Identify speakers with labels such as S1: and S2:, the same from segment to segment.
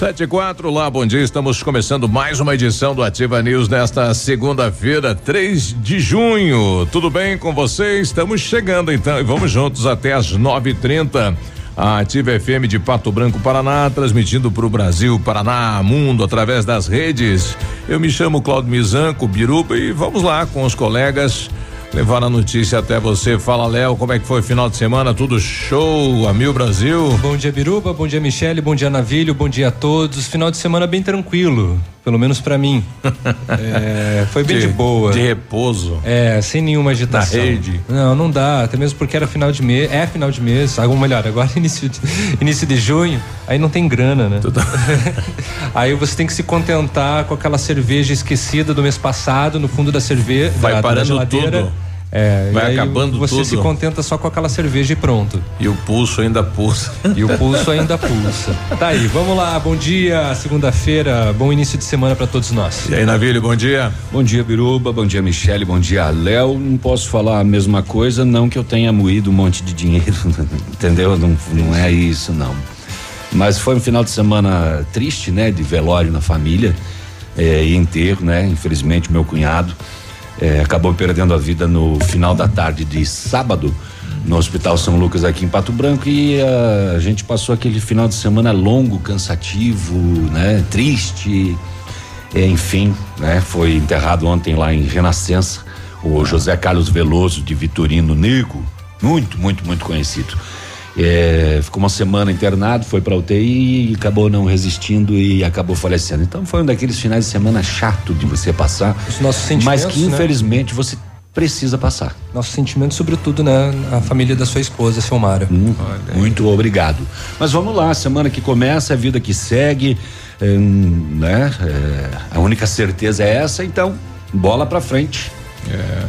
S1: Sete e quatro, lá, bom dia. Estamos começando mais uma edição do Ativa News nesta segunda-feira, 3 de junho. Tudo bem com vocês? Estamos chegando então e vamos juntos até as nove e trinta. A Ativa FM de Pato Branco, Paraná, transmitindo para o Brasil, Paraná, mundo, através das redes. Eu me chamo Claudio Mizanco, Biruba, e vamos lá com os colegas levar a notícia até você. Fala, Léo, como é que foi o final de semana? Tudo show, a Mil Brasil?
S2: Bom dia, Biruba, bom dia, Michele, bom dia, Navilho, bom dia a todos. Final de semana bem tranquilo pelo menos para mim. é, foi bem de, de, boa.
S1: De repouso.
S2: É, sem nenhuma agitação.
S1: Na rede.
S2: Não, não dá, até mesmo porque era final de mês, é final de mês, algo melhor, agora início de, início de junho, aí não tem grana, né? Aí você tem que se contentar com aquela cerveja esquecida do mês passado no fundo da cerveja,
S1: vai
S2: da,
S1: parando
S2: da geladeira.
S1: Tudo.
S2: É,
S1: vai acabando
S2: você
S1: tudo.
S2: Você se contenta só com aquela cerveja e pronto.
S1: E o pulso ainda pulsa.
S2: E o pulso ainda pulsa. Tá aí, vamos lá. Bom dia, segunda-feira. Bom início de semana para todos nós.
S1: E aí, Navilho, bom dia.
S3: Bom dia, Biruba. Bom dia, Michele. Bom dia, Léo. Não posso falar a mesma coisa, não que eu tenha moído um monte de dinheiro, entendeu? Não, não é isso, não. Mas foi um final de semana triste, né? De velório na família é, e enterro, né? Infelizmente, meu cunhado é, acabou perdendo a vida no final da tarde de sábado no Hospital São Lucas aqui em Pato Branco e a, a gente passou aquele final de semana longo, cansativo, né, triste, é, enfim, né, foi enterrado ontem lá em Renascença o José Carlos Veloso de Vitorino Nego, muito, muito, muito conhecido. É, ficou uma semana internado, foi para UTI e acabou não resistindo e acabou falecendo. Então foi um daqueles finais de semana chato de você passar,
S2: Os nossos sentimentos,
S3: mas que infelizmente né? você precisa passar.
S2: Nosso sentimento, sobretudo, né? A família da sua esposa, Silmara.
S3: Hum, muito obrigado. Mas vamos lá, semana que começa, a vida que segue, hum, né? É, a única certeza é essa, então, bola para frente.
S1: É.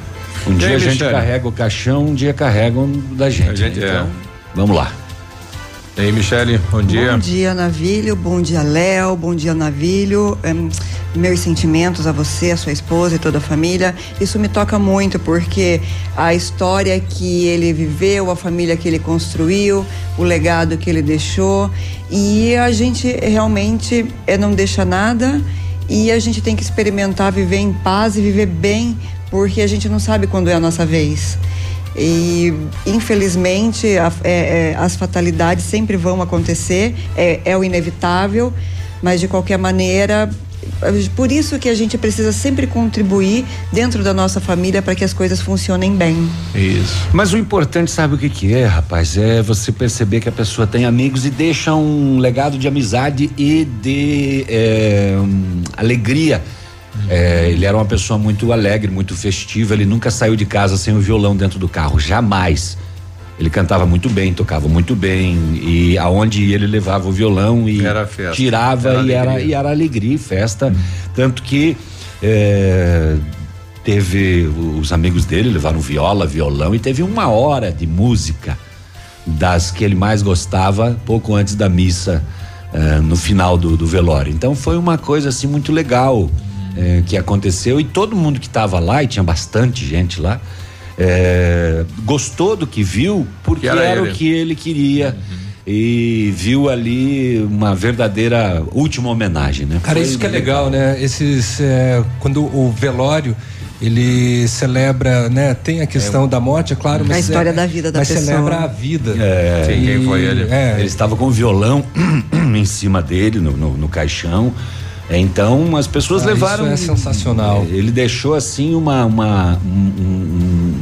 S3: Um dia a gente carrega o caixão, um dia carregam da gente. A gente então, é. Vamos lá.
S1: E aí, Michele, bom dia.
S4: Bom dia, Navilho. Bom dia, Léo. Bom dia, Navilho. É, meus sentimentos a você, a sua esposa e toda a família. Isso me toca muito porque a história que ele viveu, a família que ele construiu, o legado que ele deixou. E a gente realmente é, não deixa nada e a gente tem que experimentar viver em paz e viver bem porque a gente não sabe quando é a nossa vez. E infelizmente a, é, é, as fatalidades sempre vão acontecer, é, é o inevitável, mas de qualquer maneira por isso que a gente precisa sempre contribuir dentro da nossa família para que as coisas funcionem bem.
S3: Isso. Mas o importante, sabe o que que é, rapaz? É você perceber que a pessoa tem amigos e deixa um legado de amizade e de é, alegria é, ele era uma pessoa muito alegre, muito festiva. Ele nunca saiu de casa sem o violão dentro do carro, jamais. Ele cantava muito bem, tocava muito bem e aonde ele levava o violão e tirava era e era e era alegria, e festa, hum. tanto que é, teve os amigos dele levaram viola, violão e teve uma hora de música das que ele mais gostava pouco antes da missa é, no final do, do velório. Então foi uma coisa assim muito legal é, que aconteceu e todo mundo que estava lá, e tinha bastante gente lá, é, gostou do que viu, porque que era, era o que ele queria. Uhum. E viu ali uma verdadeira última homenagem, né?
S2: Cara, Foi isso que é legal, né? Esses. É, quando o velório ele celebra, né? Tem a questão é, da morte, é claro,
S4: mas a história é, da vida da
S2: mas
S4: pessoa.
S2: celebra a vida.
S3: É, Sim, quem foi ele? É, ele estava com o violão em cima dele no, no, no caixão Então as pessoas
S2: Ah,
S3: levaram.
S2: isso é sensacional.
S3: Ele deixou assim uma, uma- um,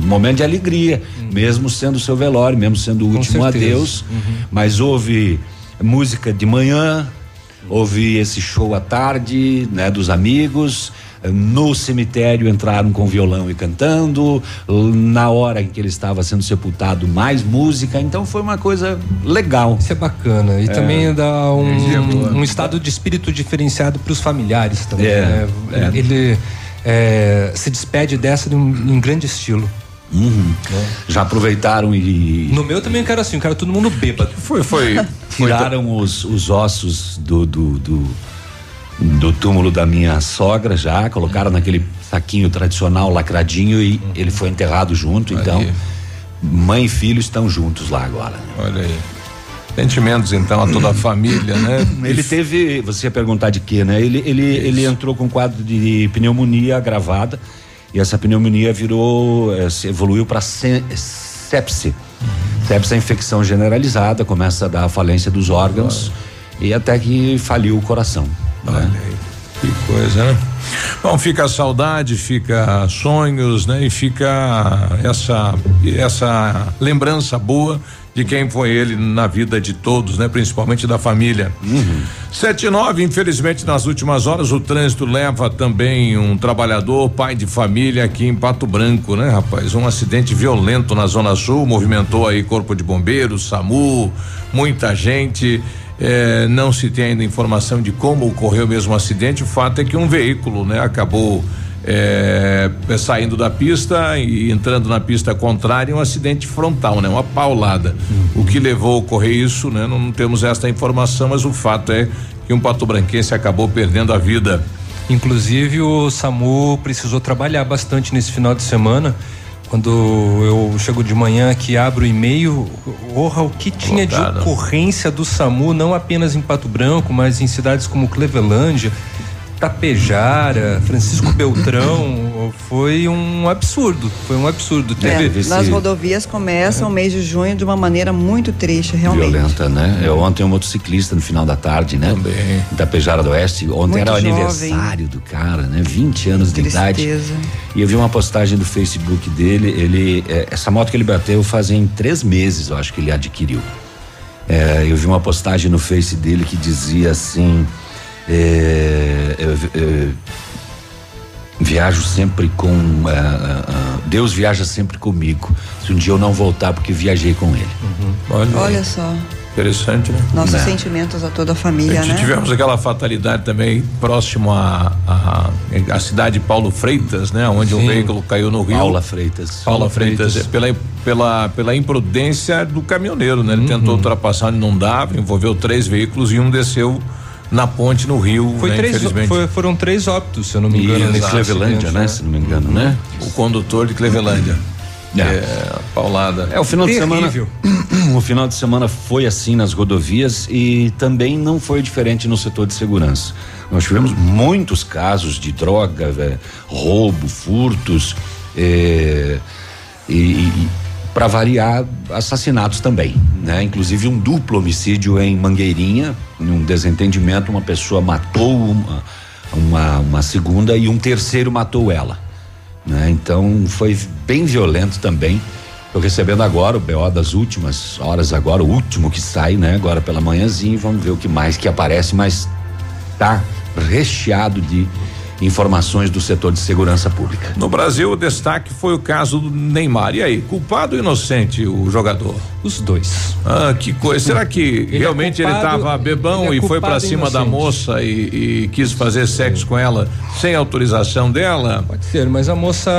S3: um- momento de alegria, mesmo sendo o seu velório, mesmo sendo o
S2: Com
S3: último
S2: certeza.
S3: adeus. Mas houve música de manhã, houve esse show à tarde, né, dos amigos. No cemitério entraram com violão e cantando. Na hora em que ele estava sendo sepultado, mais música. Então foi uma coisa legal.
S2: Isso é bacana. E também dá um, um estado de espírito diferenciado para os familiares também.
S3: É,
S2: né?
S3: é.
S2: Ele é, se despede dessa num- em grande estilo.
S3: Uhum. Já aproveitaram e
S2: No meu também eu quero assim, eu quero todo mundo bêbado.
S1: Foi, foi. foi
S3: tiraram os, os ossos do, do, do, do túmulo da minha sogra já, colocaram naquele saquinho tradicional lacradinho e ele foi enterrado junto. Então,
S1: Aí.
S3: mãe e filho estão juntos lá agora.
S1: Olha aí. Sentimentos, então, a toda a família, né?
S3: Ele teve, você ia perguntar de quê, né? Ele, ele, ele entrou com um quadro de pneumonia agravada e essa pneumonia virou, eh, se evoluiu para sepse. Sepse é infecção generalizada, começa a dar falência dos órgãos e até que faliu o coração.
S1: Olha
S3: né?
S1: aí. Que coisa, né? Bom, fica a saudade, fica sonhos, né? E fica essa essa lembrança boa de quem foi ele na vida de todos, né? Principalmente da família. Sete e nove, infelizmente nas últimas horas o trânsito leva também um trabalhador, pai de família aqui em Pato Branco, né, rapaz? Um acidente violento na Zona Sul, movimentou aí corpo de bombeiros, SAMU, muita gente. Eh, não se tem ainda informação de como ocorreu mesmo o acidente. O fato é que um veículo, né, acabou eh, saindo da pista e entrando na pista contrária, um acidente frontal, né, uma paulada. O que levou a ocorrer isso, né, não, não temos esta informação, mas o fato é que um patobranquense acabou perdendo a vida.
S2: Inclusive o SAMU precisou trabalhar bastante nesse final de semana. Quando eu chego de manhã aqui abro o e-mail, orra, o que tinha de ocorrência do SAMU, não apenas em Pato Branco, mas em cidades como Clevelândia, Tapejara, Francisco Beltrão, foi um absurdo, foi um absurdo.
S4: É,
S2: Teve,
S3: esse-
S4: nas rodovias começa o mês de junho de uma maneira muito triste, realmente.
S3: Violenta, né? Eu, ontem um motociclista no final da tarde, né?
S1: Também.
S3: Da Pejara do Oeste. Ontem
S4: Muito
S3: era o
S4: jovem.
S3: aniversário do cara, né? 20 anos de idade. E eu vi uma postagem do Facebook dele. Ele, é, essa moto que ele bateu fazem três meses, eu acho que ele adquiriu. É, eu vi uma postagem no Face dele que dizia assim: é, eu viajo sempre com. ah, ah, Deus viaja sempre comigo. Se um dia eu não voltar, porque viajei com ele.
S1: Olha,
S4: Olha só,
S1: interessante, né?
S4: nossos
S3: Né.
S4: sentimentos a toda a
S1: A
S4: família,
S1: gente
S4: né?
S1: tivemos aquela fatalidade também próximo à à à cidade de Paulo Freitas, né? Onde um
S2: Sim.
S1: veículo caiu no rio.
S3: Paula Freitas.
S1: Paula Freitas,
S2: Freitas.
S1: pela, pela, pela imprudência do caminhoneiro, né? Ele tentou ultrapassar, não dava, envolveu três veículos e um desceu na ponte no rio,
S2: foi
S1: né?
S2: três,
S1: Infelizmente.
S2: foi- foram três óbitos, se eu não me engano,
S3: Isso,
S2: nesse
S3: Clevelândia,
S2: acidente,
S3: né? Se não me engano, né?
S1: O condutor de Clevelândia.
S3: É.
S1: É, paulada.
S3: É, o final
S2: Terrível.
S3: de semana. O final de semana foi assim nas rodovias e também não foi diferente no setor de segurança. Nós tivemos muitos casos de droga, vé, roubo, furtos, eh, e, para variar, assassinatos também, né? Inclusive um duplo homicídio em Mangueirinha, num desentendimento, uma pessoa matou uma, uma, uma segunda e um terceiro matou ela né? Então foi bem violento também. Estou recebendo agora o BO das últimas horas agora, o último que sai, né? Agora pela manhãzinha, vamos ver o que mais que aparece, mas tá recheado de informações do setor de segurança pública.
S1: No Brasil, o destaque foi o caso do Neymar. E aí, culpado ou inocente o jogador?
S2: Os dois.
S1: Ah, que coisa. Será que
S2: é
S1: realmente ele
S2: culpado-
S1: estava bebão
S2: ele é
S1: e foi
S2: e
S1: cima da
S2: inocente.
S1: moça e, e quis fazer sexo com ela sem autorização dela?
S2: Pode ser, mas a moça,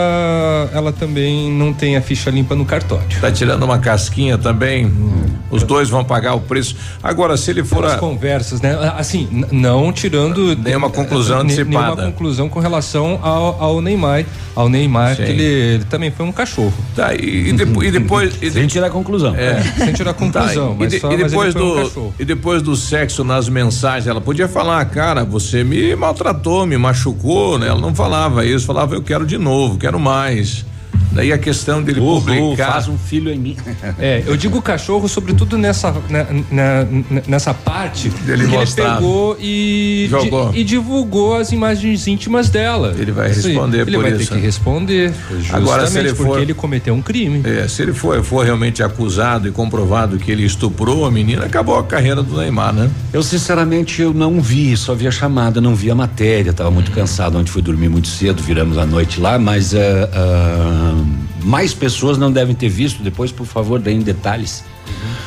S2: ela também não tem a ficha limpa no cartório.
S1: Tá tirando uma casquinha também?
S2: Hum.
S1: Os dois vão pagar o preço. Agora, se ele for
S2: As
S1: a,
S2: conversas, né? Assim, n- não tirando
S1: Nenhuma conclusão
S2: ne-
S1: antecipada.
S2: Nenhuma conclusão com relação ao, ao Neymar, ao Neymar
S1: Sim.
S2: que ele, ele também foi um cachorro.
S1: Tá, e, e depo- e depois.
S3: Sem tirar a conclusão.
S1: É.
S2: Sem tirar
S1: Tá,
S2: conclusão,
S1: e,
S2: mas,
S1: de-
S2: só,
S1: e depois do e depois do sexo nas mensagens ela podia falar cara você me maltratou me machucou né? Ela não falava isso falava eu quero de novo quero mais Daí a questão dele oh, publicar.
S3: faz um filho em mim.
S2: É, eu digo cachorro, sobretudo nessa, na, na, nessa parte
S1: dele
S2: que
S1: mostrar.
S2: ele pegou e,
S1: Jogou.
S2: Di, e divulgou as imagens íntimas dela.
S1: Ele vai responder
S2: ele
S1: por
S2: vai
S1: isso.
S2: ter que responder.
S1: Agora, se ele for,
S2: porque ele cometeu um crime.
S1: É, se ele for, for realmente acusado e comprovado que ele estuprou a menina, acabou a carreira do Neymar, né?
S3: Eu sinceramente eu não vi, só vi a chamada, não vi a matéria, estava muito cansado, ontem fui dormir muito cedo, viramos a noite lá, mas uh, uh, mais pessoas não devem ter visto, depois por favor deem detalhes.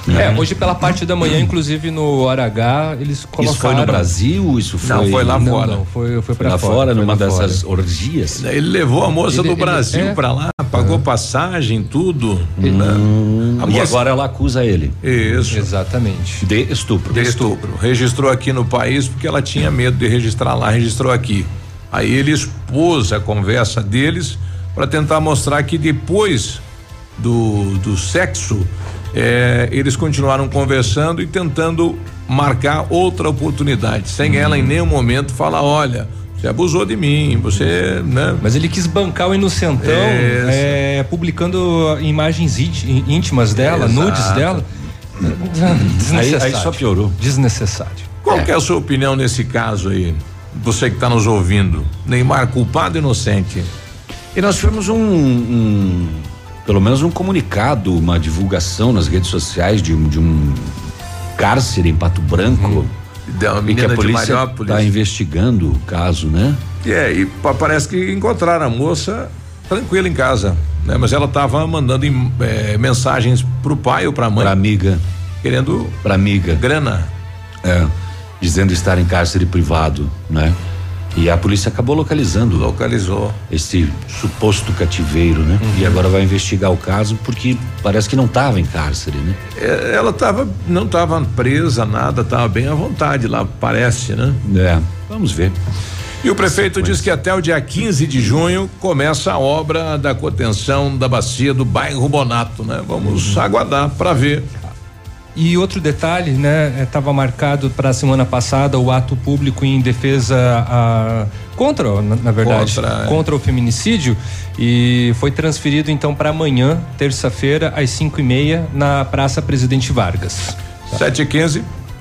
S2: Uhum. É, hoje pela parte da manhã, inclusive no Hora H, eles colocaram.
S3: Isso foi no Brasil? Isso foi.
S1: Não, foi lá
S2: não,
S1: fora.
S2: Não, foi, foi pra
S3: lá
S2: fora.
S3: fora,
S2: foi
S3: numa
S2: lá
S3: dessas
S2: fora.
S3: orgias.
S1: Ele levou a moça
S2: Ele-
S1: do
S2: ele-
S1: Brasil
S2: é.
S1: pra lá, pagou passagem, tudo. né? A
S3: E
S1: moça-
S3: agora ela acusa ele
S1: Isso.
S2: Exatamente.
S3: de estupro.
S1: de estupro. Registrou aqui no país porque ela tinha medo de registrar lá, registrou aqui. Aí ele expôs a conversa deles para tentar mostrar que depois do, do sexo eh, eles continuaram conversando e tentando marcar outra oportunidade, sem ela em nenhum momento falar, olha, você abusou de mim, você, né?
S2: Mas ele quis bancar o inocentão, é, publicando imagens ínt- íntimas dela,
S1: Exato.
S2: nudes dela.
S3: Aí,
S2: Desnecessário.
S3: aí só piorou.
S2: Desnecessário.
S1: Qual que é a sua opinião nesse caso aí? Você que está nos ouvindo, Neymar culpado ou inocente?
S3: E nós tivemos um, um- pelo menos um comunicado, uma divulgação nas redes sociais de, um- de um cárcere em Pato Branco.
S1: Da
S3: E que a polícia está investigando o caso, né?
S1: É, e pa- parece que encontraram a moça tranquila em casa, né? Mas ela estava mandando eh, mensagens pro pai ou pra mãe,
S3: Pra amiga,
S1: querendo
S3: pra amiga,
S1: grana.
S3: é, dizendo estar em cárcere privado, né? E a polícia acabou localizando
S1: Localizou.
S3: esse suposto cativeiro, né?
S1: Uhum.
S3: E agora vai investigar o caso porque parece que não estava em cárcere, né?
S1: É, ela tava, não estava presa, nada, estava bem à vontade lá, parece, né?
S3: É, vamos ver.
S1: E o prefeito diz que até o dia 15 de junho começa a obra da contenção da bacia do bairro Bonato, né? Vamos aguardar para ver.
S2: E outro detalhe, né? Estava marcado para a semana passada o ato público em defesa a, contra, na, na verdade,
S1: Contra, é.
S2: contra o feminicídio e foi transferido então para amanhã, terça-feira, às 5 e meia, na Praça Presidente Vargas.
S1: 7 e 15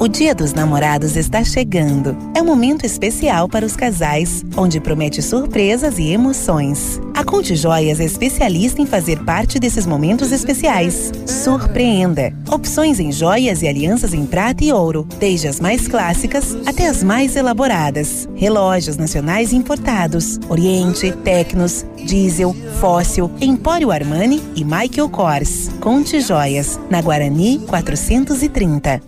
S5: O Dia dos Namorados está chegando. É um momento especial para os casais, onde promete surpresas e emoções. A Conte Joias é especialista em fazer parte desses momentos especiais. Surpreenda! Opções em joias e alianças em prata e ouro, desde as mais clássicas até as mais elaboradas. Relógios nacionais importados, Oriente, Tecnos, Diesel, Fóssil, Empório Armani e Michael Kors. Conte Joias, na Guarani 430.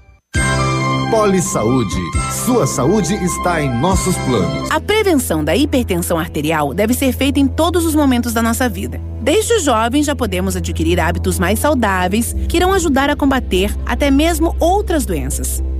S6: Poli Saúde. Sua saúde está em nossos planos.
S5: A prevenção da hipertensão arterial deve ser feita em todos os momentos da nossa vida. Desde jovens já podemos adquirir hábitos mais saudáveis que irão ajudar a combater até mesmo outras doenças.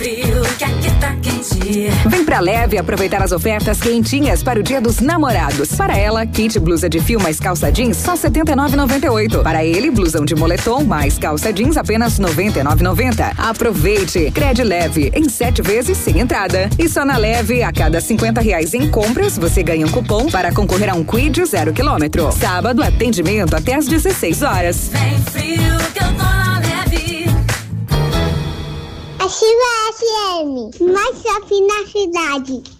S7: Frio, que aqui tá quente.
S8: Vem pra Leve aproveitar as ofertas quentinhas para o Dia dos Namorados. Para ela, kit blusa de fio mais calça jeans só R$ 79,98. Para ele, blusão de moletom mais calça jeans apenas R$ 99,90. Aproveite! Crede Leve em sete vezes sem entrada. E só na Leve, a cada 50 reais em compras, você ganha um cupom para concorrer a um quid zero quilômetro. Sábado, atendimento até às 16 horas.
S7: Vem frio, que eu tô na leve.
S9: Ativa FM, mais shopping na cidade.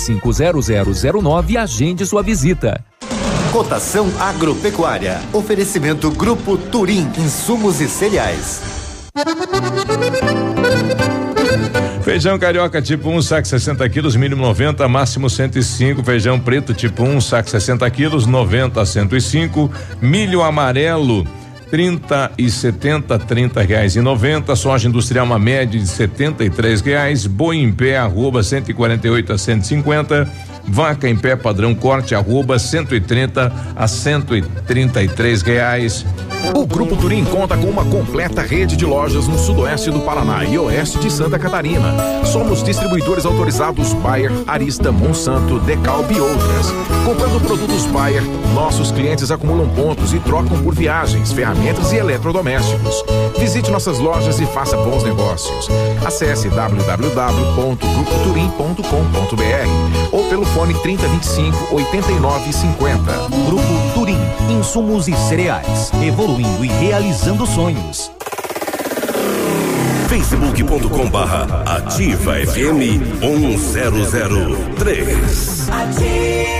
S10: 0009 e agende sua visita.
S6: Cotação agropecuária. Oferecimento Grupo Turim, insumos e cereais.
S1: Feijão carioca tipo 1, saco 60 quilos, mínimo 90, máximo 105. Feijão preto tipo 1, saco 60 quilos, 90 a 105. Milho amarelo 30 e 70, 30 reais e 90. Soja industrial uma média de 73 reais. Boi em pé arroba 148 a 150. Vaca em pé padrão corte arroba 130 a 133 reais.
S11: O Grupo Turim conta com uma completa rede de lojas no sudoeste do Paraná e oeste de Santa Catarina. Somos distribuidores autorizados Bayer, Arista, Monsanto, Decalb e outras. Comprando produtos Bayer, nossos clientes acumulam pontos e trocam por viagens, ferramentas e eletrodomésticos. Visite nossas lojas e faça bons negócios. Acesse www.grupoturim.com.br ou pelo 3025 8950.
S12: Grupo Turim, insumos e cereais, evoluindo e realizando sonhos.
S13: facebook.com barra ativa FM 1003.
S14: Ativa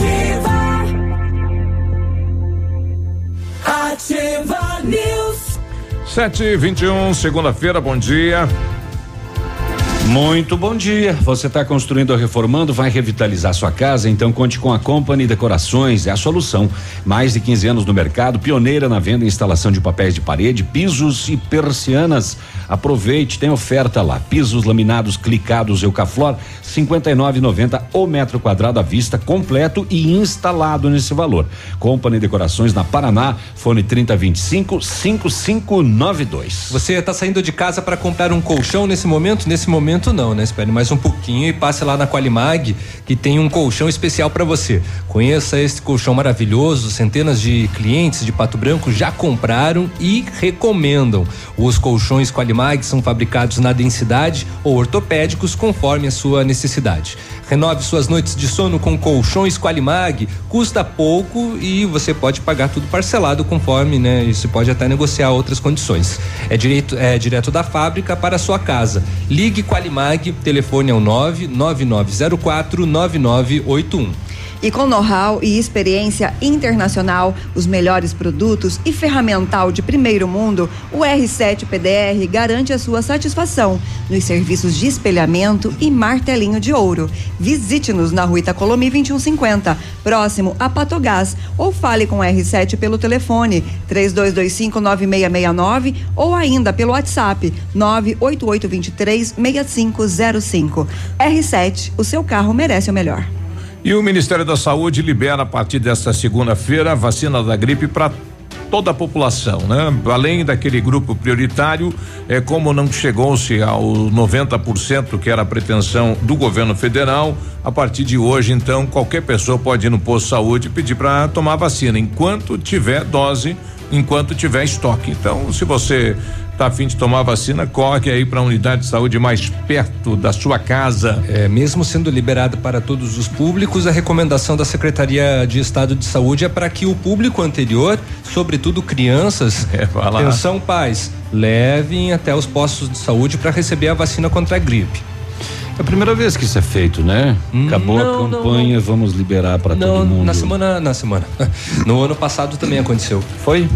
S7: Ativa. Ativa News.
S1: 7 e 21 segunda-feira, bom dia.
S3: Muito bom dia. Você está construindo ou reformando, vai revitalizar sua casa? Então conte com a Company Decorações, é a solução. Mais de 15 anos no mercado, pioneira na venda e instalação de papéis de parede, pisos e persianas. Aproveite, tem oferta lá. Pisos laminados clicados Eucaflor, 59,90 o metro quadrado à vista, completo e instalado nesse valor. Company Decorações na Paraná, fone 3025 5592.
S2: Você está saindo de casa para comprar um colchão nesse momento? Nesse momento não, né? Espere mais um pouquinho e passe lá na Qualimag, que tem um colchão especial para você. Conheça esse colchão maravilhoso, centenas de clientes de Pato Branco já compraram e recomendam. Os colchões Qualimag são fabricados na densidade ou ortopédicos conforme a sua necessidade. Renove suas noites de sono com colchões Qualimag, custa pouco e você pode pagar tudo parcelado conforme, né? E você pode até negociar outras condições. É direito é direto da fábrica para a sua casa. Ligue Qualimag, telefone é o 99904 9981.
S4: E com know-how e experiência internacional, os melhores produtos e ferramental de primeiro mundo, o R7 PDR garante a sua satisfação nos serviços de espelhamento e martelinho de ouro. Visite-nos na rua Itacolomi 2150, próximo a Patogás, ou fale com o R7 pelo telefone 32259669 ou ainda pelo WhatsApp 988236505. R7, o seu carro merece o melhor.
S1: E o Ministério da Saúde libera a partir desta segunda-feira a vacina da gripe para toda a população, né? Além daquele grupo prioritário, é como não chegou-se ao 90% que era a pretensão do governo federal, a partir de hoje, então, qualquer pessoa pode ir no posto de saúde e pedir para tomar vacina, enquanto tiver dose, enquanto tiver estoque. Então, se você tá afim de tomar vacina, corre aí para a unidade de saúde mais perto da sua casa.
S2: É, mesmo sendo liberado para todos os públicos, a recomendação da Secretaria de Estado de Saúde é para que o público anterior, sobretudo crianças,
S1: é,
S2: atenção pais, levem até os postos de saúde para receber a vacina contra a gripe.
S3: É a primeira vez que isso é feito, né? Acabou
S2: Não,
S3: a
S2: não,
S3: campanha, vamos liberar para todo mundo.
S2: na semana, na semana. No ano passado também aconteceu.
S3: Foi?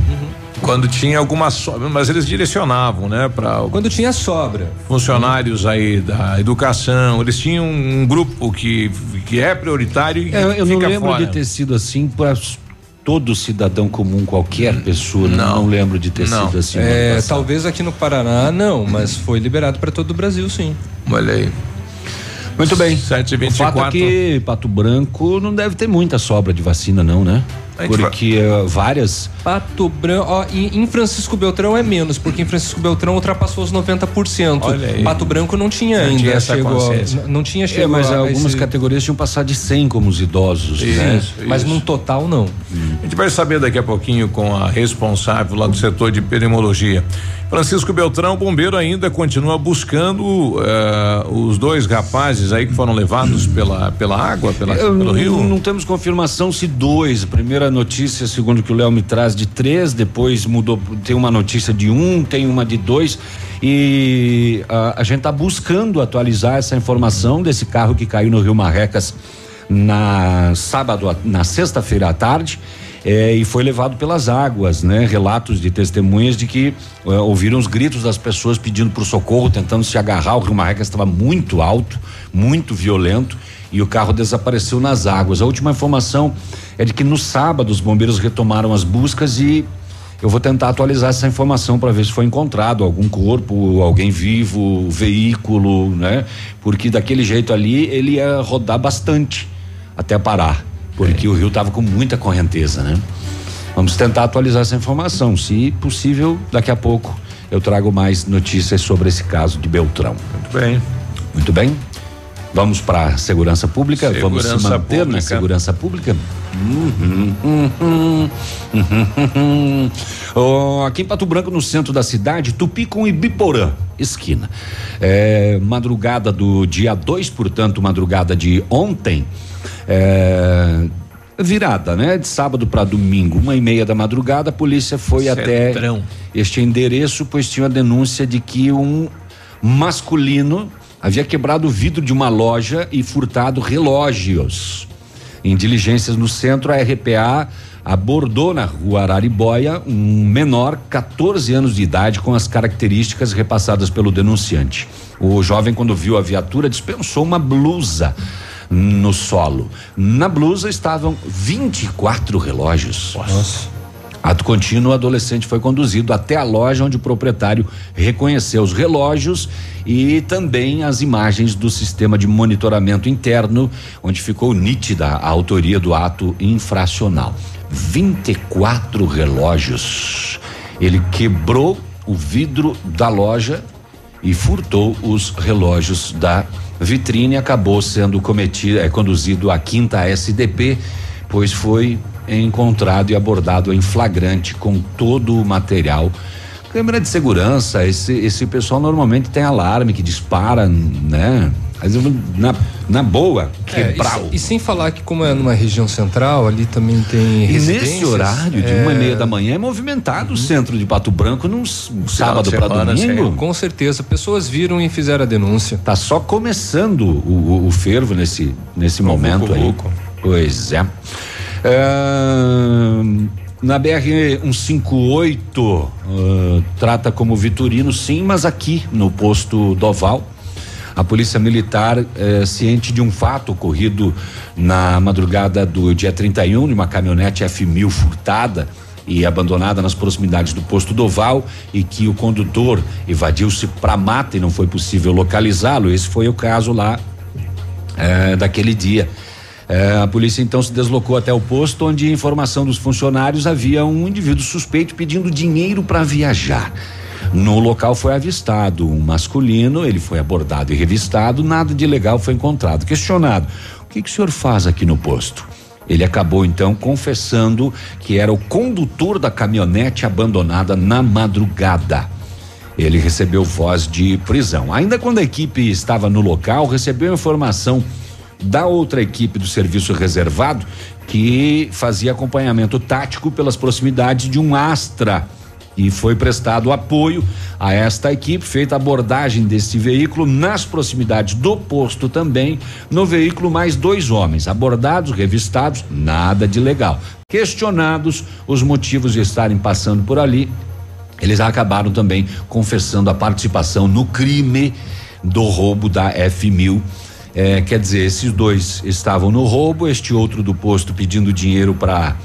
S1: Quando tinha alguma sobra, mas eles direcionavam, né, para
S2: Quando tinha sobra.
S1: funcionários aí da educação, eles tinham um grupo que que é prioritário e
S3: É, eu não lembro
S1: fora.
S3: de ter sido assim para todo cidadão comum, qualquer pessoa. Não, não lembro de ter
S1: Não.
S3: sido assim.
S2: É, talvez aqui no Paraná não, mas foi liberado para todo o Brasil, sim.
S1: Olha aí.
S3: Muito bem.
S1: 7
S3: O fato é que Pato Branco não deve ter muita sobra de vacina, não, né? Porque eh, várias.
S2: Pato Branco, ó, e em Francisco Beltrão é menos, porque em Francisco Beltrão ultrapassou os 90%.
S1: Olha aí.
S2: Pato Branco não tinha
S1: Não
S2: ainda,
S1: tinha essa
S2: chegou, não tinha
S3: É,
S2: chegado.
S3: mas
S2: a
S3: algumas
S2: esse-
S3: categorias tinham passado de 100 como os idosos, né?
S1: Isso,
S2: mas
S1: isso.
S2: num total não.
S1: A gente vai saber daqui a pouquinho com a responsável lá do setor de epidemiologia. Francisco Beltrão, bombeiro, ainda continua buscando eh, os dois rapazes aí que foram levados pela, pela água, pela,
S3: Eu
S1: pelo rio.
S3: não temos confirmação se dois. Primeira notícia, segundo que o Léo me traz, de três, depois mudou, tem uma notícia de um, tem uma de dois. E a, a gente está buscando atualizar essa informação desse carro que caiu no Rio Marrecas na sábado, na sexta-feira à tarde. Eh, e foi levado pelas águas, né? Relatos de testemunhas de que eh, ouviram os gritos das pessoas pedindo por socorro, tentando se agarrar. O Rio Marrecas estava muito alto, muito violento e o carro desapareceu nas águas. A última informação é de que no sábado os bombeiros retomaram as buscas e eu vou tentar atualizar essa informação para ver se foi encontrado algum corpo, alguém vivo, veículo, né? Porque daquele jeito ali ele ia rodar bastante até parar, porque o rio estava com muita correnteza, né? Vamos tentar atualizar essa informação. Se possível, daqui a pouco eu trago mais notícias sobre esse caso de Beltrão.
S1: Muito bem.
S3: Muito bem. Vamos para segurança pública. Vamos se
S1: Segurança
S3: manter na
S1: pública.
S3: segurança pública. Uhum, uhum, uhum. Ó, aqui em Pato Branco, no centro da cidade, Tupi com Ibiporã, esquina. É, madrugada do dia 2, portanto, madrugada de ontem. É, virada, né? De sábado para domingo, uma e meia da madrugada, a polícia foi
S1: Centrão.
S3: até este endereço, pois tinha a denúncia de que um masculino havia quebrado o vidro de uma loja e furtado relógios. Em diligências no centro, a RPA abordou na rua Araribóia um menor, 14 anos de idade, com as características repassadas pelo denunciante. O jovem, quando viu a viatura, dispensou uma blusa no solo. Na blusa estavam 24 relógios. Nossa. Ato contínuo, o adolescente foi conduzido até a loja onde o proprietário reconheceu os relógios e também as imagens do sistema de monitoramento interno, onde ficou nítida a autoria do ato infracional. 24 relógios. Ele quebrou o vidro da loja e furtou os relógios da vitrine. Acabou sendo cometido, é, conduzido à quinta SDP, pois foi encontrado e abordado em flagrante com todo o material. Câmera de segurança, esse, esse pessoal normalmente tem alarme que dispara, né? Mas na, na boa,
S2: É,
S3: quebrar
S2: e,
S3: o
S2: se- e sem falar que como é numa região central, ali também tem
S3: E nesse horário de
S2: é,
S3: uma e meia da manhã é movimentado o centro de Pato Branco num um sábado para domingo.
S2: sim, Com certeza, pessoas viram e fizeram a denúncia.
S3: Tá só começando o, o- o fervo nesse nesse momento aí.
S2: louco.
S3: Pois é. Ahn, na BR 158 ah, trata como Vitorino, sim, mas aqui no posto Doval a polícia militar eh, ciente de um fato ocorrido na madrugada do dia 31 de uma caminhonete F1000 furtada e abandonada nas proximidades do posto Doval e que o condutor evadiu-se para mata e não foi possível localizá-lo. Esse foi o caso lá eh, daquele dia. É, a polícia então se deslocou até o posto onde, informação dos funcionários, havia um indivíduo suspeito pedindo dinheiro para viajar. No local foi avistado um masculino, ele foi abordado e revistado, nada de legal foi encontrado. Questionado: o que, que o senhor faz aqui no posto? Ele acabou então confessando que era o condutor da caminhonete abandonada na madrugada. Ele recebeu voz de prisão. Ainda quando a equipe estava no local, recebeu informação da outra equipe do serviço reservado que fazia acompanhamento tático pelas proximidades de um Astra e foi prestado apoio a esta equipe, feita abordagem desse veículo nas proximidades do posto também, no veículo mais dois homens, abordados, revistados, nada de legal. Questionados os motivos de estarem passando por ali, eles acabaram também confessando a participação no crime do roubo da F1000. É, quer dizer, esses dois estavam no roubo, este outro do posto pedindo dinheiro para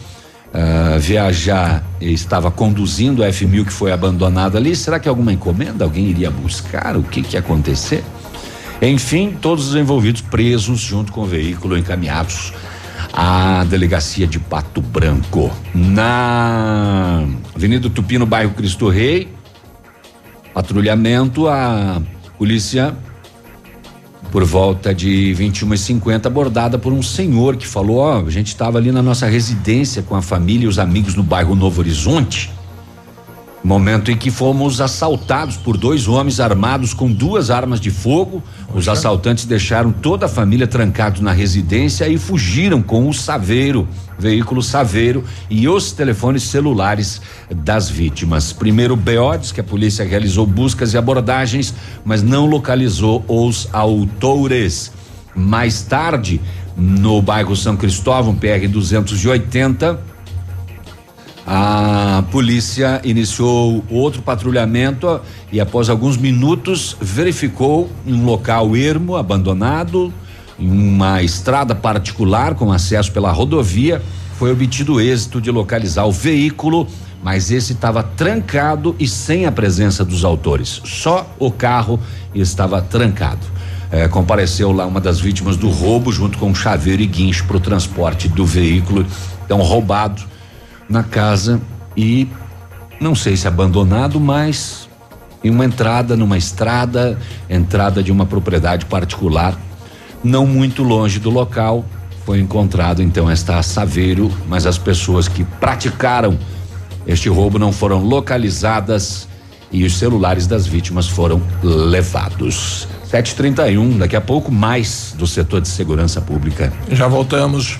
S3: uh, viajar estava conduzindo a F1000 que foi abandonada ali. Será que alguma encomenda? Alguém iria buscar? O que que ia acontecer? Enfim, todos os envolvidos presos junto com o veículo encaminhados à delegacia de Pato Branco. Na Avenida Tupi, no bairro Cristo Rei, patrulhamento, a polícia por volta de 21 e 50 abordada por um senhor que falou: Ó, oh, a gente estava ali na nossa residência com a família e os amigos no bairro Novo Horizonte. Momento em que fomos assaltados por dois homens armados com duas armas de fogo. Os assaltantes deixaram toda a família trancados na residência e fugiram com o saveiro, veículo saveiro e os telefones celulares das vítimas. Primeiro BO diz que a polícia realizou buscas e abordagens, mas não localizou os autores. Mais tarde, no bairro São Cristóvão, PR 280, a polícia iniciou outro patrulhamento e após alguns minutos verificou um local ermo, abandonado, em uma estrada particular com acesso pela rodovia, foi obtido êxito de localizar o veículo, mas esse estava trancado e sem a presença dos autores. Só o carro estava trancado. É, compareceu lá uma das vítimas do roubo junto com chaveiro e guincho para o transporte do veículo. Então roubado na casa e não sei se abandonado, mas em uma entrada numa estrada, entrada de uma propriedade particular, não muito longe do local, foi encontrado então esta saveiro, mas as pessoas que praticaram este roubo não foram localizadas e os celulares das vítimas foram levados. 731, daqui a pouco mais do setor de segurança pública.
S1: Já voltamos.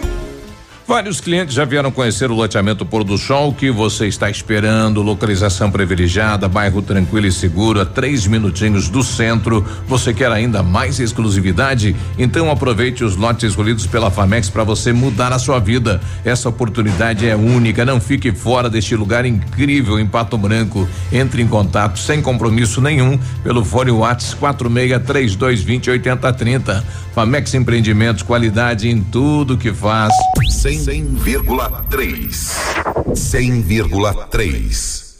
S1: Vários clientes já vieram conhecer o loteamento Pôr do Sol. Que você está esperando? Localização privilegiada, bairro tranquilo e seguro, a três minutinhos do centro. Você quer ainda mais exclusividade? Então aproveite os lotes escolhidos pela Famex para você mudar a sua vida. Essa oportunidade é única. Não fique fora deste lugar incrível em Pato Branco. Entre em contato sem compromisso nenhum pelo fone Whats 463220 8030. Famex Empreendimentos, qualidade em tudo que faz.
S13: 100,3. 100,3.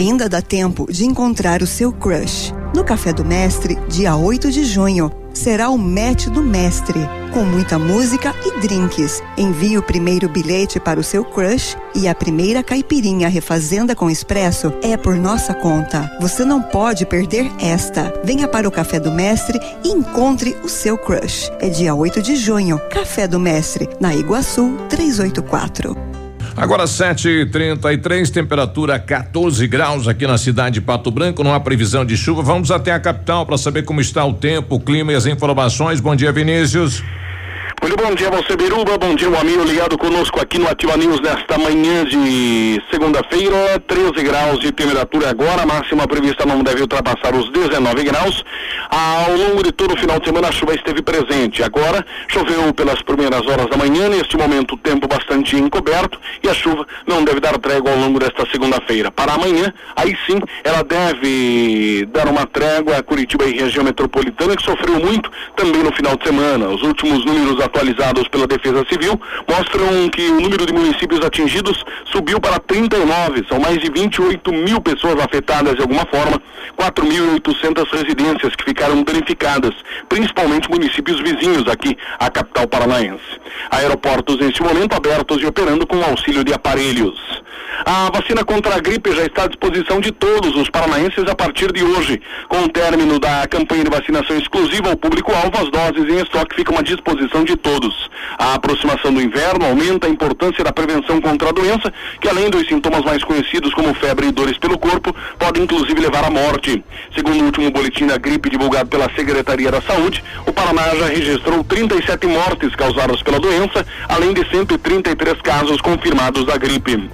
S4: Ainda dá tempo de encontrar o seu crush. No Café do Mestre, dia 8 de junho, será o match do mestre, com muita música e drinks. Envie o primeiro bilhete para o seu crush e a primeira caipirinha refazenda com expresso é por nossa conta. Você não pode perder esta. Venha para o Café do Mestre e encontre o seu crush. É dia 8 de junho, Café do Mestre, na Iguaçu 384.
S1: Agora 7:33, temperatura 14 graus aqui na cidade de Pato Branco, não há previsão de chuva. Vamos até a capital para saber como está o tempo, o clima e as informações. Bom dia, Vinícius.
S15: Muito bom dia você, Biruba. Bom dia, meu amigo ligado conosco aqui no Ativa News nesta manhã de segunda-feira. 13 graus de temperatura agora. A máxima prevista não deve ultrapassar os 19 graus. Ao longo de todo o final de semana, a chuva esteve presente. Agora, choveu pelas primeiras horas da manhã. Neste momento, o tempo bastante encoberto e a chuva não deve dar trégua ao longo desta segunda-feira. Para amanhã, aí sim, ela deve dar uma trégua a Curitiba e região metropolitana, que sofreu muito também no final de semana. Os últimos números atualizados pela Defesa Civil mostram que o número de municípios atingidos subiu para 39. São mais de 28 mil pessoas afetadas de alguma forma, 4.800 residências que ficaram danificadas, principalmente municípios vizinhos aqui à capital paranaense. Aeroportos neste momento abertos e operando com auxílio de aparelhos. A vacina contra a gripe já está à disposição de todos os paranaenses a partir de hoje. Com o término da campanha de vacinação exclusiva ao público-alvo, as doses em estoque ficam à disposição de todos. A aproximação do inverno aumenta a importância da prevenção contra a doença, que além dos sintomas mais conhecidos como febre e dores pelo corpo, pode inclusive levar à morte. Segundo o último boletim da gripe divulgado pela Secretaria da Saúde, o Paraná já registrou 37 mortes causadas pela doença, além de 133 casos confirmados da gripe.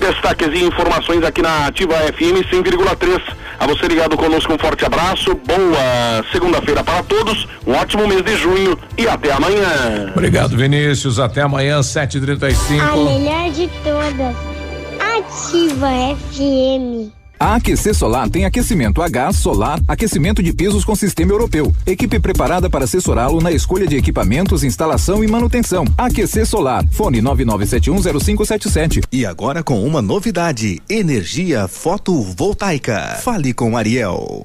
S15: Destaques e informações aqui na Ativa FM 100,3. A você ligado conosco, um forte abraço, boa segunda-feira para todos, um ótimo mês de junho e até amanhã.
S1: Obrigado, Vinícius. Até amanhã, 7h35.
S9: A melhor de todas. Ativa FM.
S16: A AQC Solar tem aquecimento a gás, solar, aquecimento de pisos com sistema europeu. Equipe preparada para assessorá-lo na escolha de equipamentos, instalação e manutenção. AQC Solar. Fone 99710577.
S12: E agora com uma novidade: energia fotovoltaica. Fale com Ariel.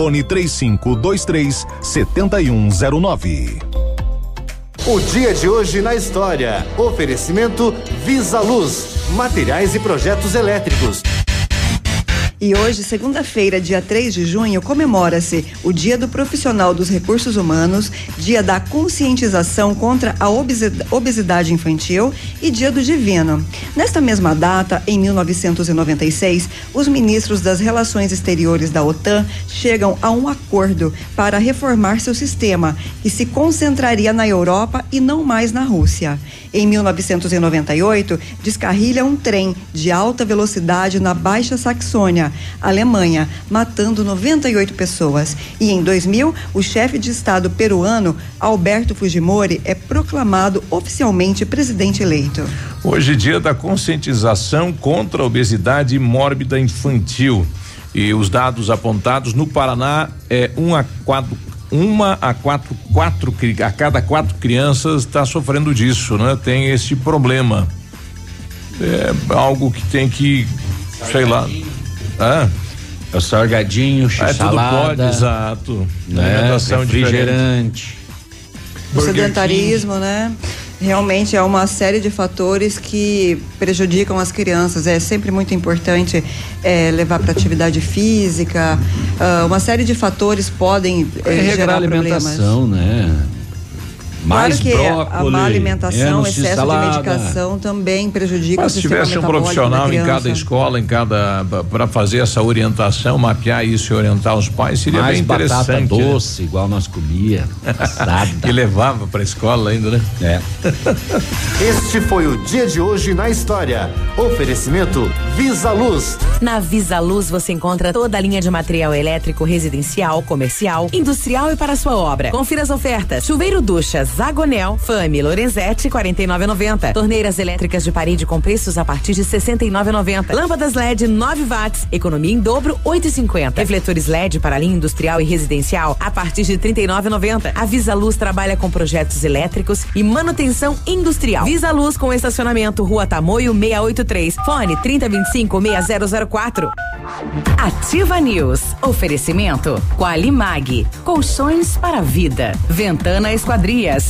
S12: Fone 3523 7109.
S6: O dia de hoje na história. Oferecimento Visa Luz, materiais e projetos elétricos.
S4: E hoje, segunda-feira, dia 3 de junho, comemora-se o Dia do Profissional dos Recursos Humanos, Dia da Conscientização contra a Obesida- Obesidade Infantil e Dia do Divino. Nesta mesma data, em 1996, os ministros das Relações Exteriores da OTAN chegam a um acordo para reformar seu sistema, que se concentraria na Europa e não mais na Rússia. Em 1998, descarrilha um trem de alta velocidade na Baixa Saxônia, Alemanha, matando 98 pessoas. E em 2000, o chefe de Estado peruano, Alberto Fujimori, é proclamado oficialmente presidente eleito.
S1: Hoje, dia da conscientização contra a obesidade mórbida infantil. E os dados apontados no Paraná é um a quatro, uma a quatro, quatro a cada quatro crianças está sofrendo disso, né? Tem esse problema. É algo que tem que, sei lá. Ah,
S3: É o salgadinho,
S1: é, tudo
S3: salada,
S1: pode, exato.
S3: né?
S1: Alimentação
S3: refrigerante.
S4: O sedentarismo, né? Realmente é uma série de fatores que prejudicam as crianças. É sempre muito importante é, levar para atividade física. ah, uma série de fatores podem
S3: É
S4: gerar problemas.
S3: alimentação, né? Mais
S4: claro que
S3: brócolis,
S4: a má alimentação, excesso
S3: salada.
S4: de medicação também prejudica
S1: Mas
S4: o
S1: se
S4: sistema
S1: tivesse um profissional em cada escola, em cada para fazer essa orientação, mapear isso e orientar os pais, seria
S3: Mais
S1: bem interessante.
S3: batata
S1: né?
S3: doce, igual nós comia, assada.
S1: e levava para a escola ainda, né?
S3: É.
S6: Este foi o dia de hoje na história. Oferecimento Visa Luz.
S14: Na Visa Luz você encontra toda a linha de material elétrico residencial, comercial, industrial e para sua obra. Confira as ofertas. Chuveiro ducha Zagonel, Fame, Lorenzetti, 49,90. Torneiras elétricas de parede com preços a partir de 69,90. Lâmpadas LED 9 watts, economia em dobro 8,50. Refletores LED para linha industrial e residencial a partir de 39,90. A Visa Luz trabalha com projetos elétricos e manutenção industrial. Visa Luz com estacionamento Rua Tamoio 683. Fone 3025 6004. Ativa News. Oferecimento Qualimag. Colchões para vida. Ventana Esquadrias.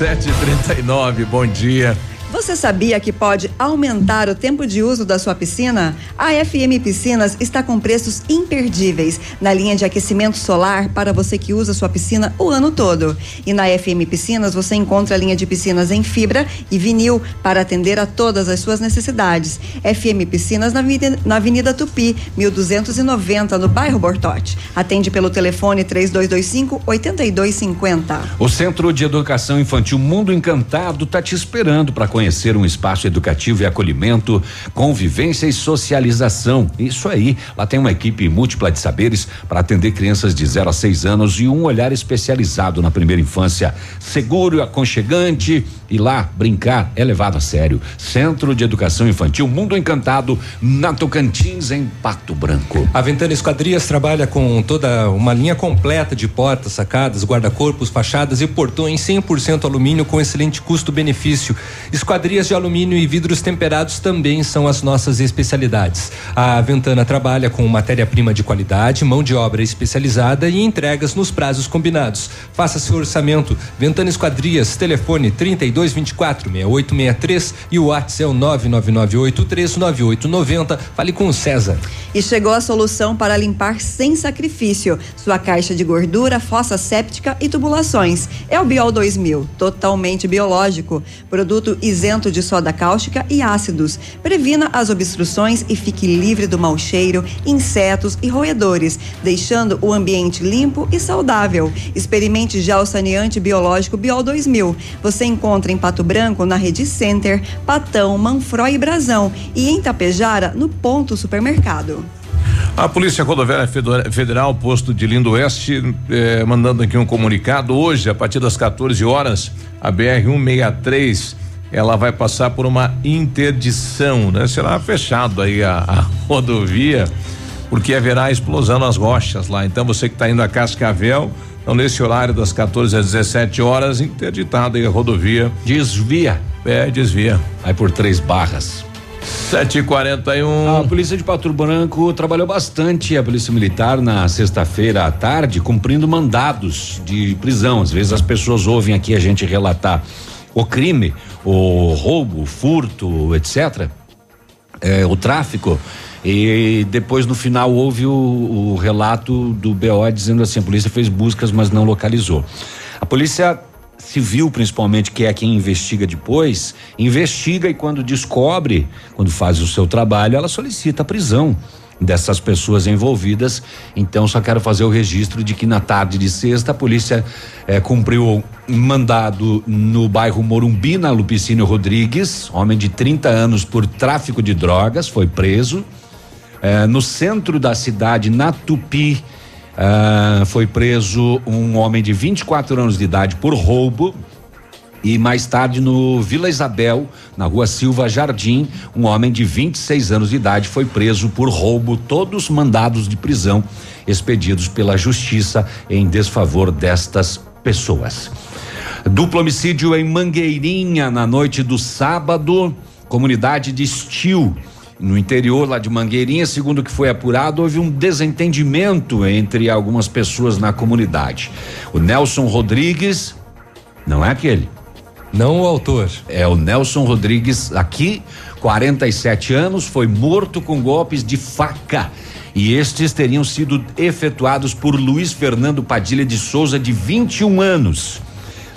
S1: 7h39, bom dia.
S4: Você sabia que pode aumentar o tempo de uso da sua piscina? A FM Piscinas está com preços imperdíveis na linha de aquecimento solar para você que usa sua piscina o ano todo. E na FM Piscinas você encontra a linha de piscinas em fibra e vinil para atender a todas as suas necessidades. FM Piscinas na Avenida, na Avenida Tupi, 1290, no bairro Bortote. Atende pelo telefone 3225 8250.
S3: O Centro de Educação Infantil Mundo Encantado está te esperando para conhecer um espaço educativo e acolhimento, convivência e socialização. Isso aí. Lá tem uma equipe múltipla de saberes para atender crianças de 0 a 6 anos e um olhar especializado na primeira infância. Seguro e aconchegante. E lá, brincar é levado a sério. Centro de Educação Infantil Mundo Encantado, na Tocantins, em Pato Branco.
S2: A Ventana Esquadrias trabalha com toda uma linha completa de portas, sacadas, guarda-corpos, fachadas e portões 100% alumínio com excelente custo-benefício. Esquadrias de alumínio e vidros temperados também são as nossas especialidades. A Ventana trabalha com matéria-prima de qualidade, mão de obra especializada e entregas nos prazos combinados. Faça seu orçamento. Ventana Esquadrias, telefone 3224 6863 e o WhatsApp é o 999839890. Fale com o César.
S4: E chegou a solução para limpar sem sacrifício sua caixa de gordura, fossa séptica e tubulações. É o Biol 2000, totalmente biológico. Produto isento de soda cáustica e ácidos. Previna as obstruções e fique livre do mau cheiro, insetos e roedores, deixando o ambiente limpo e saudável. Experimente já o saneante biológico Biol 2000. Você encontra em Pato Branco, na Rede Center, Patão, Manfroy e Brasão. E em Tapejara, no Ponto Supermercado.
S1: A Polícia Rodoviária Federal, posto de Lindo Oeste, eh, mandando aqui um comunicado. Hoje, a partir das 14 horas, a BR-163 ela vai passar por uma interdição, né? Será fechado aí a, a rodovia, porque haverá explosão nas rochas lá. Então, você que está indo a Cascavel, então nesse horário das 14 às 17 horas, interditado aí a rodovia.
S3: Desvia.
S1: É, desvia.
S3: Vai por três barras.
S1: 7h41.
S3: A polícia de Pato Branco trabalhou bastante, a polícia militar, na sexta-feira à tarde, cumprindo mandados de prisão. Às vezes as pessoas ouvem aqui a gente relatar o crime, o roubo, o furto, etc. É, o tráfico. E depois no final houve o, o relato do BO dizendo assim: a polícia fez buscas, mas não localizou. A polícia civil, principalmente, que é quem investiga depois, investiga e quando descobre, quando faz o seu trabalho, ela solicita a prisão dessas pessoas envolvidas. Então, só quero fazer o registro de que na tarde de sexta a polícia eh, cumpriu um mandado no bairro Morumbi, na Lupicínio Rodrigues, homem de 30 anos por tráfico de drogas, foi preso. Eh, no centro da cidade, na Tupi, ah, foi preso um homem de 24 anos de idade por roubo. E mais tarde, no Vila Isabel, na rua Silva Jardim, um homem de 26 anos de idade foi preso por roubo, todos mandados de prisão expedidos pela justiça em desfavor destas pessoas. Duplo homicídio em Mangueirinha na noite do sábado, comunidade de Estil. No interior lá de Mangueirinha, segundo o que foi apurado, houve um desentendimento entre algumas pessoas na comunidade. O Nelson Rodrigues, não é aquele.
S2: Não o autor.
S3: É o Nelson Rodrigues, aqui, 47 anos, foi morto com golpes de faca. E estes teriam sido efetuados por Luiz Fernando Padilha de Souza, de 21 anos.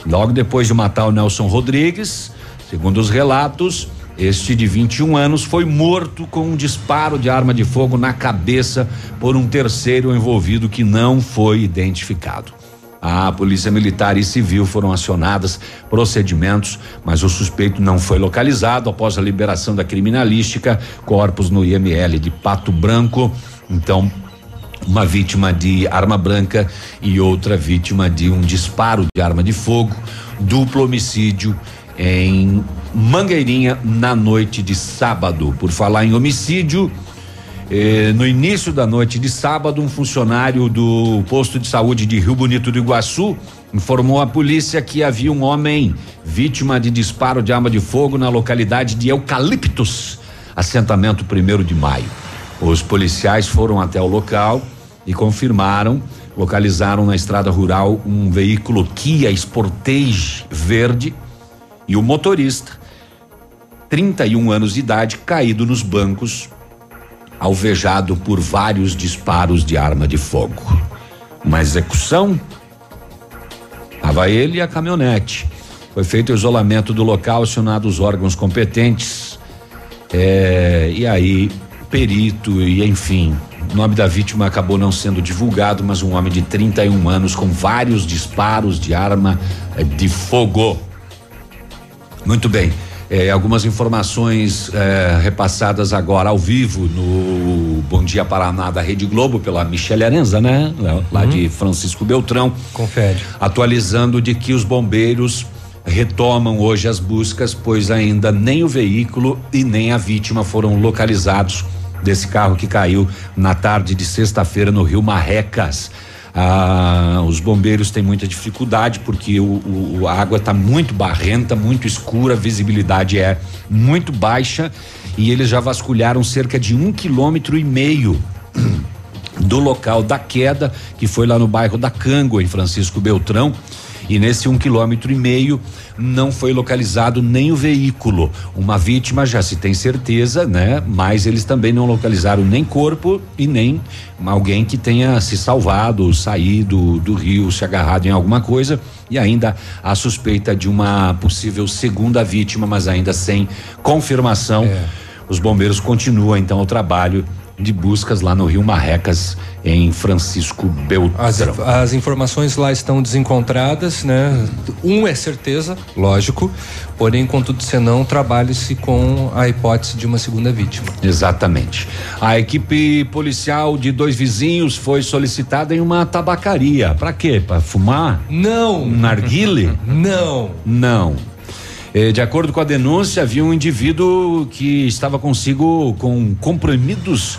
S3: Logo depois de matar o Nelson Rodrigues, segundo os relatos, este de 21 anos foi morto com um disparo de arma de fogo na cabeça por um terceiro envolvido que não foi identificado. A polícia militar e civil foram acionadas, procedimentos, mas o suspeito não foi localizado após a liberação da criminalística, corpos no IML de Pato Branco. Então, uma vítima de arma branca e outra vítima de um disparo de arma de fogo, duplo homicídio em Mangueirinha na noite de sábado. Por falar em homicídio, eh, no início da noite de sábado, um funcionário do posto de saúde de Rio Bonito do Iguaçu informou à polícia que havia um homem vítima de disparo de arma de fogo na localidade de Eucaliptos, assentamento primeiro de maio. Os policiais foram até o local e confirmaram, localizaram na estrada rural um veículo Kia Sportage verde e o motorista, 31 anos de idade, caído nos bancos, alvejado por vários disparos de arma de fogo. Uma execução? Tava ele e a caminhonete. Foi feito o isolamento do local, acionado os órgãos competentes. É, e aí, perito e enfim, o nome da vítima acabou não sendo divulgado, mas um homem de 31 anos com vários disparos de arma eh, de fogo. Muito bem. Eh, algumas informações eh, repassadas agora ao vivo no Bom Dia Paraná da Rede Globo pela Michele Arenza, né? Lá, lá de Francisco Beltrão.
S2: Confere.
S3: Atualizando de que os bombeiros retomam hoje as buscas, pois ainda nem o veículo e nem a vítima foram localizados desse carro que caiu na tarde de sexta-feira no Rio Marrecas. Ah, os bombeiros têm muita dificuldade porque o, o- a água está muito barrenta, muito escura, a visibilidade é muito baixa e eles já vasculharam cerca de um quilômetro e meio do local da queda, que foi lá no bairro da Cango, em Francisco Beltrão. E nesse um quilômetro e meio não foi localizado nem o veículo. Uma vítima já se tem certeza, né? Mas eles também não localizaram nem corpo e nem alguém que tenha se salvado, saído do rio, se agarrado em alguma coisa. E ainda a suspeita de uma possível segunda vítima, mas ainda sem confirmação. Os bombeiros continuam então o trabalho de buscas lá no Rio Marrecas, em Francisco Beltrão.
S2: As, as informações lá estão desencontradas, né? Um é certeza, lógico, porém, contudo, senão, trabalhe-se com a hipótese de uma segunda vítima.
S3: Exatamente. A equipe policial de dois vizinhos foi solicitada em uma tabacaria. Pra quê? Pra fumar?
S2: Não.
S3: Um narguile?
S2: Não.
S3: Não. Eh, De acordo com a denúncia, havia um indivíduo que estava consigo com comprimidos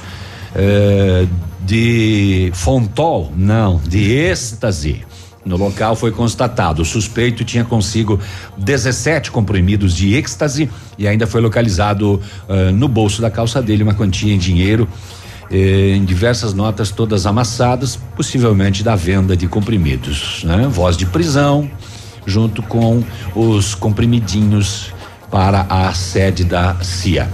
S3: eh, de Fontol, não, de êxtase. No local foi constatado, o suspeito tinha consigo 17 comprimidos de êxtase e ainda foi localizado eh, no bolso da calça dele uma quantia em dinheiro eh, em diversas notas todas amassadas, possivelmente da venda de comprimidos, né? Voz de prisão, junto com os comprimidinhos para a sede da CIA.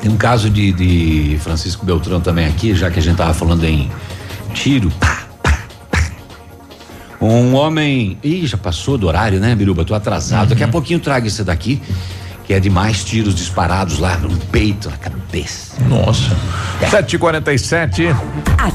S3: Tem um caso de, de Francisco Beltrão também aqui, já que a gente tava falando em tiro. Pá, pá, pá. Um homem. Ih, já passou do horário, né, Biruba? Tô atrasado. Daqui a pouquinho traga esse daqui, que é de mais tiros disparados lá no peito, na cabeça.
S1: Nossa. 7h47.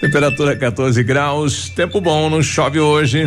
S1: Temperatura 14 graus, tempo bom, não chove hoje.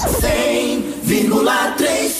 S17: 100,3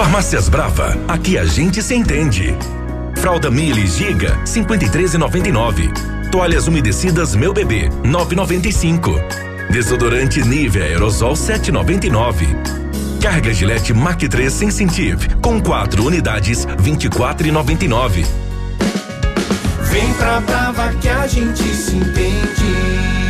S13: Farmácias Brava, aqui a gente se entende. Fralda Mili Giga, 53,99. Toalhas umedecidas Meu Bebê, 9,95. Desodorante Nivea Aerosol, 7,99. Carga Gillette Mac 3 Sensitive, com quatro unidades, 24,99.
S17: Vem pra Brava que a gente se entende.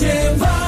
S17: Ativa News.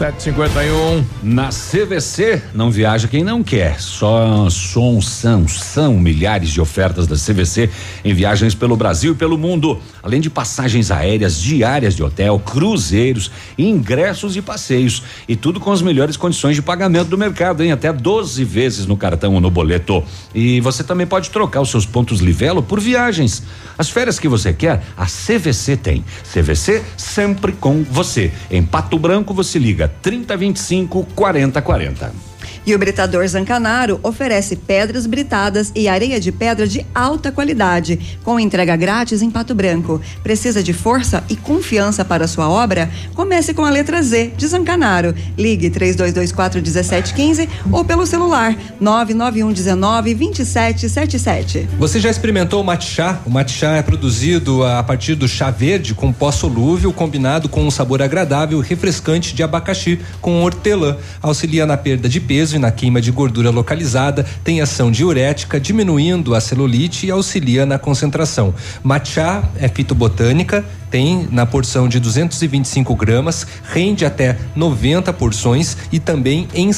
S1: 751.
S3: Na CVC, não viaja quem não quer. Só são, são, são milhares de ofertas da CVC em viagens pelo Brasil e pelo mundo. Além de passagens aéreas diárias de hotel, cruzeiros, ingressos e passeios. E tudo com as melhores condições de pagamento do mercado, hein? Até 12 vezes no cartão ou no boleto. E você também pode trocar os seus pontos Livelo por viagens. As férias que você quer, a CVC tem. CVC sempre com você. Em Pato Branco você liga 3025 4040.
S4: E o Britador Zancanaro oferece pedras britadas e areia de pedra de alta qualidade, com entrega grátis em Pato Branco. Precisa de força e confiança para sua obra? Comece com a letra Z de Zancanaro. Ligue 3224 1715 ou pelo celular 991 19 2777.
S2: Você já experimentou o matcha? O matcha é produzido a partir do chá verde com pó solúvel combinado com um sabor agradável e refrescante de abacaxi com hortelã. Auxilia na perda de peso peso e na queima de gordura localizada, tem ação diurética, diminuindo a celulite e auxilia na concentração. Matcha é fitobotânica, tem na porção de 225 gramas, rende até 90 porções e também em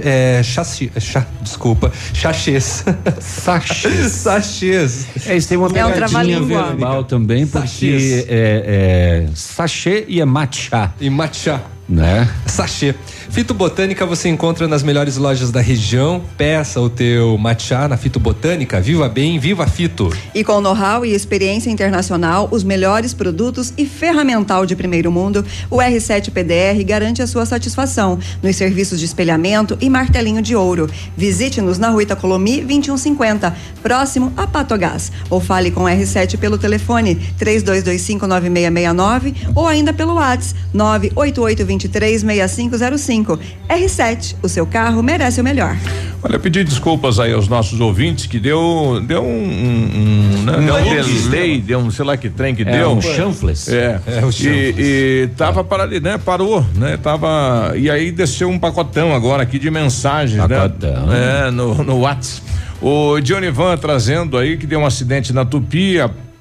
S2: é, chassi, chá, desculpa, sachês.
S3: Sachês.
S2: sachês.
S3: É, isso tem uma
S4: É um
S3: verbal também, porque
S2: Sachês.
S3: é, é sachê e é matcha,
S2: E matcha.
S3: né?
S2: Sachê. Fitobotânica você encontra nas melhores lojas da região. Peça o teu matcha na Fitobotânica. Viva bem, viva Fito.
S4: E com know-how e experiência internacional, os melhores produtos e ferramental de primeiro mundo, o R7 PDR garante a sua satisfação nos serviços de espelhamento e martelinho de ouro. Visite-nos na Rua Itacolomi 2150, próximo a Patogás. Ou fale com o R7 pelo telefone 32259669 ou ainda pelo WhatsApp 988236505. R7, o seu carro merece o melhor.
S1: Olha, pedir desculpas aí aos nossos ouvintes que deu, deu um, um, um, né, deu um delay, deu um sei lá que trem que
S3: É
S1: deu.
S3: um chanfles.
S1: É,
S2: É, o
S1: e,
S2: chanfles.
S1: e tava para ali, né? Parou, né? Tava e aí desceu um pacotão agora aqui de mensagens,
S3: Pacotão.
S1: né? É, no no Whats. O Johnny Van trazendo aí que deu um acidente na Tupi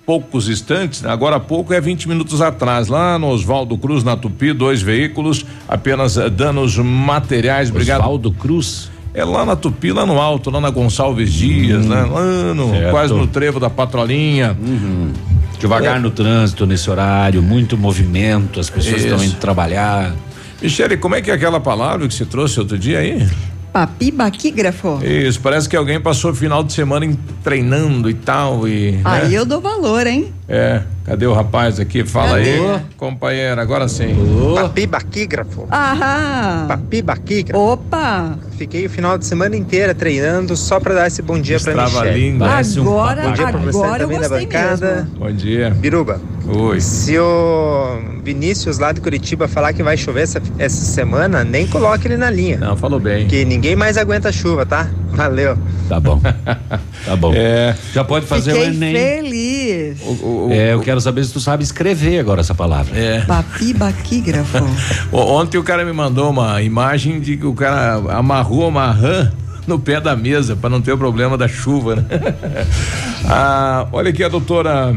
S1: poucos instantes, né? agora há pouco é 20 minutos atrás, lá no Oswaldo Cruz na Tupi, dois veículos, apenas eh, danos materiais. Obrigado.
S3: Osvaldo Cruz.
S1: É lá na Tupi, lá no alto, lá na Gonçalves Dias, né? Lá no,
S3: certo.
S1: quase no trevo da patrolinha.
S3: Devagar no trânsito nesse horário, muito movimento, as pessoas estão indo trabalhar.
S1: Michele, como é que é aquela palavra que você trouxe outro dia aí?
S4: Papibaquígrafo.
S1: Isso, parece que alguém passou o final de semana em- treinando e tal e. né?
S4: Aí eu dou valor, hein?
S1: É, cadê o rapaz aqui? Fala
S4: Cadê?
S1: aí, companheira, agora sim.
S18: Papibaquígrafo.
S4: Aham.
S18: Papibaquígrafo.
S4: Opa!
S18: Fiquei o final de semana inteira treinando só pra dar esse bom dia pra Michelle.
S3: Parece um
S4: Agora,
S18: Bom dia pra você
S4: agora eu
S18: também da bancada.
S4: mesmo.
S1: Bom dia.
S18: Biruba,
S1: Oi.
S18: se o Vinícius lá de Curitiba falar que vai chover essa, essa semana, nem coloque ele na linha.
S1: Não, falou bem.
S18: Que ninguém mais aguenta a chuva, tá? Valeu.
S3: Tá bom. Tá bom.
S1: É,
S3: Já pode fazer o
S4: Fiquei
S3: Enem.
S4: feliz.
S1: o, o-
S3: É, eu quero saber se tu sabe escrever agora essa palavra.
S1: é.
S4: Papibaquígrafo.
S1: Ontem o cara me mandou uma imagem de que o cara amarrou uma rã no pé da mesa para não ter o problema da chuva, né? ah, olha aqui a doutora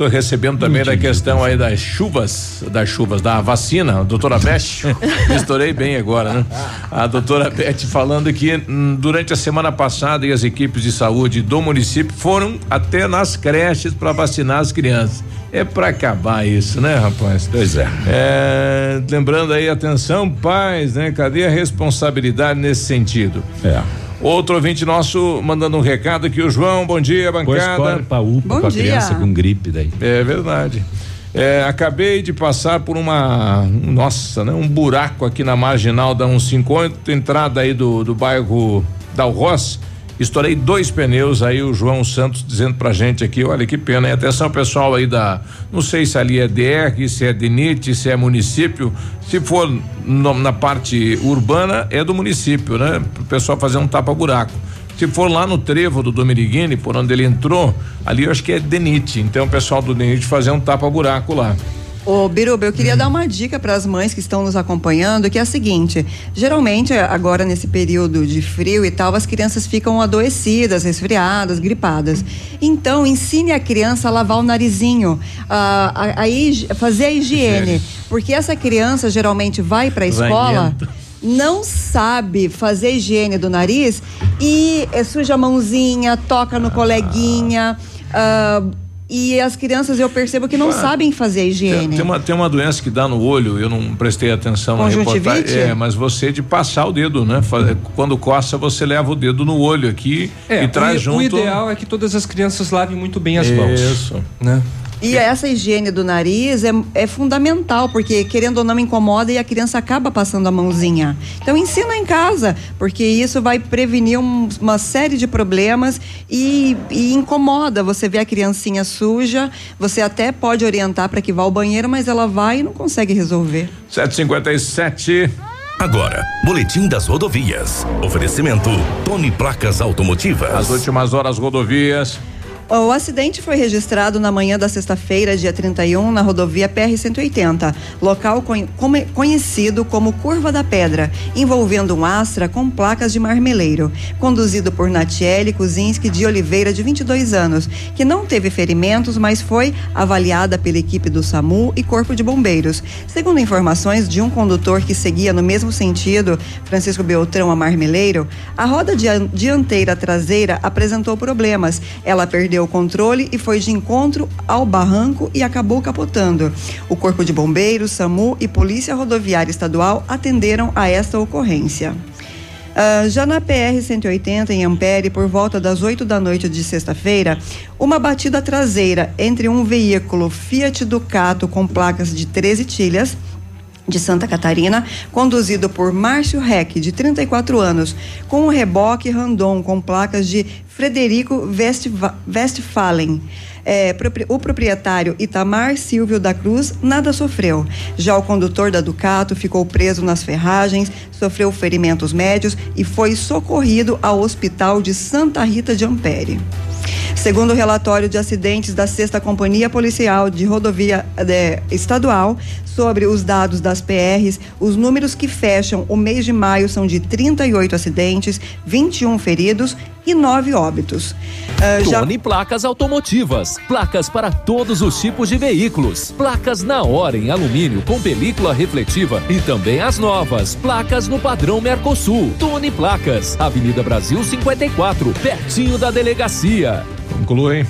S1: Estou recebendo também da questão aí das chuvas, das chuvas, da vacina, a doutora Beth. Misturei bem agora, né? A doutora Beth falando que hum, durante a semana passada e as equipes de saúde do município foram até nas creches para vacinar as crianças. É para acabar isso, né, rapaz?
S3: Pois é.
S1: É, lembrando aí, atenção, pais, né? Cadê a responsabilidade nesse sentido?
S3: É.
S1: Outro ouvinte nosso mandando um recado aqui, o João, bom dia, bancada.
S3: pra UPA
S4: Bom
S3: com a
S4: dia.
S3: criança com gripe daí.
S1: É verdade. É, acabei de passar por uma, nossa, né? Um buraco aqui na marginal da 158, entrada aí do, do bairro Dalroz. Estourei dois pneus aí, o João Santos dizendo pra gente aqui, olha que pena, e atenção pessoal aí da, não sei se ali é DR, se é DENIT, se é município, se for no- na parte urbana é do município, né? Pro pessoal fazer um tapa-buraco. Se for lá no trevo do Dominiguini, por onde ele entrou, ali eu acho que é DENIT. Então o pessoal do DENIT fazer um tapa-buraco lá.
S4: Ô, Biruba, eu queria dar uma dica para as mães que estão nos acompanhando, que é a seguinte: geralmente, agora nesse período de frio e tal, as crianças ficam adoecidas, resfriadas, gripadas. Então, ensine a criança a lavar o narizinho, a, a- a fazer a higiene. Porque essa criança geralmente vai para a escola. Não sabe fazer higiene do nariz e eh, suja a mãozinha, toca no coleguinha. ah, e as crianças eu percebo que não sabem fazer a
S1: Tem,
S4: higiene.
S1: tem uma, tem uma doença que dá no olho, eu não prestei atenção na
S4: Conjuntivite?
S1: reportagem. É, mas você de passar o dedo, né? Quando coça, você leva o dedo no olho aqui
S2: É,
S1: e traz
S2: o,
S1: junto.
S2: o ideal é que todas as crianças lavem muito bem as mãos.
S1: Isso.
S2: Né?
S4: E essa higiene do nariz é, é fundamental, porque querendo ou não incomoda e a criança acaba passando a mãozinha. Então ensina em casa, porque isso vai prevenir um- uma série de problemas e, e incomoda. Você vê a criancinha suja, você até pode orientar para que vá ao banheiro, mas ela vai e não consegue resolver.
S1: 757.
S13: Agora, Boletim das Rodovias. Oferecimento Tony Placas Automotivas.
S1: As últimas horas rodovias.
S4: O acidente foi registrado na manhã da sexta-feira, dia 31, na rodovia PR-180, local conhecido como Curva da Pedra, envolvendo um Astra com placas de marmeleiro, conduzido por Natiele Kuzinski de Oliveira, de 22 anos, que não teve ferimentos, mas foi avaliada pela equipe do SAMU e Corpo de Bombeiros. Segundo informações de um condutor que seguia no mesmo sentido, Francisco Beltrão a Marmeleiro, a roda dian- dianteira traseira apresentou problemas. Ela perdeu o controle e foi de encontro ao barranco e acabou capotando. O Corpo de Bombeiros, SAMU e Polícia Rodoviária Estadual atenderam a esta ocorrência. Ah, já na PR-180 em Ampere, por volta das 8 da noite de sexta-feira, uma batida traseira entre um veículo Fiat Ducato com placas de 13 tilhas de Santa Catarina, conduzido por Márcio Reck, de 34 anos, com um reboque Randon com placas de Frederico Westphalen. É, o proprietário Itamar Silvio da Cruz nada sofreu. Já o condutor da Ducato ficou preso nas ferragens, sofreu ferimentos médios e foi socorrido ao hospital de Santa Rita de Ampere. Segundo o relatório de acidentes da Sexta Companhia Policial de Rodovia eh, Estadual, sobre os dados das PRs, os números que fecham o mês de maio são de 38 acidentes, 21 feridos e 9 óbitos. Ah, já-
S10: Tony Placas Automotivas. Placas para todos os tipos de veículos. Placas na hora em alumínio com película refletiva e também as novas. Placas no padrão Mercosul. Tony Placas. Avenida Brasil 54, pertinho da delegacia.
S1: Concluem.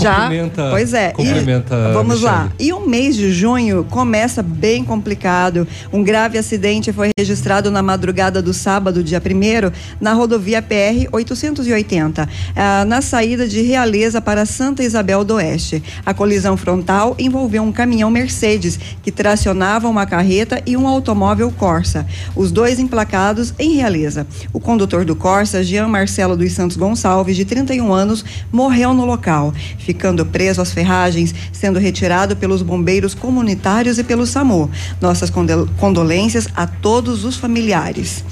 S4: Já,
S2: Complementa-
S4: pois é.
S2: complementa,
S4: e, vamos
S2: Michele.
S4: lá. E o mês de junho começa bem complicado. Um grave acidente foi registrado na madrugada do sábado, dia 1 na rodovia PR 880, ah, na saída de Realeza para Santa Isabel do Oeste. A colisão frontal envolveu um caminhão Mercedes que tracionava uma carreta e um automóvel Corsa. Os dois emplacados em Realeza. O condutor do Corsa, Jean Marcelo dos Santos Gonçalves, de 31 anos, morreu no local, ficando preso às ferragens, sendo retirado pelos bombeiros comunitários e pelo SAMU. Nossas condol- condolências a todos os familiares.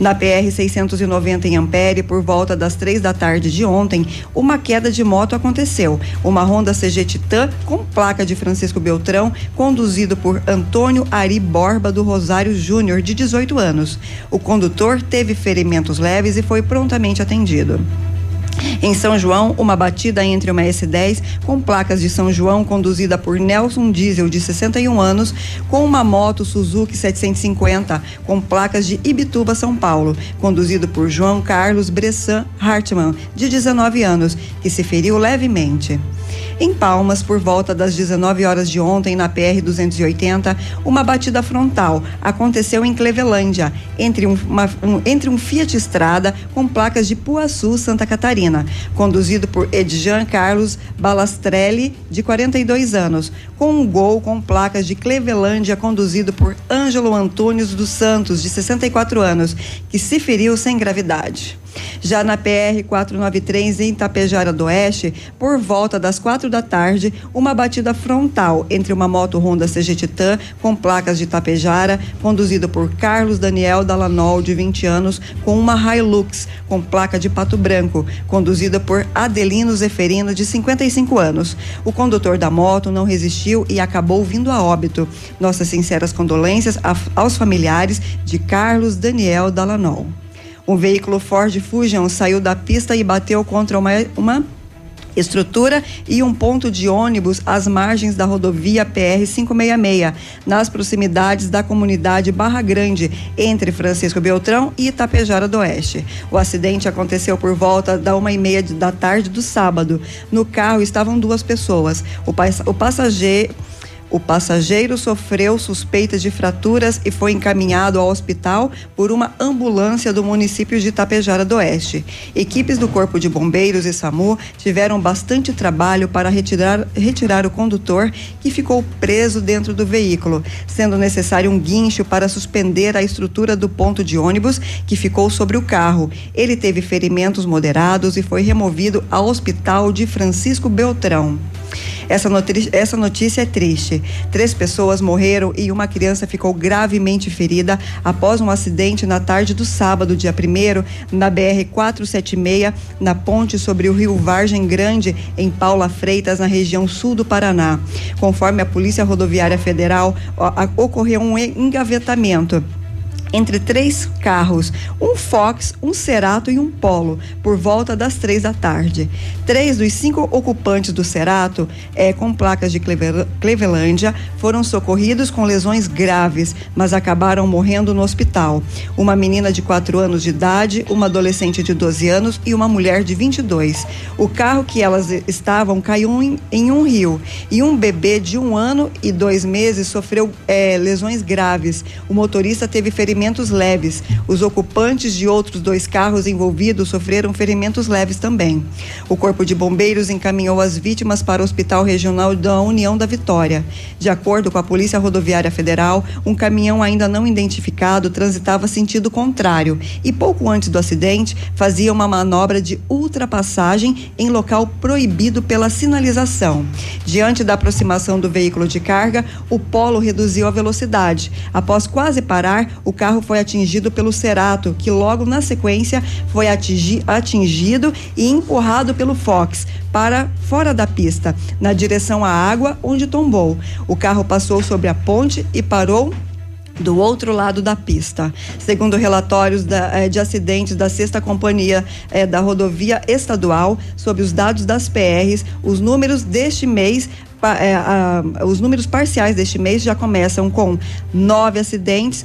S4: Na PR 690 em Ampere, por volta das três da tarde de ontem, uma queda de moto aconteceu. Uma Honda CG Titan com placa de Francisco Beltrão, conduzido por Antônio Ari Borba do Rosário Júnior, de 18 anos. O condutor teve ferimentos leves e foi prontamente atendido. Em São João, uma batida entre uma S10 com placas de São João conduzida por Nelson Diesel, de 61 anos, com uma moto Suzuki 750 com placas de Ibituba, São Paulo, conduzido por João Carlos Bressan Hartmann, de 19 anos, que se feriu levemente. Em Palmas, por volta das 19 horas de ontem, na PR 280, uma batida frontal aconteceu em Clevelândia, entre um, uma- um- entre um Fiat Estrada com placas de Puaçu, Santa Catarina, conduzido por Edjan Carlos Balastrelli, de 42 anos, com um gol com placas de Clevelândia, conduzido por Ângelo Antônios dos Santos, de 64 anos, que se feriu sem gravidade. Já na PR 493 em Tapejara do Oeste, por volta das quatro da tarde, uma batida frontal entre uma moto Honda CG Titan com placas de Tapejara, conduzido por Carlos Daniel Dalanol, de 20 anos, com uma Hilux com placa de Pato Branco, conduzida por Adelino Zeferino, de 55 anos. O condutor da moto não resistiu e acabou vindo a óbito. Nossas sinceras condolências aos familiares de Carlos Daniel Dalanol. Um veículo Ford Fusion saiu da pista e bateu contra uma, uma estrutura e um ponto de ônibus às margens da rodovia PR 566, nas proximidades da comunidade Barra Grande, entre Francisco Beltrão e Itapejara do Oeste. O acidente aconteceu por volta da uma e meia da tarde do sábado. No carro estavam duas pessoas. O, pas- o passageiro o passageiro sofreu suspeitas de fraturas e foi encaminhado ao hospital por uma ambulância do município de Itapejara do Oeste. Equipes do Corpo de Bombeiros e SAMU tiveram bastante trabalho para retirar, retirar o condutor que ficou preso dentro do veículo, sendo necessário um guincho para suspender a estrutura do ponto de ônibus que ficou sobre o carro. Ele teve ferimentos moderados e foi removido ao hospital de Francisco Beltrão. Essa, notri- essa notícia é triste. Três pessoas morreram e uma criança ficou gravemente ferida após um acidente na tarde do sábado, dia 1 na BR 476, na ponte sobre o rio Vargem Grande, em Paula Freitas, na região sul do Paraná. Conforme a Polícia Rodoviária Federal, ocorreu um engavetamento entre três carros, um Fox, um Cerato e um Polo, por volta das três da tarde. Três dos cinco ocupantes do Cerato, eh, com placas de Cleve- Clevelândia, foram socorridos com lesões graves, mas acabaram morrendo no hospital. Uma menina de 4 anos de idade, uma adolescente de 12 anos e uma mulher de 22. O carro que elas estavam caiu em, em um rio e um bebê de um ano e dois meses sofreu eh, lesões graves. O motorista teve ferimentos leves. Os ocupantes de outros dois carros envolvidos sofreram ferimentos leves também. O Corpo de Bombeiros encaminhou as vítimas para o Hospital Regional da União da Vitória. De acordo com a Polícia Rodoviária Federal, um caminhão ainda não identificado transitava sentido contrário e pouco antes do acidente fazia uma manobra de ultrapassagem em local proibido pela sinalização. Diante da aproximação do veículo de carga, o Polo reduziu a velocidade. Após quase parar, o carro foi atingido pelo Cerato, que logo na sequência foi atingi- atingido e empurrado pelo Fox para fora da pista, na direção à água, onde tombou. O carro passou sobre a ponte e parou do outro lado da pista. Segundo relatórios da, eh, de acidentes da sexta companhia eh, da rodovia estadual, sob os dados das PRs, os números deste mês eh, os números parciais deste mês já começam com nove acidentes,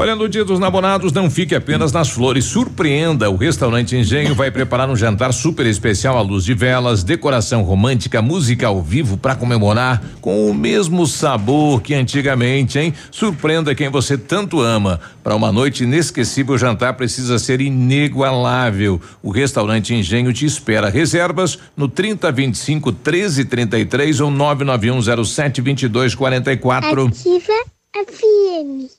S1: Olha, no Dia dos Namorados, não fique apenas nas flores, surpreenda. O restaurante Engenho vai preparar um jantar super especial à luz de velas, decoração romântica, música ao vivo para comemorar com o mesmo sabor que antigamente, hein? Surpreenda quem você tanto ama. Para uma noite inesquecível, o jantar precisa ser inigualável. O restaurante Engenho te espera. Reservas no 3025 1333 ou 99107 2244.
S9: Ativa FM.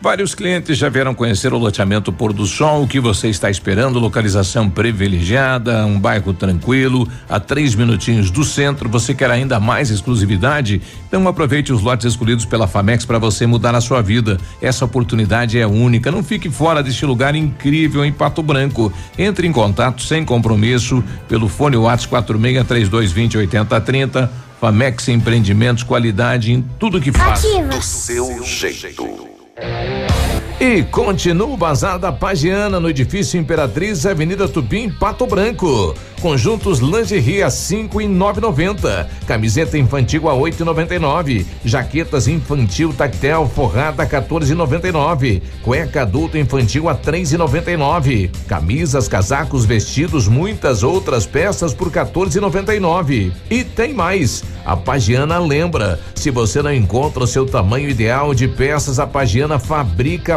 S1: Vários clientes já vieram conhecer o loteamento Pôr do Sol. O que você está esperando? Localização privilegiada, um bairro tranquilo, a três minutinhos do centro. Você quer ainda mais exclusividade? Então aproveite os lotes escolhidos pela Famex para você mudar a sua vida. Essa oportunidade é única. Não fique fora deste lugar incrível em Pato Branco. Entre em contato sem compromisso pelo fone WhatsApp 463220 8030. Famex Empreendimentos, qualidade em tudo que faz.
S9: Ativa.
S13: Do seu jeito. Bye.
S1: E continua o Bazar da Pagiana no edifício Imperatriz, Avenida Tupim, Pato Branco. Conjuntos lingerie a cinco e nove noventa. Camiseta infantil a oito e noventa e nove. Jaquetas infantil tactel forrada a 14,99. Cueca adulto infantil a três e noventa e nove. Camisas, casacos, vestidos, muitas outras peças por 14,99. E tem mais. A Pagiana lembra, se você não encontra o seu tamanho ideal de peças, a Pagiana fabrica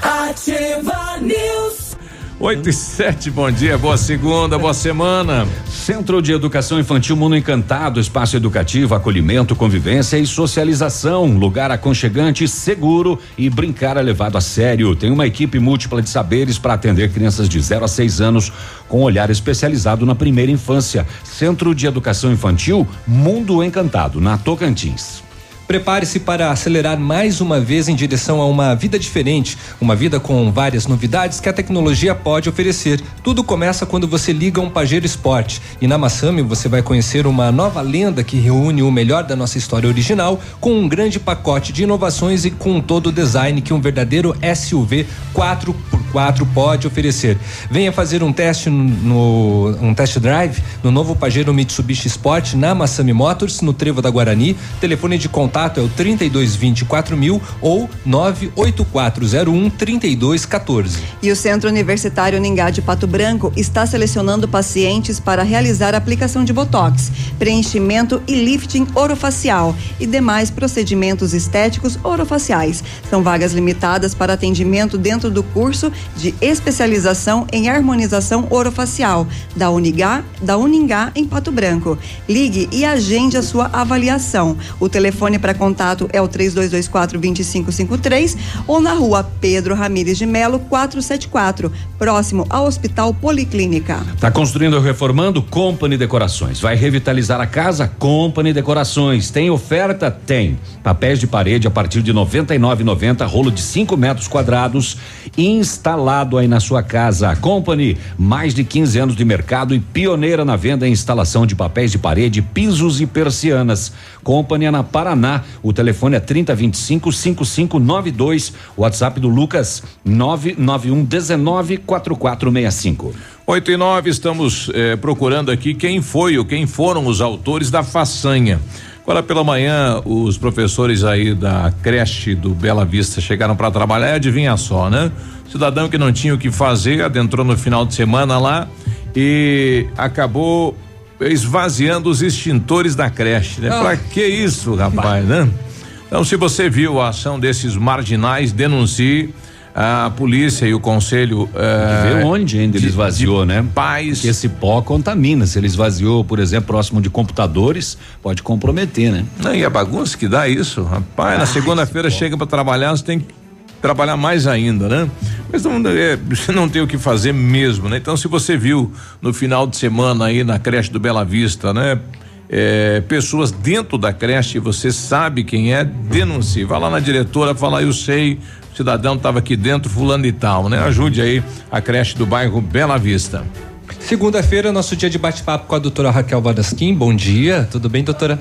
S17: Ativa. News.
S1: 8 e 7, bom dia, boa segunda, boa semana.
S3: Centro de Educação Infantil Mundo Encantado, espaço educativo, acolhimento, convivência e socialização, lugar aconchegante, seguro e brincar é levado a sério. Tem uma equipe múltipla de saberes para atender crianças de 0 a 6 anos com olhar especializado na primeira infância. Centro de Educação Infantil Mundo Encantado, na Tocantins.
S2: Prepare-se para acelerar mais uma vez em direção a uma vida diferente, uma vida com várias novidades que a tecnologia pode oferecer. Tudo começa quando você liga um Pajero Sport. E na Massami você vai conhecer uma nova lenda que reúne o melhor da nossa história original com um grande pacote de inovações e com todo o design que um verdadeiro SUV 4x4 pode oferecer. Venha fazer um teste no, um test drive no novo Pajero Mitsubishi Sport na Massami Motors, no Trevo da Guarani. Telefone de contato é o 3224 mil ou 98401 3214.
S4: E o Centro Universitário Ningá de Pato Branco está selecionando pacientes para realizar aplicação de botox, preenchimento e lifting orofacial e demais procedimentos estéticos orofaciais. São vagas limitadas para atendimento dentro do curso de especialização em harmonização orofacial da Unigá, da Uningá em Pato Branco. Ligue e agende a sua avaliação. O telefone para contato é o 3224 2553 ou na rua Pedro Ramires de Melo 474, próximo ao Hospital Policlínica.
S3: Tá construindo ou reformando? Company Decorações. Vai revitalizar a casa? Company Decorações. Tem oferta? Tem. Papéis de parede a partir de R$ 99,90, rolo de 5 metros quadrados, instalado aí na sua casa. Company, mais de 15 anos de mercado e pioneira na venda e instalação de papéis de parede, pisos e persianas. Company é na Paraná. O telefone é 3025 5592. WhatsApp do Lucas 991 19 4465.
S1: 8 e 9, estamos eh, procurando aqui quem foi ou quem foram os autores da façanha. Agora pela manhã, os professores aí da creche do Bela Vista chegaram para trabalhar, adivinha só, né? Cidadão que não tinha o que fazer, adentrou no final de semana lá e acabou esvaziando os extintores da creche, né?
S2: Ah.
S1: Pra que isso, rapaz, né? Então, se você viu a ação desses marginais, denuncie a polícia e o conselho.
S3: Que ver onde ainda ele esvaziou, né? Porque esse pó contamina. Se ele esvaziou, por exemplo, próximo de computadores, pode comprometer, né?
S1: Não, e a bagunça que dá isso, rapaz, na segunda-feira chega para trabalhar, você tem que trabalhar mais ainda, né? Mas não, é, você não tem o que fazer mesmo, né? Então, se você viu no final de semana aí na creche do Bela Vista, né? É, pessoas dentro da creche, você sabe quem é, denuncie. Vai lá na diretora, fala, eu sei, o cidadão estava aqui dentro, fulano e tal, né? Ajude aí a creche do bairro Bela Vista.
S2: Segunda-feira, nosso dia de bate-papo com a doutora Raquel Vadasquim. Bom dia, tudo bem, doutora?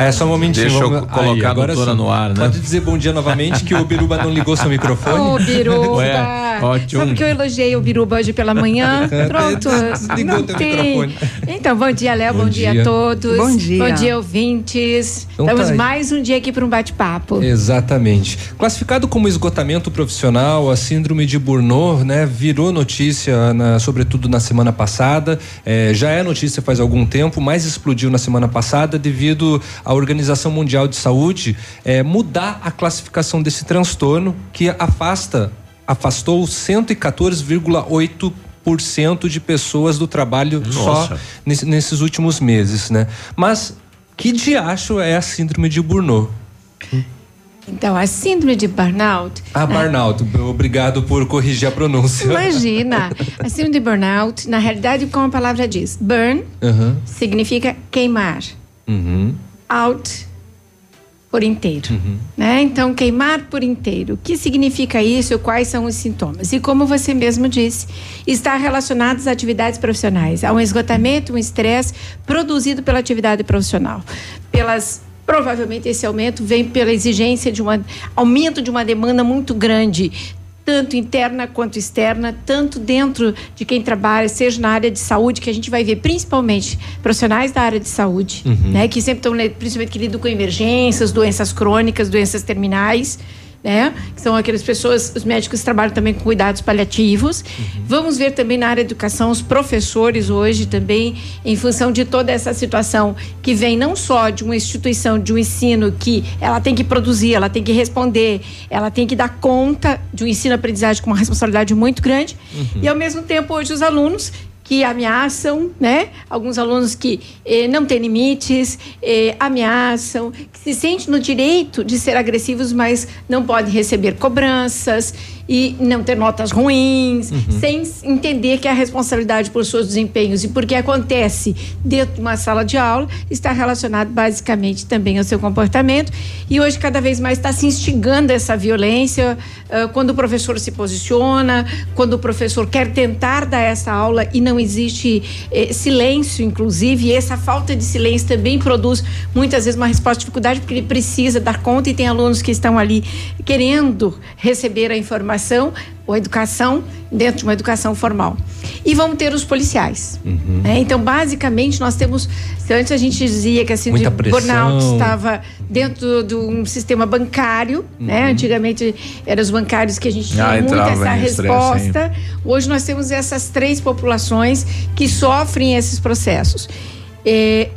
S2: É só um momentinho.
S1: Deixa eu
S2: vamos-
S1: colocar
S2: Aí,
S1: a
S2: agora
S1: doutora
S2: sim.
S1: no ar, né?
S2: Pode dizer bom dia novamente que o Biruba não ligou seu microfone.
S19: Ô, Biruba!
S1: Ué, ótimo.
S19: Sabe que eu elogiei o Biruba hoje pela manhã? Pronto.
S2: Desligou
S19: não
S2: teu
S19: tem.
S2: microfone.
S19: Então, bom dia, Léo. Bom,
S2: Bom
S19: dia.
S2: dia.
S19: a todos.
S4: Bom dia.
S19: Bom dia, ouvintes.
S2: Então
S19: Estamos
S2: tá
S19: mais um dia aqui para um bate-papo.
S2: Exatamente. Classificado como esgotamento profissional, a síndrome de Burnout, né, virou notícia, na- sobretudo na semana passada. Eh, já é notícia faz algum tempo, mas explodiu na semana passada devido à Organização Mundial de Saúde eh, mudar a classificação desse transtorno que afasta, afastou 114,8 30% de pessoas do trabalho só
S1: Nossa.
S2: nesse- nesses últimos meses, né? Mas que diacho é a síndrome de Burnout?
S19: Então, a síndrome de burnout.
S2: Ah, burnout. Obrigado por corrigir a pronúncia.
S19: Imagina, a síndrome de burnout, na realidade, como a palavra diz, burn
S2: Aham.
S19: significa queimar,
S2: Uhum.
S19: Out por inteiro. Né? Então, queimar por inteiro. O que significa isso? Quais são os sintomas? E como você mesmo disse, está relacionado às atividades profissionais, a um esgotamento, um estresse produzido pela atividade profissional, pelas provavelmente esse aumento vem pela exigência de um aumento de uma demanda muito grande tanto interna quanto externa, tanto dentro de quem trabalha, seja na área de saúde, que a gente vai ver principalmente profissionais da área de saúde,
S20: Uhum.
S19: né, que sempre estão, principalmente que lidam com emergências, doenças crônicas, doenças terminais, né, que são aquelas pessoas, os médicos trabalham também com cuidados paliativos. Vamos ver também na área de educação os professores hoje também, em função de toda essa situação que vem não só de uma instituição de um ensino que ela tem que produzir, ela tem que responder, ela tem que dar conta de um ensino-aprendizagem com uma responsabilidade muito grande, e ao mesmo tempo hoje os alunos que ameaçam, né? Alguns alunos que eh, não têm limites, eh, ameaçam, que se sentem no direito de ser agressivos, mas não podem receber cobranças e não ter notas ruins, sem entender que a responsabilidade por seus desempenhos e por que acontece dentro de uma sala de aula está relacionado basicamente também ao seu comportamento. E hoje cada vez mais está se instigando essa violência ah, quando o professor se posiciona, quando o professor quer tentar dar essa aula e não existe eh, silêncio, inclusive, e essa falta de silêncio também produz muitas vezes uma resposta de dificuldade, porque ele precisa dar conta e tem alunos que estão ali querendo receber a informação ou a educação dentro de uma educação formal. E vamos ter os policiais. né? Então, basicamente, nós temos. Se antes a gente dizia que a síndrome
S2: Muita
S19: de burnout estava dentro de um sistema bancário, né?
S2: Uhum.
S19: Antigamente eram os bancários que a gente tinha
S1: Ah,
S19: muito essa
S1: em estresse,
S19: resposta. Hoje nós temos essas três populações que sofrem esses processos. Eh,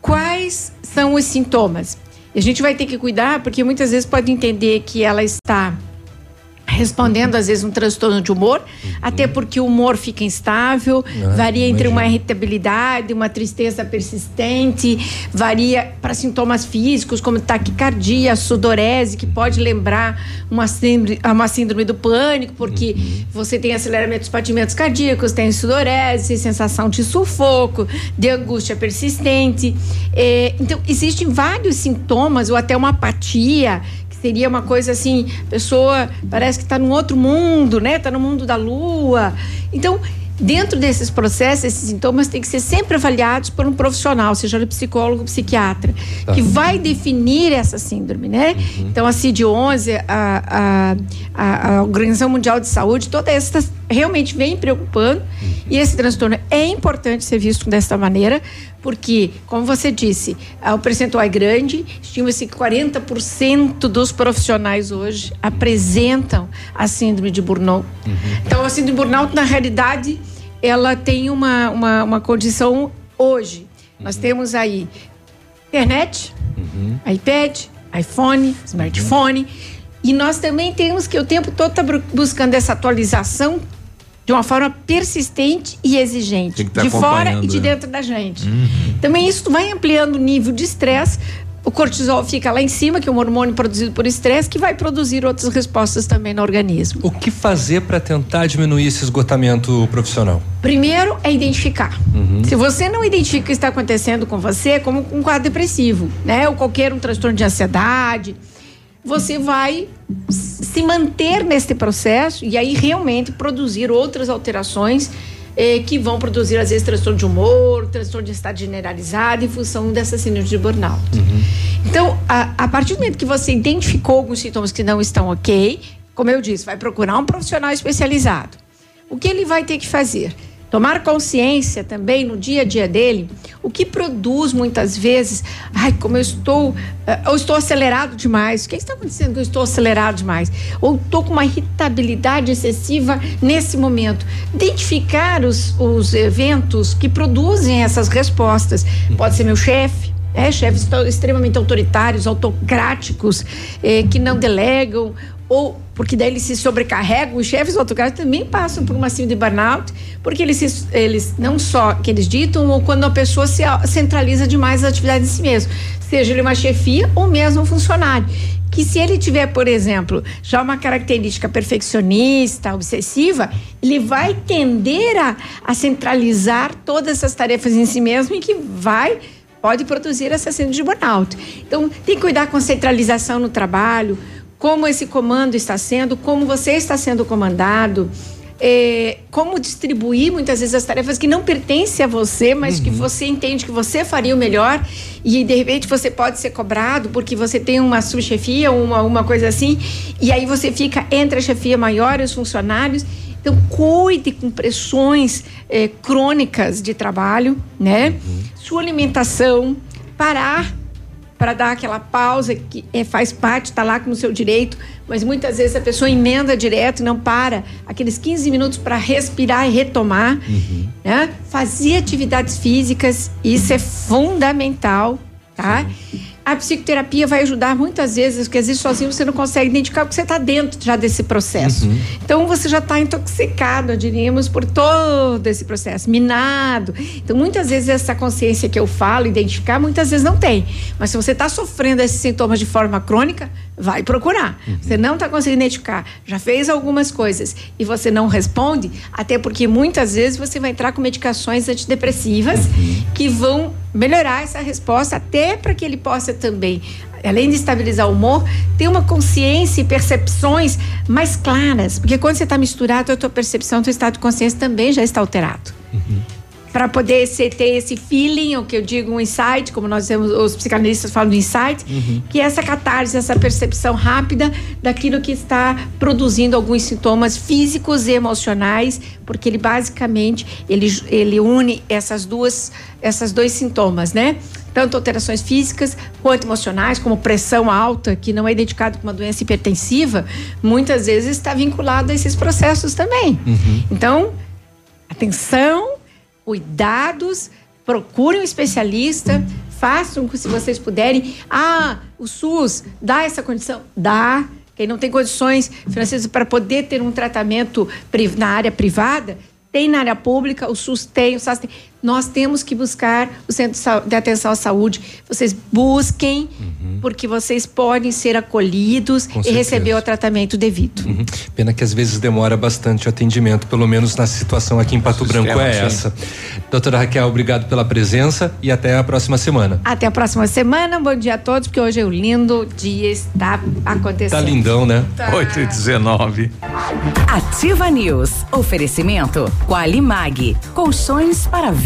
S19: quais são os sintomas? E a gente vai ter que cuidar, porque muitas vezes pode entender que ela está respondendo às vezes um transtorno de humor, até porque o humor fica instável,
S20: Ah,
S19: varia entre uma
S20: imagino.
S19: irritabilidade, uma tristeza persistente, varia para sintomas físicos como taquicardia, sudorese, que pode lembrar uma síndrome, uma síndrome do pânico, porque você tem aceleramento dos batimentos cardíacos, tem sudorese, sensação de sufoco, de angústia persistente. Eh, então, existem vários sintomas, ou até uma apatia, seria uma coisa assim, a pessoa parece que está num outro mundo, né? Está no mundo da lua. Então, dentro desses processos, esses sintomas têm que ser sempre avaliados por um profissional, seja ele psicólogo ou psiquiatra,
S20: Tá.
S19: que vai definir essa síndrome, né? Então, a CID-11, a, a, a, a Organização Mundial de Saúde, toda essa realmente vem preocupando e esse transtorno é importante ser visto desta maneira, porque, como você disse, ah, o percentual é grande, estima-se que 40% dos profissionais hoje apresentam a síndrome de Burnout. Então, a síndrome de Burnout, na realidade, ela tem uma, uma, uma condição hoje. Nós temos aí internet, iPad, iPhone, smartphone. E nós também temos que o tempo todo estar buscando essa atualização de uma forma persistente e exigente.
S20: Tá
S19: de fora e de
S20: né?
S19: dentro da gente. Também isso vai ampliando o nível de estresse. O cortisol fica lá em cima, que é um hormônio produzido por estresse, que vai produzir outras respostas também no organismo.
S2: O que fazer para tentar diminuir esse esgotamento profissional?
S19: Primeiro é identificar.
S2: Uhum.
S19: Se você não identifica o que está acontecendo com você, é como um quadro depressivo, né? Ou qualquer um transtorno de ansiedade, você vai se manter neste processo e aí realmente produzir outras alterações eh, que vão produzir, às vezes, transtorno de humor, transtorno de estado generalizado em função dessa síndrome de burnout. Então, a, a partir do momento que você identificou alguns sintomas que não estão ok, como eu disse, vai procurar um profissional especializado. O que ele vai ter que fazer? Tomar consciência também no dia a dia dele, o que produz muitas vezes, ai, como eu estou, eh, eu estou acelerado demais. O que está acontecendo que eu estou acelerado demais? Ou estou com uma irritabilidade excessiva nesse momento. Identificar os, os eventos que produzem essas respostas. Pode ser meu chefe, é, chefes extremamente autoritários, autocráticos, eh, que não delegam, ou porque daí eles se sobrecarregam, os chefes autocratas também passam por uma síndrome de burnout, porque eles, se, eles não só que eles ditam, ou quando a pessoa se centraliza demais as atividades em si mesmo, seja ele uma chefia ou mesmo um funcionário. Que se ele tiver, por exemplo, já uma característica perfeccionista, obsessiva, ele vai tender a, a centralizar todas essas tarefas em si mesmo e que vai pode produzir essa síndrome de burnout. Então, tem que cuidar com centralização no trabalho, como esse comando está sendo, como você está sendo comandado, eh, como distribuir muitas vezes as tarefas que não pertencem a você, mas que você entende que você faria o melhor e de repente você pode ser cobrado porque você tem uma subchefia, uma, uma coisa assim, e aí você fica entre a chefia maior e os funcionários. Então, cuide com pressões eh, crônicas de trabalho, né? Sua alimentação, parar para dar aquela pausa que eh, faz parte, está lá com o seu direito, mas muitas vezes a pessoa emenda direto e não para aqueles 15 minutos para respirar e retomar, né? Fazer atividades físicas, isso é fundamental, tá? A psicoterapia vai ajudar muitas vezes, porque às vezes sozinho você não consegue identificar porque você está dentro já desse processo. Então você já está intoxicado, diríamos, por todo esse processo, minado. Então muitas vezes essa consciência que eu falo, identificar, muitas vezes não tem. Mas se você está sofrendo esses sintomas de forma crônica, vai procurar. Você não está conseguindo identificar, já fez algumas coisas e você não responde, até porque muitas vezes você vai entrar com medicações antidepressivas que vão melhorar essa resposta, até para que ele possa também, além de estabilizar o humor, ter uma consciência e percepções mais claras. Porque quando você está misturado, a tua percepção, o teu estado de consciência também já está alterado para poder ser, ter esse feeling, o que eu digo, um insight, como nós temos, os psicanalistas falam do insight, que é essa catarse, essa percepção rápida daquilo que está produzindo alguns sintomas físicos e emocionais, porque ele basicamente ele, ele une essas duas, essas dois sintomas, né? Tanto alterações físicas quanto emocionais, como pressão alta, que não é identificado como uma doença hipertensiva, muitas vezes está vinculado a esses processos também. Então, atenção, cuidados, procurem um especialista, façam se vocês puderem. Ah, o SUS dá essa condição? Dá. Quem não tem condições financeiras para poder ter um tratamento na área privada, tem na área pública, o SUS tem, o SAS tem. Nós temos que buscar o Centro de Atenção à Saúde. Vocês busquem, porque vocês podem ser acolhidos
S2: Com
S19: e
S2: certeza.
S19: receber o tratamento devido.
S2: Uhum. Pena que às vezes demora bastante o atendimento, pelo menos na situação aqui em Pato Branco é
S1: sim.
S2: essa. Doutora Raquel, obrigado pela presença e até a próxima semana.
S19: Até a próxima semana. Um bom dia a todos, porque hoje é o lindo dia está acontecendo.
S2: Tá lindão, né?
S1: 8 e 19.
S14: Ativa News. Oferecimento Qualimag. Colchões para vida.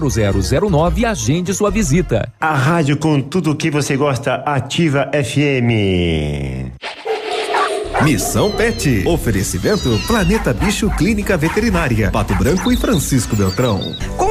S10: 32250009 e agende sua visita.
S20: A rádio com tudo o que você gosta, Ativa FM.
S12: Missão Pet. Oferecimento Planeta Bicho Clínica Veterinária. Pato Branco e Francisco Beltrão.
S4: Com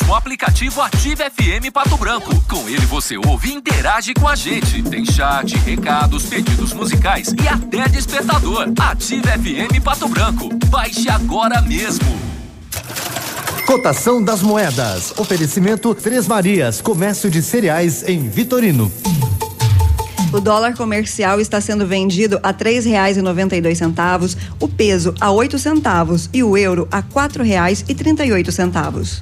S10: o aplicativo Ative FM Pato Branco. Com ele você ouve e interage com a gente. Tem chat, recados, pedidos musicais e até despertador. Ative FM Pato Branco. Baixe agora mesmo.
S6: Cotação das moedas. Oferecimento Três Marias, comércio de cereais em Vitorino.
S4: O dólar comercial está sendo vendido a três reais e noventa e dois centavos, o peso a oito centavos e o euro a quatro reais e trinta e oito centavos.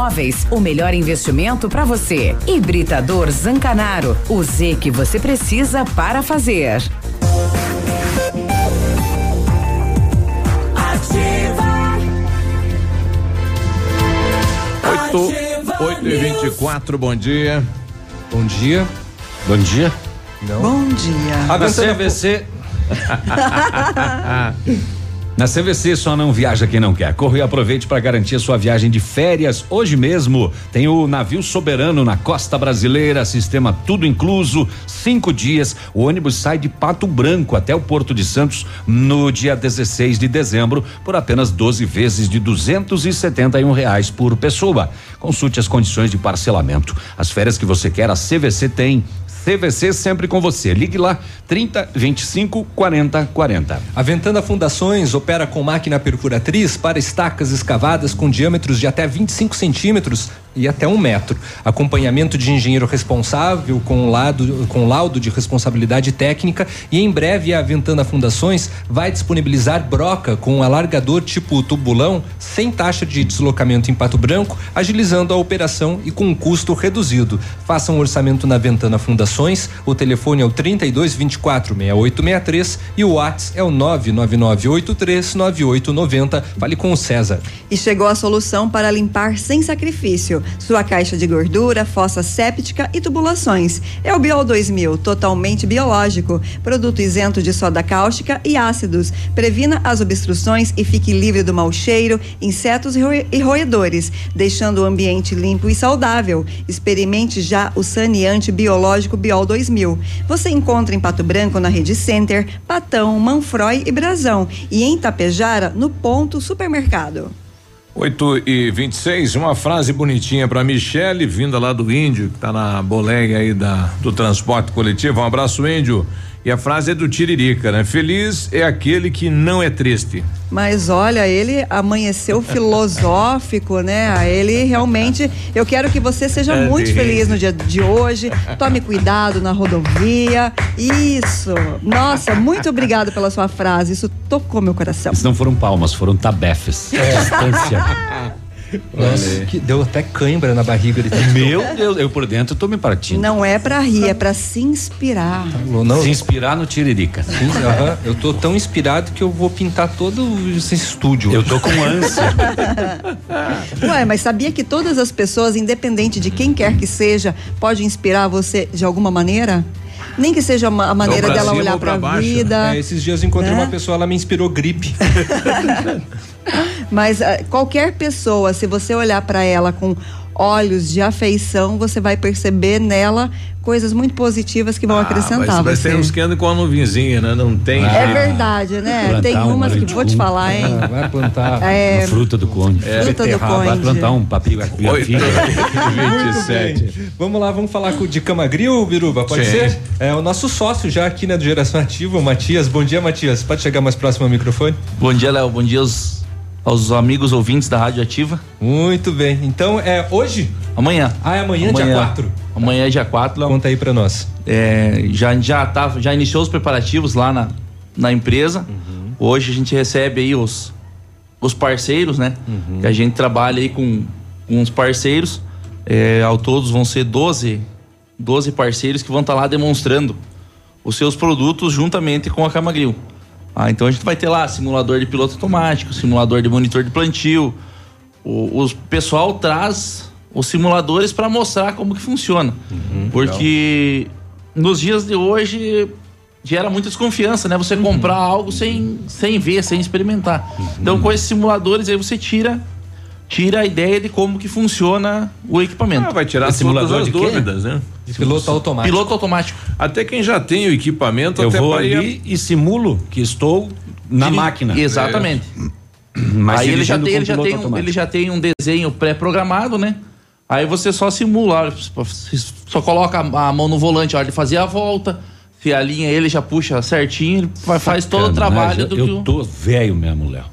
S14: O melhor investimento para você. Hibridador Zancanaro. O Z que você precisa para fazer.
S1: Oito, oito e vinte e quatro, bom dia.
S2: Bom dia.
S3: Bom dia.
S2: Não.
S4: Bom dia.
S3: Na CVC. Na CVC só não viaja quem não quer. Corre e aproveite para garantir sua viagem de férias hoje mesmo. Tem o navio soberano na costa brasileira, sistema tudo incluso, cinco dias. O ônibus sai de Pato Branco até o Porto de Santos no dia 16 de dezembro por apenas 12 vezes de 271 reais por pessoa. Consulte as condições de parcelamento. As férias que você quer, a CVC tem. CVC sempre com você. Ligue lá 30 25 40 40.
S2: A Ventana Fundações opera com máquina perfuratriz para estacas escavadas com diâmetros de até 25 centímetros e até um metro. Acompanhamento de engenheiro responsável com, lado, com laudo de responsabilidade técnica e em breve a Ventana Fundações vai disponibilizar broca com alargador tipo tubulão sem taxa de deslocamento em Pato Branco, agilizando a operação e com um custo reduzido. Faça um orçamento na Ventana Fundações. O telefone é o 32 24 6863 e o WhatsApp é o 99983 9890. Fale com o César.
S4: E chegou a solução para limpar sem sacrifício. Sua caixa de gordura, fossa séptica e tubulações. É o Biol 2000, totalmente biológico. Produto isento de soda cáustica e ácidos. Previna as obstruções e fique livre do mau cheiro, insetos e e roedores, deixando o ambiente limpo e saudável. Experimente já o saneante biológico Biol 2000. Você encontra em Pato Branco na Rede Center, Patão, Manfroy e Brasão. E em Tapejara, no Ponto Supermercado.
S1: 8 e 26 uma frase bonitinha para Michele, vinda lá do Índio, que tá na boleia aí da, do transporte coletivo. Um abraço, Índio. E a frase é do Tiririca, né? Feliz é aquele que não é triste.
S4: Mas olha, ele amanheceu filosófico, né? Ele realmente. Eu quero que você seja
S3: É
S4: muito
S3: dele.
S4: feliz no dia de hoje. Tome cuidado na rodovia. Isso. Nossa, muito obrigado pela sua frase. Isso tocou meu coração.
S3: Isso não foram palmas, foram tabefes.
S2: É.
S3: Distância.
S2: Nossa, que deu até cãibra na barriga de
S3: Meu Deus, eu por dentro tô me partindo.
S4: Não é pra rir, é pra se inspirar.
S2: Não.
S3: Se inspirar no Tiririca.
S2: Sim, aham. Eu tô tão inspirado que eu vou pintar todo esse estúdio.
S3: Eu tô com ânsia.
S4: Ué, mas sabia que todas as pessoas, independente de quem quer que seja, pode inspirar você de alguma maneira? Nem que seja uma- a maneira
S2: pra
S4: dela
S2: cima
S4: olhar
S2: ou pra
S4: pra
S2: baixo.
S4: vida.
S2: É, esses dias eu encontrei
S4: né?
S2: uma pessoa, ela me inspirou gripe.
S4: Mas ah, qualquer pessoa, se você olhar para ela com olhos de afeição, você vai perceber nela coisas muito positivas que vão acrescentar
S1: Ah, mas, mas
S4: você.
S1: tem uns que andam com a nuvenzinha, né? Não tem.
S4: É
S1: jeito.
S4: verdade, né? Tem
S3: um
S4: umas que
S3: mariticum.
S4: vou te falar, hein?
S2: Ah, vai plantar
S4: É,
S3: Uma fruta do conde.
S4: Fruta do
S3: Beterraba. Vai
S4: conde.
S3: plantar um papel.
S2: Muito bem. Vamos lá, vamos falar com o de Camagril, Biruba, pode
S1: Sim.
S2: ser? É o nosso sócio já aqui na do Geração Ativa, o Matias. Bom dia, Matias. Pode chegar mais próximo ao microfone?
S21: Bom dia, Léo. Bom dia aos, aos amigos ouvintes da Rádio Ativa.
S2: Muito bem. Então, é hoje?
S21: Amanhã.
S2: Ah, é amanhã, dia 4?
S21: Amanhã é dia 4, Léo.
S2: Conta aí pra nós.
S21: É, já, já, tá, já iniciou os preparativos lá na, na empresa.
S2: Uhum.
S21: Hoje a gente recebe aí os, os parceiros, né?
S2: Uhum.
S21: Que a gente trabalha aí com, com os parceiros. É, ao todos vão ser 12, 12 parceiros que vão estar lá demonstrando os seus produtos juntamente com a Camagril. Ah, então a gente vai ter lá simulador de piloto automático, simulador de monitor de plantio. O, pessoal traz os simuladores para mostrar como que funciona. Porque nos dias de hoje gera muita desconfiança, né? Você comprar algo sem, sem ver, sem experimentar. Então com esses simuladores aí você tira tira a ideia de como que funciona o equipamento.
S1: Ah, vai tirar
S21: Esse
S1: todas as dúvidas, né?
S2: De piloto automático.
S21: Piloto automático.
S1: Até quem já tem o equipamento,
S3: Eu
S1: até
S3: vou ali e simulo que estou na
S21: Diri-
S3: máquina.
S21: Exatamente.
S3: Mas
S21: aí ele já, tem, ele, já tem um, ele já tem um desenho pré-programado, né? Aí você só simula, só coloca a a mão no volante a hora de fazer a volta, se alinha ele, já puxa certinho, ele fa- faz todo o trabalho
S3: eu,
S21: do
S3: eu
S21: que o...
S3: tô velho mesmo, Léo.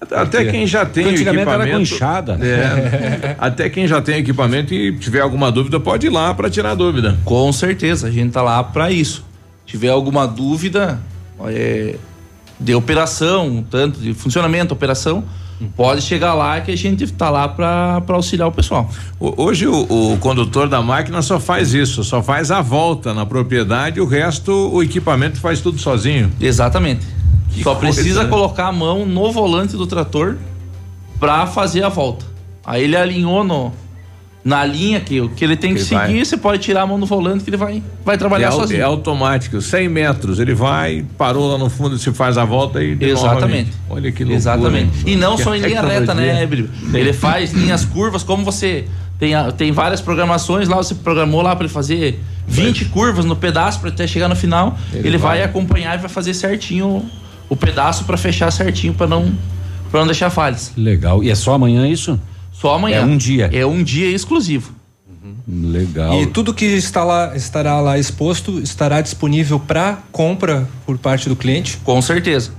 S1: Até quem já tem
S3: antigamente era
S1: equipamento.
S3: com enxada.
S1: É, até quem já tem equipamento e tiver alguma dúvida, pode ir lá para tirar a dúvida.
S21: Com certeza, a gente tá lá para isso. Se tiver alguma dúvida é, de operação, tanto de funcionamento, operação, pode chegar lá que a gente tá lá para auxiliar o pessoal.
S1: O- Hoje o, o condutor da máquina só faz isso, só faz a volta na propriedade, o resto o equipamento faz tudo sozinho.
S21: Exatamente. Só
S1: coisa,
S21: precisa
S1: né?
S21: colocar a mão no volante do trator para fazer a volta. Aí ele alinhou no, na linha que, que ele tem que
S1: Ele
S21: seguir,
S1: vai.
S21: você pode tirar a mão do volante que ele vai, vai trabalhar
S1: é,
S21: sozinho.
S1: é automático, 100 metros, ele vai, parou lá no fundo, se faz a volta e
S21: Exatamente.
S1: novamente. Olha que loucura.
S21: Exatamente.
S1: hein?
S21: E não
S1: Que
S21: só em linha reta, né, Brígio? Ele faz linhas curvas, como você tem, tem várias programações lá, você programou lá para ele fazer 20 curvas no pedaço para até chegar no final.
S3: Ele
S21: Ele, vai.
S3: vai.
S21: acompanhar e vai fazer certinho o, pedaço para fechar certinho para não para não deixar falhas.
S3: Legal. E é só amanhã isso?
S21: Só amanhã.
S3: É um dia.
S21: É um dia exclusivo.
S3: Legal.
S2: E tudo que está lá, estará lá exposto estará disponível para compra por parte do cliente?
S21: Com certeza.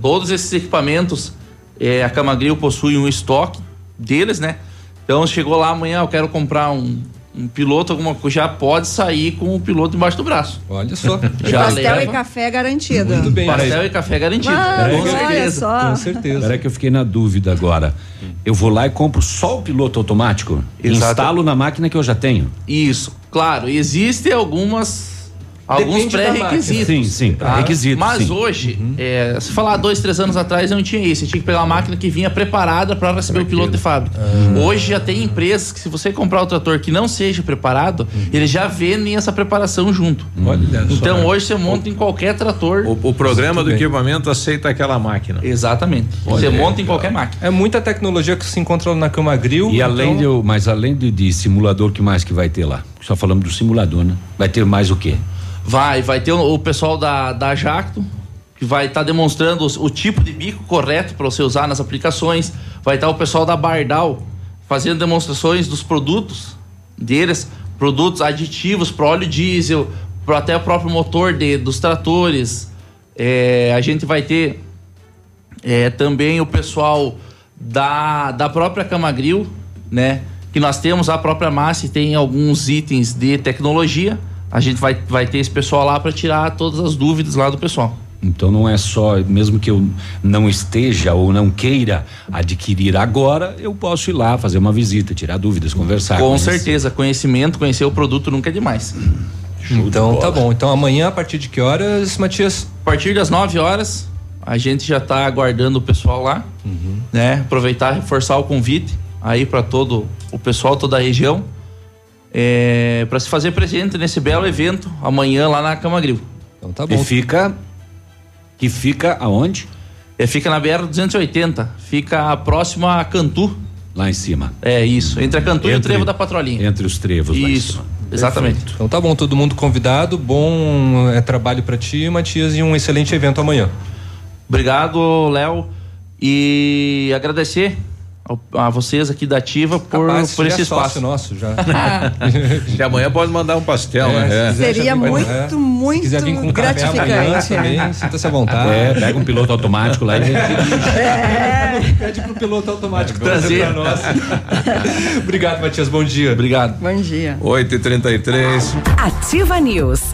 S21: Todos esses equipamentos, é, a Camagril possui um estoque deles, né? Então chegou lá amanhã, eu quero comprar um, um piloto, alguma coisa, já pode sair com o piloto embaixo do braço.
S2: Olha só.
S4: E
S21: já
S4: pastel e
S21: leva.
S4: café garantido.
S2: Muito bem.
S21: Pastel e café garantido.
S4: Ah,
S21: com
S4: olha
S21: certeza.
S4: só.
S2: Com certeza.
S3: Espera que eu fiquei na dúvida agora. Eu vou lá e compro só o piloto automático?
S21: Exato.
S3: Instalo na máquina que eu já tenho.
S21: Isso, claro. Existem algumas Alguns pré-requisitos.
S3: Sim, sim, pré-requisitos,
S21: Mas
S3: sim.
S21: hoje, é, se falar dois, três anos atrás, não tinha isso. Você tinha que pegar uma máquina que vinha preparada para receber o piloto de fábrica. Hoje já tem empresas que, se você comprar o trator que não seja preparado, eles já vendem essa preparação junto. Então hoje você monta em qualquer trator.
S1: O, o programa do equipamento aceita aquela máquina.
S21: Exatamente.
S3: Olha,
S21: você monta em qualquer máquina.
S2: É muita tecnologia que se encontra na cama grill.
S3: E além
S2: então-
S3: de, mas além de, de simulador, que mais que vai ter lá? Só falamos do simulador, né? Vai ter mais o quê?
S21: Vai, vai ter o, o pessoal da, da Jacto, que vai estar demonstrando os- o tipo de bico correto para você usar nas aplicações. Vai estar o pessoal da Bardal fazendo demonstrações dos produtos deles, produtos aditivos para óleo diesel, para até o próprio motor de, dos tratores. É, a gente vai ter é, também o pessoal da, da própria Camagril, né? Que nós temos a própria massa e tem alguns itens de tecnologia. A gente vai, vai ter esse pessoal lá para tirar todas as dúvidas lá do pessoal.
S3: Então não é só, mesmo que eu não esteja ou não queira adquirir agora, eu posso ir lá fazer uma visita, tirar dúvidas, conversar.
S21: Com certeza, conhecimento, conhecer o produto nunca é demais.
S2: Então tá bom. Então amanhã, a partir de que horas, Matias?
S21: A partir das 9 horas, a gente já está aguardando o pessoal lá,
S2: Uhum.
S21: né? Aproveitar e reforçar o convite aí para todo o pessoal, toda a região, é, para se fazer presente nesse belo evento amanhã lá na Camagril.
S2: Então tá
S3: E fica que fica aonde?
S21: É, fica na BR 280, fica próximo a Cantu.
S3: Lá em cima.
S21: É isso, entre a Cantu e o
S3: Entre-
S21: trevo da Patrolinha.
S3: Entre os trevos lá em
S21: Isso,
S3: cima.
S21: exatamente.
S2: Perfeito. Então tá bom, todo mundo convidado. Bom é, trabalho pra ti, Matias, e um excelente evento amanhã.
S21: Obrigado, Léo. E agradecer a vocês aqui da Ativa por,
S2: Capaz,
S21: por esse
S2: é
S21: espaço.
S2: nosso já.
S1: E amanhã pode mandar um pastel,
S2: É,
S1: né?
S2: se
S1: É.
S4: Seria muito,
S2: é.
S4: muito
S2: Se quiser vir com café
S4: gratificante.
S2: também, sinta-se à vontade.
S3: É, pega um piloto automático lá e
S2: Pede pro piloto automático
S21: Trazer.
S2: trazer pra nós. Obrigado, Matias. Bom dia.
S21: Obrigado.
S4: Bom dia.
S1: 8h33.
S14: Ativa News.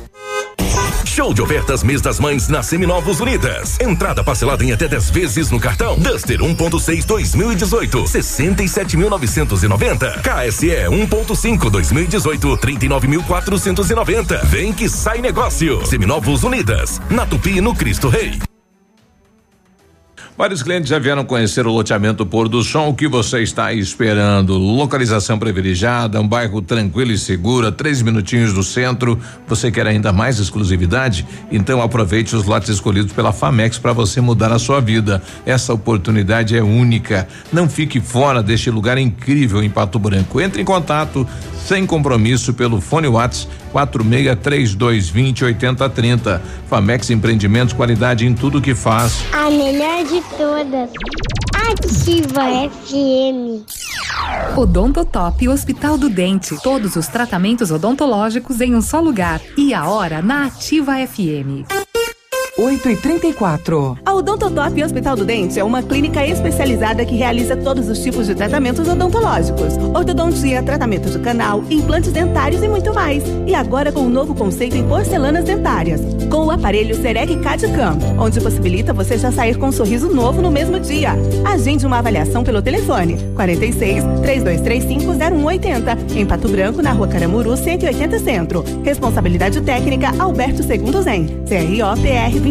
S13: Show de ofertas mês das mães na Seminovos Unidas. Entrada parcelada em até 10 vezes no cartão. Duster 1.6 2018, 67.990. KSE 1.5 2018, 39.490. Vem que sai negócio. Seminovos Unidas. Na Tupi no Cristo Rei.
S1: Vários clientes já vieram conhecer o loteamento Pôr do Sol. O que você está esperando? Localização privilegiada, um bairro tranquilo e seguro, três minutinhos do centro. Você quer ainda mais exclusividade? Então aproveite os lotes escolhidos pela Famex para você mudar a sua vida. Essa oportunidade é única. Não fique fora deste lugar incrível em Pato Branco. Entre em contato sem compromisso pelo fone Whats 463220 8030. Famex Empreendimentos, qualidade em tudo que faz.
S9: A melhor de todas. Ativa FM.
S22: Odontotop Hospital do Dente. Todos os tratamentos odontológicos em um só lugar. E a hora na Ativa FM.
S23: 8 e 34
S24: A Odontotop Hospital do Dente é uma clínica especializada que realiza todos os tipos de tratamentos odontológicos. Ortodontia, tratamento de canal, implantes dentários e muito mais. E agora com um novo conceito em porcelanas dentárias. Com o aparelho Serec CAD-CAM, onde possibilita você já sair com um sorriso novo no mesmo dia. Agende uma avaliação pelo telefone 46 3235 0180 em Pato Branco, na rua Caramuru, 180 Centro. Responsabilidade técnica Alberto Segundo Zen. CRO PR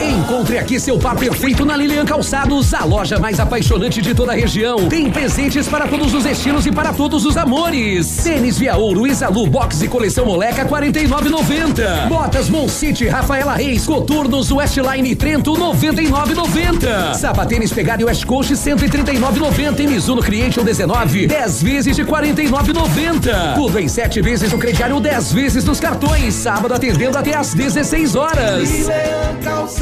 S25: Encontre aqui seu par perfeito na Lilian Calçados, a loja mais apaixonante de toda a região. Tem presentes para todos os estilos e para todos os amores. Tênis Via Ouro, Isalu, Box e coleção Moleca 49,90. Botas Mon City, Rafaela Reis, Coturnos, Westline Trento 99,90. Sapatênis Pegada e West Coast 139,90 e Mizuno Creation 19, 10 vezes de 49,90. Tudo em 7 vezes no crediário 10 vezes nos cartões. Sábado atendendo até às 16 horas.
S26: Calçados.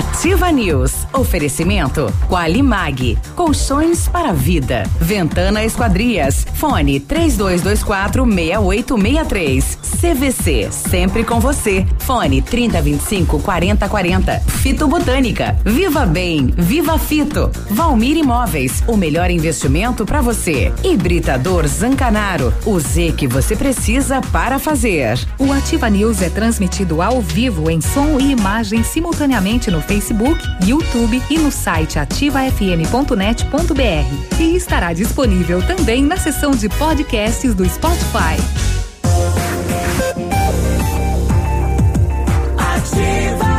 S14: Ativa News. Oferecimento Qualimag. Colchões para vida. Ventana Esquadrias. Fone 3224 6863. CVC. Sempre com você. Fone 3025 4040. Fito Botânica. Viva Bem. Viva Fito. Valmir Imóveis. O melhor investimento para você. Hibridador Zancanaro. O Z que você precisa para fazer.
S22: O Ativa News é transmitido ao vivo em som e imagem simultaneamente no Facebook, YouTube e no site ativafm.net.br. E estará disponível também na seção de podcasts do Spotify.
S27: Ativa.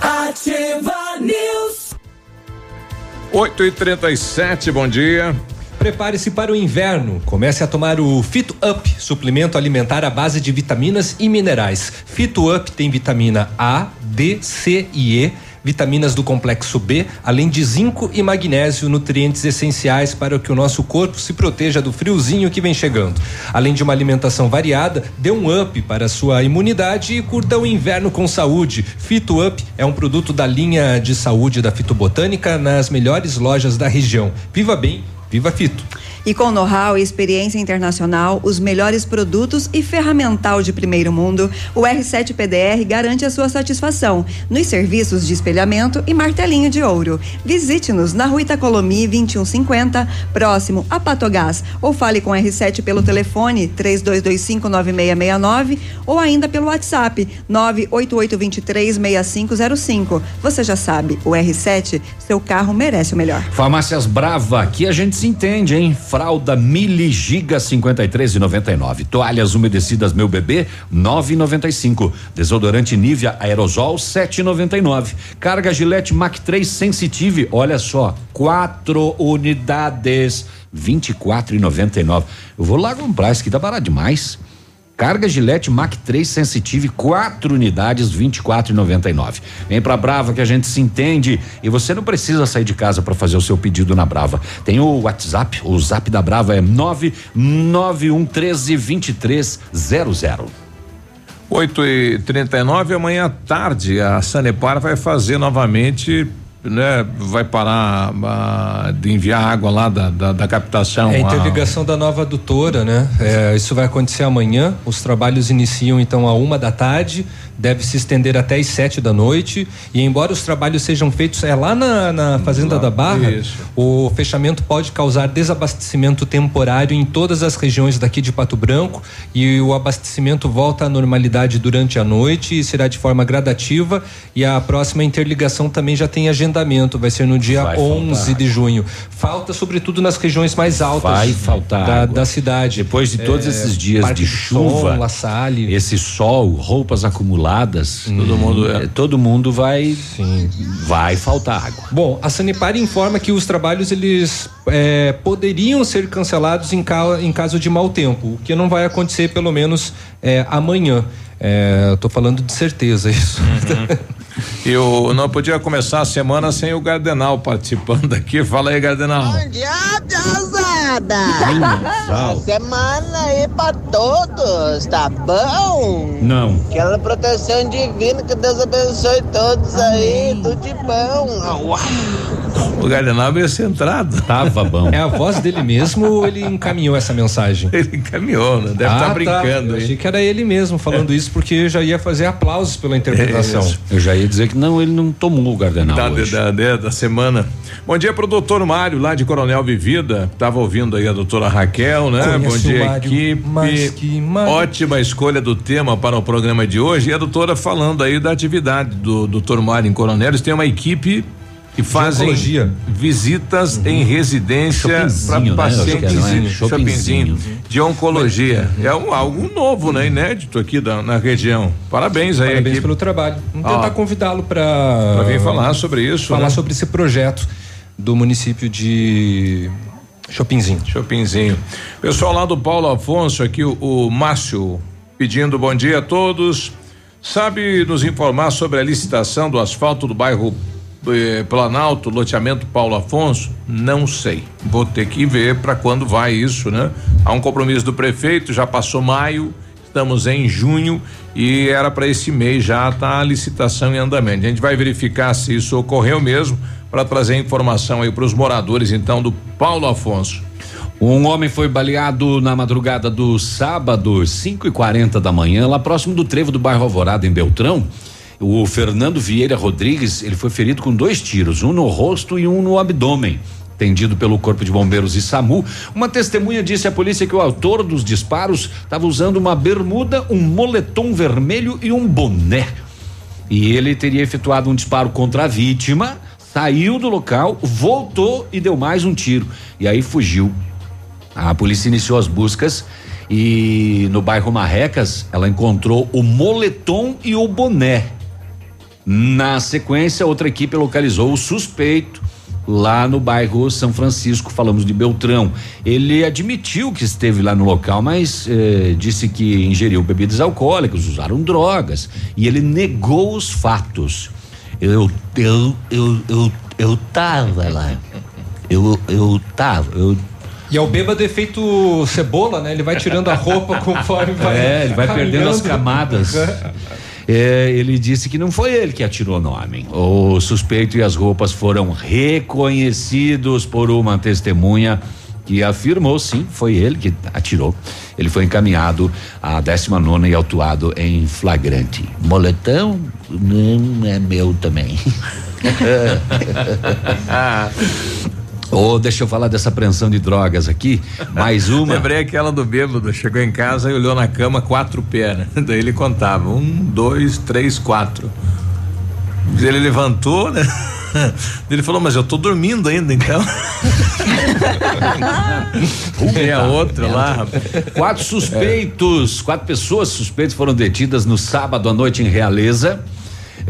S27: Ativa News.
S1: 8 e 37 bom dia.
S2: Prepare-se para o inverno. Comece a tomar o Fito Up, suplemento alimentar à base de vitaminas e minerais. Fito Up tem vitamina A, D, C e E, vitaminas do complexo B, além de zinco e magnésio, nutrientes essenciais para que o nosso corpo se proteja do friozinho que vem chegando. Além de uma alimentação variada, dê um up para sua imunidade e curta o inverno com saúde. Fito Up é um produto da linha de saúde da Fitobotânica nas melhores lojas da região. Viva bem, viva Fito.
S4: E com know-how e experiência internacional, os melhores produtos e ferramental de primeiro mundo, o R7 PDR garante a sua satisfação nos serviços de espelhamento e martelinho de ouro. Visite-nos na Rua Itacolomi 2150, próximo a Patogás, ou fale com o R7 pelo telefone 32259669 ou ainda pelo WhatsApp 988236505. Você já sabe, o R7, seu carro merece o melhor.
S3: Farmácias Brava, aqui a gente se entende, hein? Fralda Mili Giga 53 e 99. Toalhas umedecidas Meu Bebê 9,95. Desodorante Nivea Aerosol 7,99. Carga Gillette Mac 3 Sensitive, olha só, quatro unidades 24,99. Eu vou lá comprar, isso aqui tá barato demais. Carga Gillette Mac 3 Sensitive, quatro unidades, 24,99. Vem pra Brava que a gente se entende e você não precisa sair de casa para fazer o seu pedido na Brava. Tem o WhatsApp, o Zap da Brava é 99113 2300.
S1: 8 e 39 amanhã à tarde a Sanepar vai fazer novamente né, vai parar ah, de enviar água lá da, da, da captação.
S2: É a
S1: a-
S2: interligação da nova adutora, né? É, isso vai acontecer amanhã. Os trabalhos iniciam então a uma da tarde, deve se estender até às sete da noite. E embora os trabalhos sejam feitos é lá na, na Fazenda da Barra,
S1: isso.
S2: o fechamento pode causar desabastecimento temporário em todas as regiões daqui de Pato Branco e o abastecimento volta à normalidade durante a noite e será de forma gradativa. E a próxima interligação também já tem agendamento, vai ser no dia
S3: Vai
S2: 11
S3: faltar.
S2: de junho. Falta sobretudo nas regiões mais altas
S3: Vai faltar
S2: da, da cidade.
S3: Depois de todos
S2: É,
S3: esses dias de chuva,
S2: Som, La Salle.
S3: esse sol, roupas acumuladas, todo
S1: mundo
S3: é, todo mundo vai vai faltar água.
S2: Bom, a Sanepar informa que os trabalhos eles é, poderiam ser cancelados em, ca- em caso de mau tempo, o que não vai acontecer pelo menos é, amanhã. É, tô falando de certeza isso.
S1: Eu não podia começar a semana sem o Gardenal participando aqui. Fala aí, Gardenal.
S28: dia, Piazada!
S29: Boa semana aí pra todos, tá bom?
S3: Não.
S29: Aquela proteção divina, que Deus abençoe todos aí, tudo de bom.
S1: O Gardenal veio centrado.
S3: Tava bom.
S2: É a voz dele mesmo ou ele encaminhou essa mensagem?
S1: Ele encaminhou, né? Deve estar
S2: ah,
S1: brincando.
S2: Tá. Eu achei que era ele mesmo falando isso porque eu já ia fazer aplausos pela interpretação.
S1: É.
S3: Eu já ia dizer que não, ele não tomou o Gardenal
S1: Da,
S3: hoje.
S1: da, da, da semana. Bom dia pro doutor Mário, lá de Coronel Vivida. Tava ouvindo aí a doutora Raquel, né?
S2: Conheço
S1: Bom dia,
S2: Mário,
S1: equipe.
S2: que Mário.
S1: Ótima escolha do tema para o programa de hoje. E a doutora falando aí da atividade do doutor Mário em Coronel. Eles têm uma equipe que fazem
S2: oncologia.
S1: visitas em residência para
S3: né?
S1: pacientes
S3: é, é?
S1: Chopinzinho,
S3: Chopinzinho.
S1: de oncologia. É um, algo novo, né? Inédito aqui da, na região. Parabéns aí,
S2: Parabéns pelo trabalho. Vamos tentar convidá-lo para
S1: vir falar sobre isso,
S2: Falar
S1: né?
S2: sobre esse projeto do município de Chopinzinho.
S1: Chopinzinho. Pessoal lá do Paulo Afonso, aqui o, o Márcio pedindo bom dia a todos. Sabe nos informar sobre a licitação do asfalto do bairro eh, Planalto, loteamento Paulo Afonso? Não sei. Vou ter que ver para quando vai isso, né? Há um compromisso do prefeito, já passou maio, estamos em junho e era para esse mês já tá a licitação em andamento. A gente vai verificar se isso ocorreu mesmo para trazer informação aí para os moradores então do Paulo Afonso.
S3: Um homem foi baleado na madrugada do sábado, 5 e 40 da manhã, lá próximo do trevo do bairro Alvorada, em Beltrão. O Fernando Vieira Rodrigues, ele foi ferido com dois tiros, um no rosto e um no abdômen. Atendido pelo Corpo de Bombeiros e SAMU, uma testemunha disse à polícia que o autor dos disparos estava usando uma bermuda, um moletom vermelho e um boné. E ele teria efetuado um disparo contra a vítima, saiu do local, voltou e deu mais um tiro. E aí fugiu. A polícia iniciou as buscas e no bairro Marrecas ela encontrou o moletom e o boné. Na sequência, outra equipe localizou o suspeito lá no bairro São Francisco, falamos de Beltrão. Ele admitiu que esteve lá no local, mas eh, disse que ingeriu bebidas alcoólicas, usaram drogas e ele negou os fatos. Eu eu eu eu, eu tava lá. Eu eu tava, eu
S2: E é o bêbado efeito cebola, né? Ele vai tirando a roupa conforme vai.
S3: É, ele vai perdendo as
S2: caminhando.
S3: camadas. É, ele disse que não foi ele que atirou no homem. O suspeito e as roupas foram reconhecidos por uma testemunha que afirmou sim, foi ele que atirou. Ele foi encaminhado à 19 e autuado em flagrante. Moletão não é meu também. Oh, deixa eu falar dessa apreensão de drogas aqui. Mais uma.
S1: Lembrei aquela do bêbado, chegou em casa e olhou na cama quatro pés, né? Daí ele contava, um, dois, três, quatro. Ele levantou, né? Ele falou, mas eu tô dormindo ainda, então. Tem a outra lá.
S3: Quatro suspeitos, quatro pessoas suspeitas foram detidas no sábado à noite em Realeza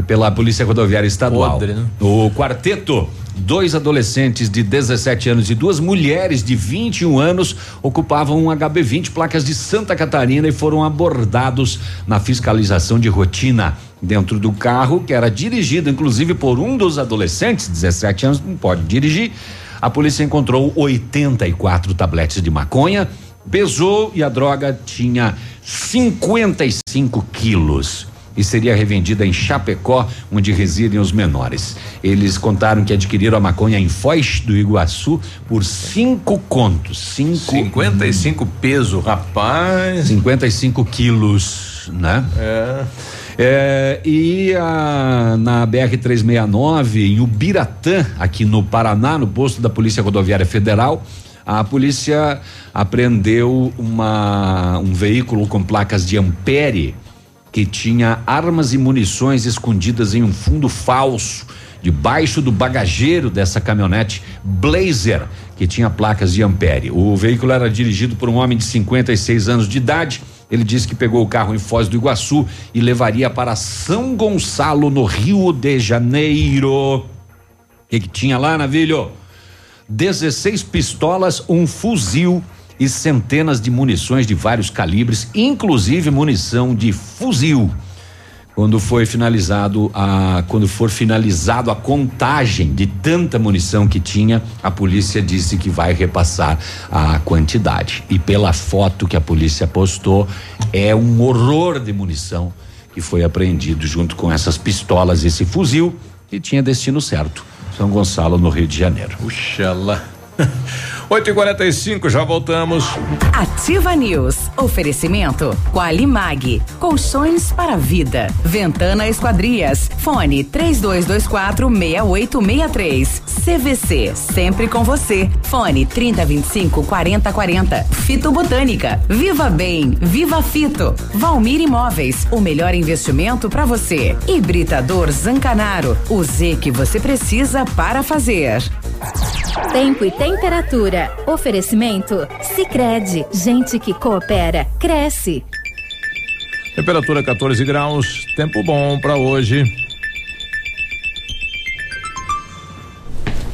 S3: pela Polícia Rodoviária Estadual.
S1: Podre, né?
S3: O quarteto, dois adolescentes de 17 anos e duas mulheres de 21 anos ocupavam um HB20 placas de Santa Catarina e foram abordados na fiscalização de rotina dentro do carro, que era dirigido inclusive por um dos adolescentes, 17 anos, não pode dirigir. A polícia encontrou 84 tabletes de maconha, pesou e a droga tinha 55 quilos e seria revendida em Chapecó, onde residem os menores. Eles contaram que adquiriram a maconha em Foz do Iguaçu por cinco contos. Cinco,
S1: 55 peso, rapaz.
S3: 55 quilos, né?
S1: É.
S3: É, e a, na BR-369, em Ubiratã, aqui no Paraná, no posto da Polícia Rodoviária Federal, a polícia apreendeu uma, um veículo com placas de Ampere que tinha armas e munições escondidas em um fundo falso debaixo do bagageiro dessa caminhonete Blazer que tinha placas de Ampere. O veículo era dirigido por um homem de 56 anos de idade. Ele disse que pegou o carro em Foz do Iguaçu e levaria para São Gonçalo, no Rio de Janeiro. O que, que tinha lá, Navilho? 16 pistolas, um fuzil e centenas de munições de vários calibres, inclusive munição de fuzil. quando foi finalizado a quando for finalizado a contagem de tanta munição que tinha, a polícia disse que vai repassar a quantidade. E pela foto que a polícia postou, é um horror de munição que foi apreendido junto com essas pistolas, esse fuzil que tinha destino certo. São Gonçalo, no Rio de Janeiro.
S1: Puxa lá. 8 e 45 já voltamos.
S14: Ativa News. Oferecimento. Qualimag. Colchões para vida. Ventana Esquadrias. Fone 3224 6863. CVC. Sempre com você. Fone 3025 4040. Fito Botânica. Viva Bem. Viva Fito. Valmir Imóveis. O melhor investimento para você. Hibridador Zancanaro. O Z que você precisa para fazer.
S30: Tempo e temperatura. Oferecimento? Sicredi Gente que coopera, cresce.
S1: Temperatura 14 graus, tempo bom para hoje.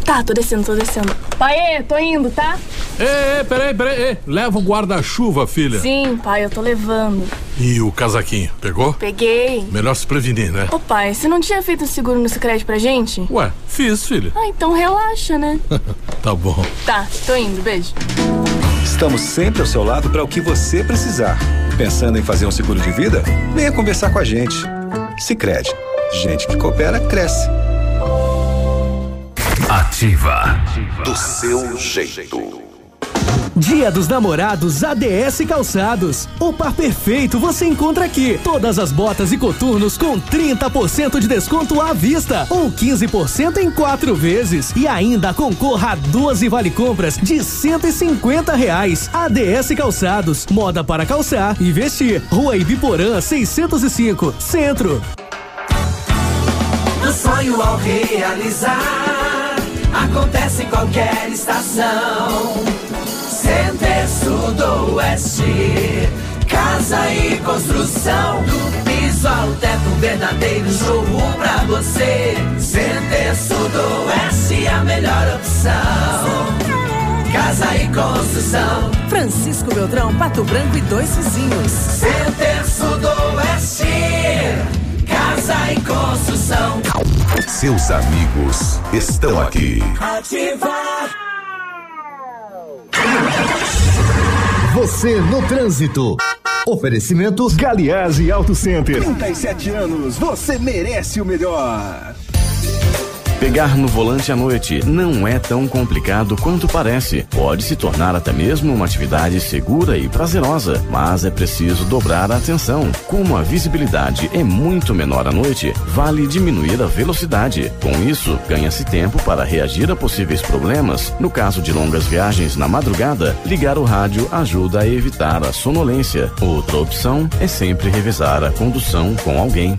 S31: Tá, tô descendo, tô descendo. Pai, tô indo, tá?
S28: Ei, peraí, peraí. Ei, leva o guarda-chuva, filha.
S31: Sim, pai, eu tô levando.
S28: E o casaquinho, pegou?
S31: Peguei.
S28: Melhor se prevenir, né?
S31: Ô pai, você não tinha feito seguro no Sicredi pra gente?
S28: Ué, fiz, filha.
S31: Ah, então relaxa, né?
S28: tá bom.
S31: Tá, tô indo, beijo.
S32: Estamos sempre ao seu lado para o que você precisar. Pensando em fazer um seguro de vida? Venha conversar com a gente. Sicredi, gente que coopera cresce.
S13: Ativa. Do seu jeito.
S25: Dia dos Namorados ADS Calçados. O par perfeito você encontra aqui. Todas as botas e coturnos com 30% de desconto à vista ou 15% em quatro vezes. E ainda concorra a 12 vale compras de 150 reais. ADS Calçados. Moda para calçar e vestir. Rua Ibiporã 605, Centro.
S27: Do sonho ao realizar, acontece em qualquer estação. Sudoeste, casa e construção. Do piso ao teto, um verdadeiro showroom pra você. Center Sudoeste, a melhor opção. Casa e construção.
S23: Francisco Beltrão, Pato Branco e dois vizinhos.
S27: Center Sudoeste, casa e construção.
S13: Seus amigos estão aqui.
S27: Ativar.
S6: Você no trânsito. Oferecimentos Galiase Auto Center.
S33: 37 anos, você merece o melhor.
S34: Pegar no volante à noite não é tão complicado quanto parece. Pode se tornar até mesmo uma atividade segura e prazerosa, mas é preciso dobrar a atenção. Como a visibilidade é muito menor à noite, vale diminuir a velocidade. Com isso, ganha-se tempo para reagir a possíveis problemas. No caso de longas viagens na madrugada, ligar o rádio ajuda a evitar a sonolência. Outra opção é sempre revezar a condução com alguém.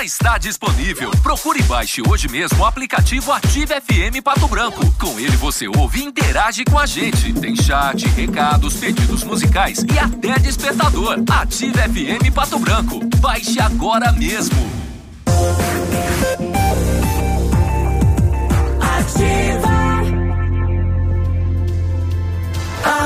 S10: Já está disponível. Procure e baixe hoje mesmo o aplicativo Ative FM Pato Branco. Com ele você ouve e interage com a gente. Tem chat, recados, pedidos musicais e até despertador. Ative FM Pato Branco. Baixe agora mesmo.
S27: Ativa.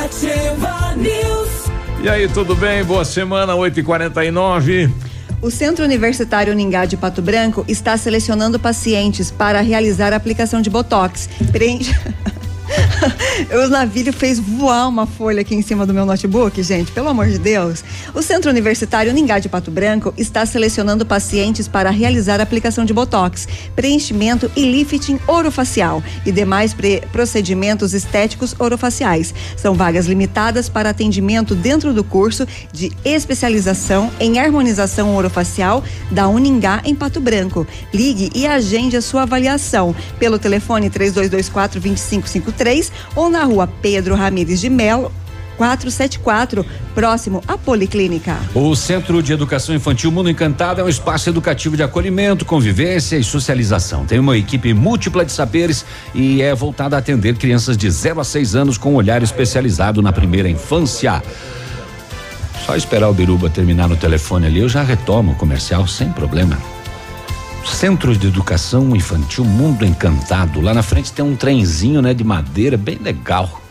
S27: Ativa News.
S1: E aí, tudo bem? Boa semana, 8 e 49
S4: O Centro Universitário Ningá de Pato Branco está selecionando pacientes para realizar a aplicação de Botox. Preencha. o navilho fez voar uma folha aqui em cima do meu notebook, gente, pelo amor de Deus. O Centro Universitário Ningá de Pato Branco está selecionando pacientes para realizar aplicação de botox, preenchimento e lifting orofacial e demais procedimentos estéticos orofaciais. São vagas limitadas para atendimento dentro do curso de especialização em harmonização orofacial da Uningá em Pato Branco. Ligue e agende a sua avaliação pelo telefone 3224 2553 ou na rua Pedro Ramires de Melo, 474, próximo à Policlínica.
S3: O Centro de Educação Infantil Mundo Encantado é um espaço educativo de acolhimento, convivência e socialização. Tem uma equipe múltipla de saberes e é voltada a atender crianças de 0 a 6 anos com um olhar especializado na primeira infância. Só esperar o Biruba terminar no telefone ali, eu já retomo o comercial sem problema. Centro de Educação Infantil Mundo Encantado. Lá na frente tem um trenzinho, né, de madeira, bem legal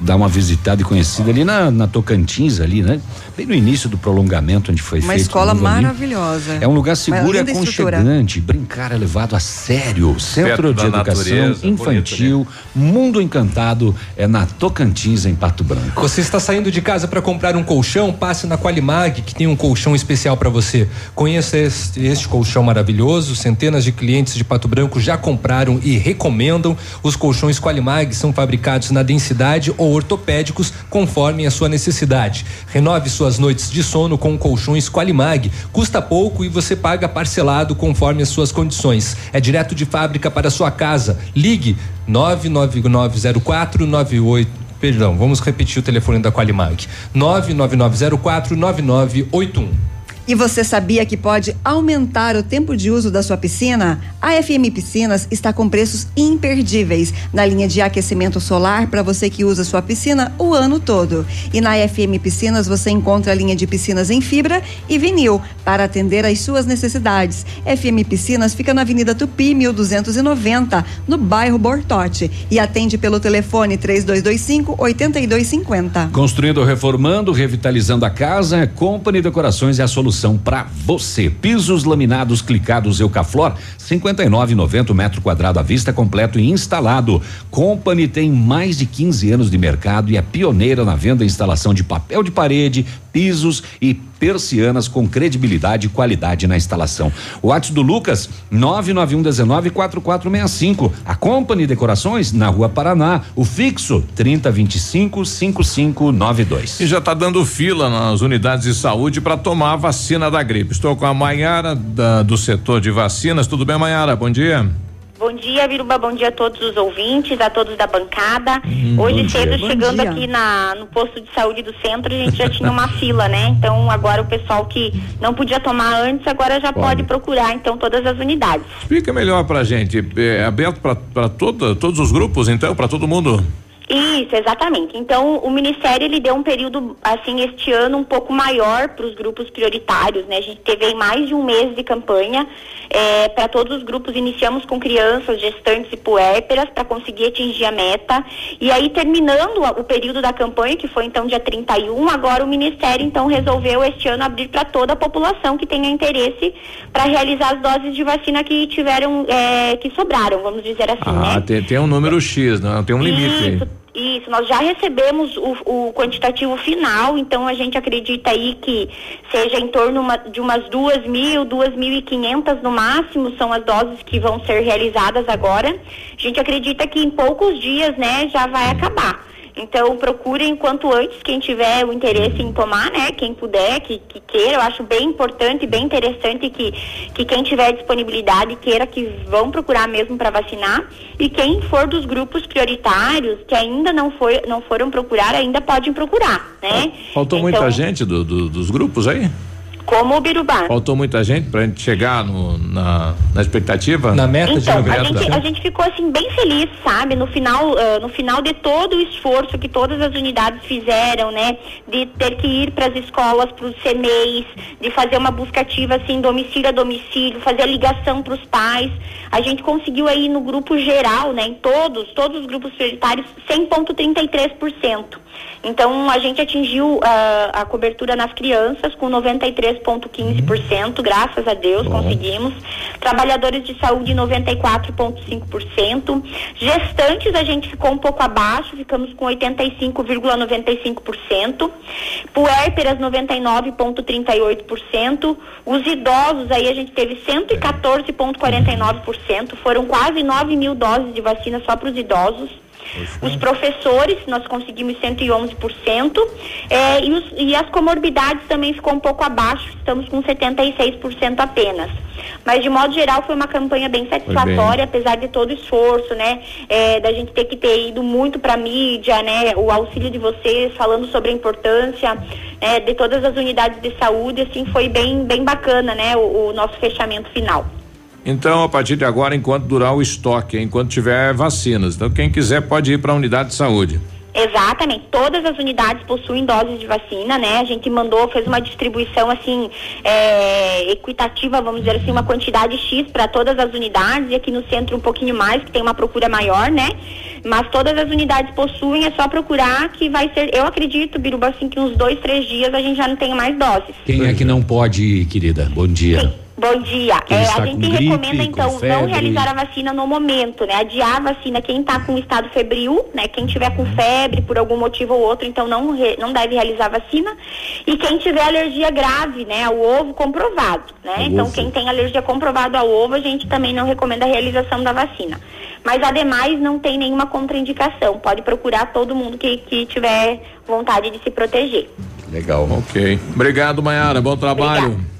S3: dar uma visitada e conhecida ali na, na, Tocantins, ali, né? Bem no início do prolongamento onde foi
S4: uma
S3: feito.
S4: Uma escola maravilhosa.
S3: É um lugar seguro e aconchegante. Brincar é levado a sério. Centro Perto de Educação natureza, Infantil, bonito, né? Mundo Encantado é na Tocantins, em Pato Branco.
S2: Você está saindo de casa para comprar um colchão? Passe na Qualimag, que tem um colchão especial para você. Conheça este, este colchão maravilhoso. Centenas de clientes de Pato Branco já compraram e recomendam. Os colchões Qualimag são fabricados na densidade ou ortopédicos, conforme a sua necessidade. Renove suas noites de sono com colchões Qualimag. Custa pouco e você paga parcelado conforme as suas condições. É direto de fábrica para sua casa. Ligue 99904 98 Perdão, vamos repetir o telefone da Qualimag. 99904 9981.
S4: E você sabia que pode aumentar o tempo de uso da sua piscina? A FM Piscinas está com preços imperdíveis na linha de aquecimento solar para você que usa sua piscina o ano todo. E na FM Piscinas você encontra a linha de piscinas em fibra e vinil para atender às suas necessidades. FM Piscinas fica na Avenida Tupi, 1290, no bairro Bortote e atende pelo telefone 3225 8250.
S3: Construindo reformando, revitalizando a casa, Company Decorações é a solução solução para você. Pisos laminados clicados Eucaflor, 59,90 metro quadrado à vista, completo e instalado. Company tem mais de 15 anos de mercado e é pioneira na venda e instalação de papel de parede, pisos e persianas com credibilidade e qualidade na instalação. O WhatsApp do Lucas, 991194465. A Company Decorações, na Rua Paraná. O fixo, 3025 5592.
S1: E já está dando fila nas unidades de saúde para tomar a vacina da gripe. Estou com a Maiara do setor de vacinas. Tudo bem, Maiara? Bom dia.
S35: Bom dia, Viruba. Bom dia a todos os ouvintes, a todos da bancada. Hum, Hoje cedo, chegando aqui na, no posto de saúde do centro, a gente já tinha uma fila, né? Então, agora o pessoal que não podia tomar antes, agora já pode, pode procurar, então, todas as unidades.
S1: Explica melhor pra gente. É aberto para todos os grupos, então, para todo mundo?
S35: Isso, exatamente. Então, o Ministério ele deu um período, assim, este ano um pouco maior para os grupos prioritários, né? A gente teve aí mais de um mês de campanha é, para todos os grupos. Iniciamos com crianças, gestantes e puérperas para conseguir atingir a meta. E aí, terminando o período da campanha, que foi então dia 31, agora o Ministério então resolveu este ano abrir para toda a população que tenha interesse para realizar as doses de vacina que tiveram, é, que sobraram, vamos dizer assim,
S1: ah,
S35: né?
S1: Tem, tem um número X, não tem um limite.
S35: Isso, isso, nós já recebemos o, o, quantitativo final, então a gente acredita aí que seja em torno uma, de umas duas mil, duas mil e quinhentas no máximo são as doses que vão ser realizadas agora. A gente acredita que em poucos dias, né, já vai acabar. Então procurem quanto antes quem tiver o interesse em tomar, né? Quem puder, que, que queira, eu acho bem importante, bem interessante que, que quem tiver disponibilidade queira que vão procurar mesmo para vacinar. E quem for dos grupos prioritários, que ainda não, foi, não foram procurar, ainda podem procurar, né?
S1: Faltou então, muita gente do, do, dos grupos aí?
S35: Como o Birubá.
S1: Faltou muita gente para a gente chegar no, na, na expectativa?
S2: Na meta
S35: então,
S2: de
S35: a gente, a gente ficou assim bem feliz, sabe? No final, uh, no final de todo o esforço que todas as unidades fizeram, né? De ter que ir para as escolas, para os CMEs, de fazer uma busca ativa assim, domicílio a domicílio, fazer a ligação para os pais. A gente conseguiu aí no grupo geral, né? Em todos, todos os grupos prioritários, 100,33%. Então, a gente atingiu uh, a cobertura nas crianças com 93%, 93,15%, graças a Deus conseguimos. Trabalhadores de saúde 94,5%. Gestantes a gente ficou um pouco abaixo, ficamos com 85,95%. Puérperas 99,38%. Os idosos aí a gente teve 114,49%. Foram quase 9 mil doses de vacina só para os idosos. Os professores, nós conseguimos 111%, é, e, os, e as comorbidades também ficou um pouco abaixo, estamos com 76% apenas. Mas de modo geral foi uma campanha bem satisfatória, apesar de todo o esforço, né? é, da gente ter que ter ido muito para mídia, né? O auxílio de vocês falando sobre a importância né, de todas as unidades de saúde, assim, foi bem, bem bacana, né? O, o nosso fechamento final.
S1: Então, a partir de agora, enquanto durar o estoque, enquanto tiver vacinas. Então, quem quiser pode ir para a unidade de saúde.
S35: Exatamente, todas as unidades possuem doses de vacina, né? A gente mandou, fez uma distribuição assim é, equitativa, vamos dizer assim, uma quantidade X para todas as unidades e aqui no centro um pouquinho mais, que tem uma procura maior, né? Mas todas as unidades possuem, é só procurar que vai ser, eu acredito, Biruba, assim, que uns dois, três dias a gente já não tem mais doses.
S3: Quem é que não pode ir, querida? Bom dia.
S35: Bom dia. É, a gente
S3: com gripe,
S35: recomenda,
S3: com
S35: então, não realizar a vacina no momento, né? Adiar a vacina quem está com estado febril, né? Quem tiver com febre por algum motivo ou outro, então não, re- não deve realizar a vacina. E quem tiver alergia grave, né? Ao ovo comprovado, né?
S36: Ao
S35: então,
S36: ovo.
S35: quem tem alergia comprovada ao ovo, a gente também não recomenda a realização da vacina. Mas, ademais, não tem nenhuma contraindicação. Pode procurar todo mundo que, que tiver vontade de se proteger.
S1: Legal. Ok. Obrigado, Mayara. Bom trabalho.
S35: Obrigada,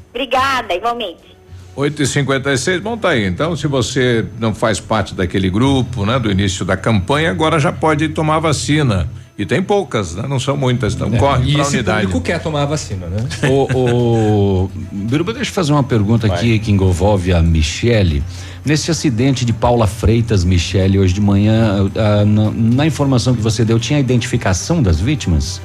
S35: igualmente.
S1: 8 e 56 bom, tá aí. Então, se você não faz parte daquele grupo, né, do início da campanha, agora já pode tomar a vacina. E tem poucas, né? Não são muitas. Então, corre
S2: e
S1: para a
S2: esse
S1: unidade.
S2: público quer tomar a vacina, né?
S3: O, o Biruba, deixa eu fazer uma pergunta aqui que envolve a Michele. Nesse acidente de Paula Freitas, Michele, hoje de manhã, ah, na, na informação que você deu, tinha a identificação das vítimas?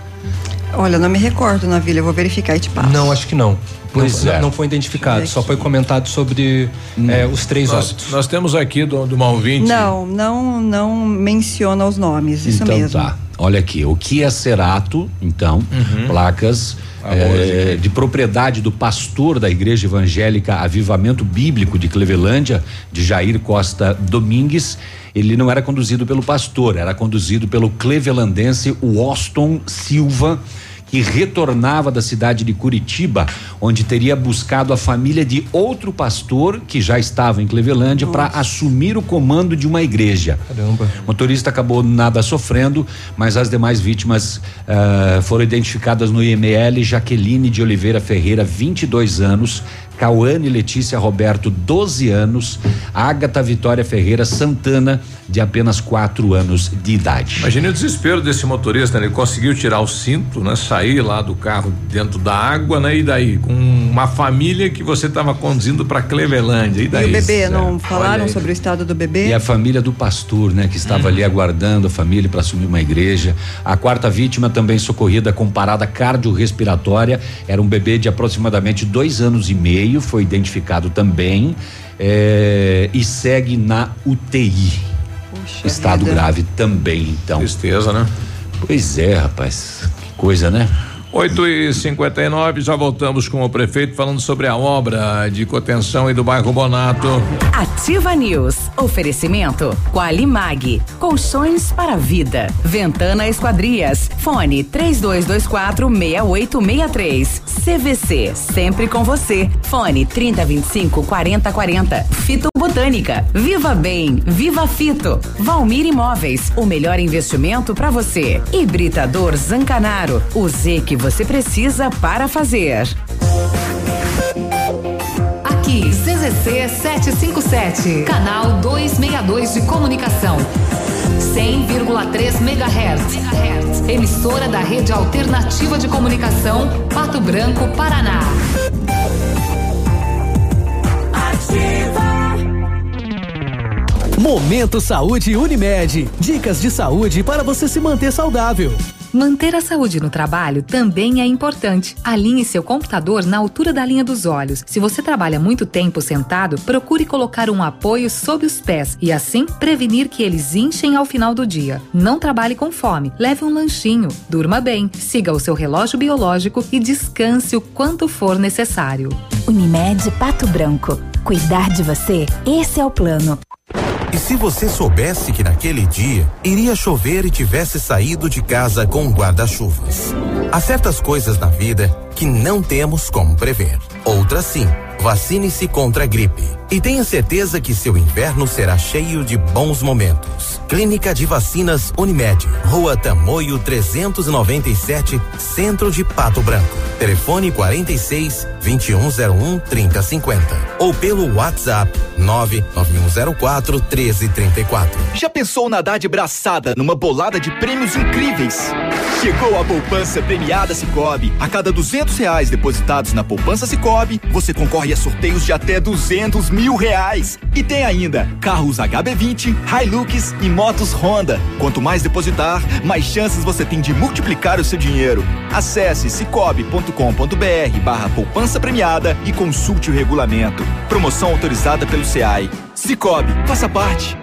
S4: Olha, não me recordo na vila, eu vou verificar e te passo.
S2: Não, acho que não.
S3: Pois
S2: não,
S3: é.
S2: não foi identificado, só foi comentado sobre eh, os três
S1: Nós,
S2: óbitos.
S1: nós temos aqui do, do uma ouvinte.
S4: Não, não, não menciona os nomes, isso
S3: então
S4: mesmo.
S3: tá. Olha aqui, o Kia Cerato, então,
S1: Uhum.
S3: placas eh, de propriedade do pastor da Igreja Evangélica Avivamento Bíblico de Clevelândia, de Jair Costa Domingues. Ele não era conduzido pelo pastor, era conduzido pelo clevelandense Woston Silva. Que retornava da cidade de Curitiba, onde teria buscado a família de outro pastor que já estava em Clevelândia para assumir o comando de uma igreja.
S2: Caramba.
S3: O motorista acabou nada sofrendo, mas as demais vítimas ah, foram identificadas no IML. Jaqueline de Oliveira Ferreira, 22 anos. Cauane Letícia Roberto, 12 anos. Ágata Vitória Ferreira Santana, de apenas 4 anos de idade.
S1: Imagine o desespero desse motorista, né? Ele conseguiu tirar o cinto, né? Sair lá do carro dentro da água, né? E daí? Com uma família que você estava conduzindo para Clevelândia. E
S4: E
S1: daí?
S4: o bebê, não
S1: Olha
S4: falaram sobre o estado do bebê?
S3: E a família do pastor, né, que estava ali aguardando a família para assumir uma igreja. A quarta vítima também socorrida com parada cardiorrespiratória era um bebê de aproximadamente dois anos e meio, foi identificado também eh, e segue na UTI. Estado
S1: vida.
S3: grave também, então.
S1: Tristeza, né?
S3: Pois é, rapaz. Que coisa, né?
S1: 8 e 59 já voltamos com o prefeito falando sobre a obra de contenção e do bairro Bonato.
S14: Ativa News. Oferecimento Qualimag. Colchões para vida. Ventana Esquadrias. Fone 3224 6863. CVC. Sempre com você. Fone 3025 4040. Fito Botânica. Viva Bem. Viva Fito. Valmir Imóveis. O melhor investimento para você. Hibridador Zancanaro. O Z que você precisa para fazer.
S22: Aqui, CZC 757, canal 262 de comunicação. 100,3 MHz. Emissora da Rede Alternativa de Comunicação, Pato Branco, Paraná.
S25: Momento Saúde Unimed. Dicas de saúde para você se manter saudável.
S22: Manter a saúde no trabalho também é importante. Alinhe seu computador na altura da linha dos olhos. Se você trabalha muito tempo sentado, procure colocar um apoio sob os pés e assim prevenir que eles inchem ao final do dia. Não trabalhe com fome, leve um lanchinho, durma bem, siga o seu relógio biológico e descanse o quanto for necessário.
S30: Unimed Pato Branco. Cuidar de você, esse é o plano.
S36: E se você soubesse que naquele dia iria chover e tivesse saído de casa com guarda-chuvas? Há certas coisas na vida que não temos como prever. Outras sim. Vacine-se contra a gripe. E tenha certeza que seu inverno será cheio de bons momentos. Clínica de Vacinas Unimed. Rua Tamoio 397, Centro de Pato Branco. Telefone 46 2101 3050. Ou pelo WhatsApp 99104 1334.
S37: Já pensou nadar de braçada numa bolada de prêmios incríveis? Chegou a poupança premiada Cicobi. A cada duzentos reais depositados na poupança Cicobi, você concorre sorteios de até duzentos mil reais. E tem ainda carros HB20, Hilux e motos Honda. Quanto mais depositar, mais chances você tem de multiplicar o seu dinheiro. Acesse cicobi.com.br barra poupança premiada e consulte o regulamento. Promoção autorizada pelo SEAI. Cicobi, faça parte.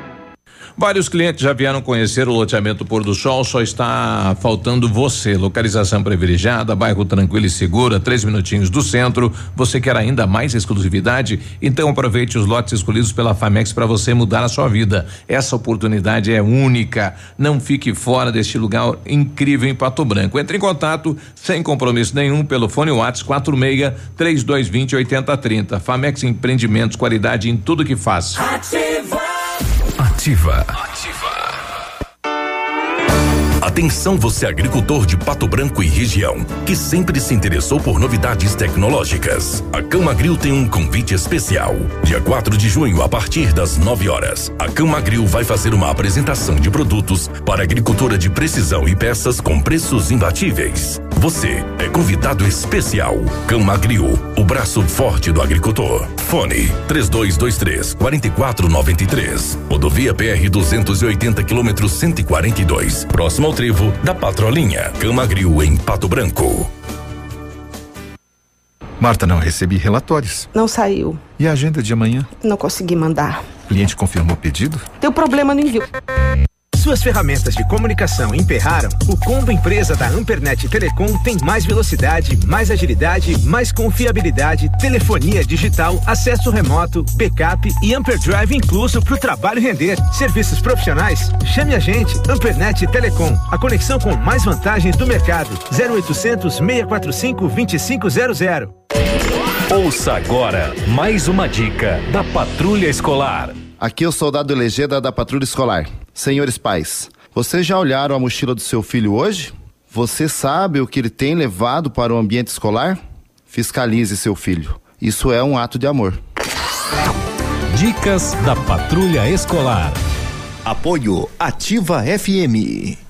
S1: Vários clientes já vieram conhecer o loteamento Pôr do Sol, só está faltando você. Localização privilegiada, bairro tranquilo e segura, três minutinhos do centro. Você quer ainda mais exclusividade? Então aproveite os lotes escolhidos pela Famex para você mudar a sua vida. Essa oportunidade é única. Não fique fora deste lugar incrível em Pato Branco. Entre em contato sem compromisso nenhum pelo fone WhatsApp 46 3220 8030. Famex Empreendimentos, qualidade em tudo que faz.
S13: Ativa. Ativa. Atenção você agricultor de Pato Branco e região, que sempre se interessou por novidades tecnológicas. A Camagril tem um convite especial. Dia 4 de junho, a partir das 9 horas, a Camagril vai fazer uma apresentação de produtos para agricultura de precisão e peças com preços imbatíveis. Você é convidado especial. Camagril, o braço forte do agricultor. Fone 3223 4493. Rodovia PR 280 km 142. Próximo ao trevo da Patrolinha. Camagril em Pato Branco.
S38: Marta, não recebi relatórios.
S39: Não saiu.
S38: E a agenda de amanhã?
S39: Não consegui mandar.
S38: O cliente confirmou o pedido?
S39: Deu problema no envio.
S40: Suas ferramentas de comunicação emperraram? O combo empresa da Ampernet Telecom tem mais velocidade, mais agilidade, mais confiabilidade, telefonia digital, acesso remoto, backup e Amperdrive incluso para o trabalho render. Serviços profissionais? Chame a gente, Ampernet Telecom, a conexão com mais vantagens do mercado. 0800 645 2500.
S41: Ouça agora mais uma dica da Patrulha Escolar.
S42: Aqui é o soldado Legenda da Patrulha Escolar. Senhores pais, vocês já olharam a mochila do seu filho hoje? Você sabe o que ele tem levado para o ambiente escolar? Fiscalize seu filho. Isso é um ato de amor.
S41: Dicas da Patrulha Escolar.
S33: Apoio Ativa FM.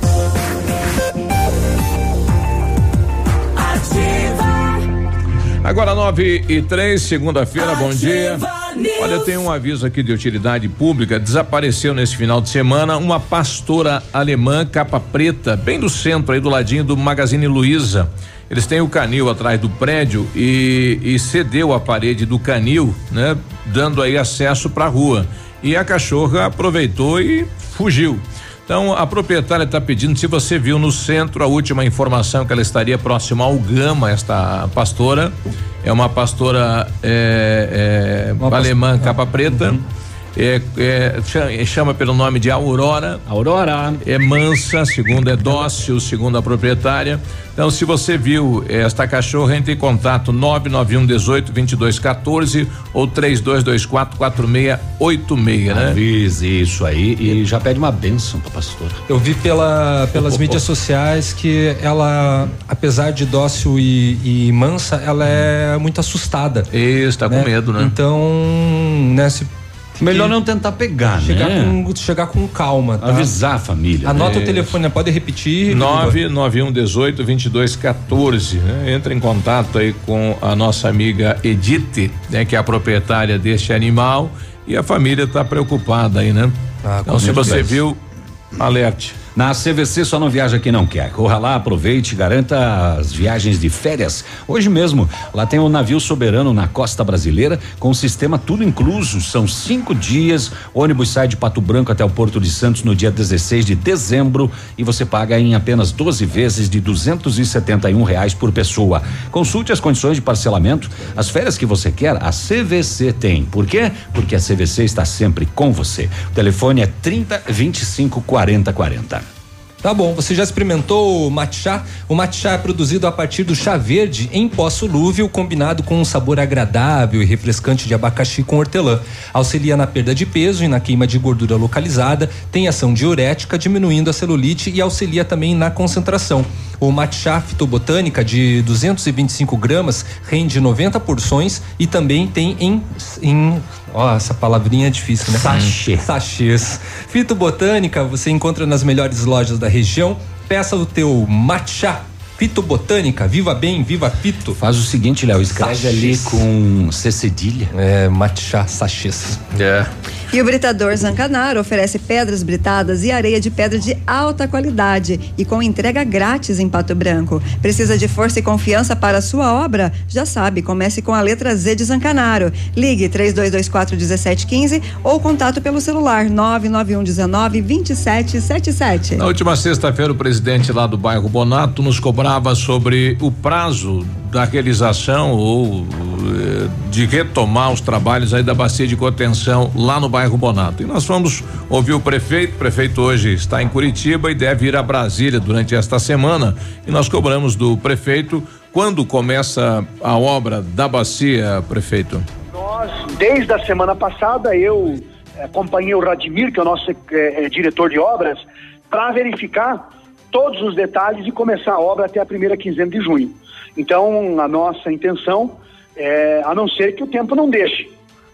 S1: Agora nove e três, segunda-feira, bom dia. Olha, eu tenho um aviso aqui de utilidade pública. Desapareceu nesse final de semana uma pastora alemã capa preta, bem do centro aí do ladinho do Magazine Luiza. Eles têm o canil atrás do prédio e, e cedeu a parede do canil, né? Dando aí acesso para a rua. E a cachorra aproveitou e fugiu. Então, a proprietária está pedindo, se você viu no centro a última informação que ela estaria próxima ao Gama, esta pastora, é uma pastora é, é,
S2: Uma
S1: alemã
S2: pastora-
S1: capa preta. É, é, cha- chama pelo nome de Aurora.
S3: Aurora.
S1: É mansa, segundo é dócil, segundo a proprietária. Então, se você viu esta cachorra, entre em contato 991 18 22 14 ou 3224 4686, né?
S3: Avise isso aí e já pede uma benção pra pastora.
S2: Eu vi pela, pelas mídias sociais que ela, apesar de dócil e, e mansa, ela é muito assustada.
S1: Isso, tá com medo, né?
S2: Então, né, se
S3: Melhor não tentar pegar,
S2: chegar
S3: né?
S2: Com, chegar com calma, tá?
S3: Avisar a família.
S2: Anota
S1: Isso.
S2: o telefone, né? pode repetir.
S1: 991 18 22 14. Né? Entra em contato aí com a nossa amiga Edith, né? Que é a proprietária deste animal e a família está preocupada aí, né? então, se você viu, alerte.
S3: Na CVC só não viaja quem não quer. Corra lá, aproveite, garanta as viagens de férias. Hoje mesmo, lá tem um navio soberano na costa brasileira, com o sistema tudo incluso. São cinco dias. O ônibus sai de Pato Branco até o Porto de Santos no dia 16 de dezembro e você paga em apenas 12 vezes de 271 reais por pessoa. Consulte as condições de parcelamento. As férias que você quer, a CVC tem. Por quê? Porque a CVC está sempre com você. O telefone é 30 25 40 40.
S2: Tá bom, você já experimentou o matcha? O matcha é produzido a partir do chá verde em pó solúvel, combinado com um sabor agradável e refrescante de abacaxi com hortelã. Auxilia na perda de peso e na queima de gordura localizada, tem ação diurética, diminuindo a celulite e auxilia também na concentração. O matcha fitobotânica de 225 gramas rende 90 porções e também tem em, em ó, essa palavrinha é difícil, né?
S3: Sachê.
S2: Sachês. Fitobotânica você encontra nas melhores lojas da região. Peça o teu matcha. Fitobotânica, viva bem, viva fito.
S3: Faz o seguinte, Léo, escreve ali com C cedilha.
S2: É, matcha sachês.
S1: É.
S4: E o Britador Zancanaro oferece pedras britadas e areia de pedra de alta qualidade e com entrega grátis em Pato Branco. Precisa de força e confiança para sua obra? Já sabe, comece com a letra Z de Zancanaro. Ligue 3224 1715 ou contato pelo celular 991 19 2777.
S1: Na última sexta-feira, o presidente lá do bairro Bonato nos cobrava sobre o prazo da realização ou eh, de retomar os trabalhos aí da bacia de contenção lá no bairro Bonato. E nós fomos ouvir o prefeito. O prefeito hoje está em Curitiba e deve ir a Brasília durante esta semana. E nós cobramos do prefeito quando começa a obra da bacia, prefeito.
S43: Nós, desde a semana passada, eu eh, acompanhei o Radimir, que é o nosso eh, eh, diretor de obras, para verificar todos os detalhes e começar a obra até a primeira quinzena de junho. Então, a nossa intenção é, a não ser que o tempo não deixe.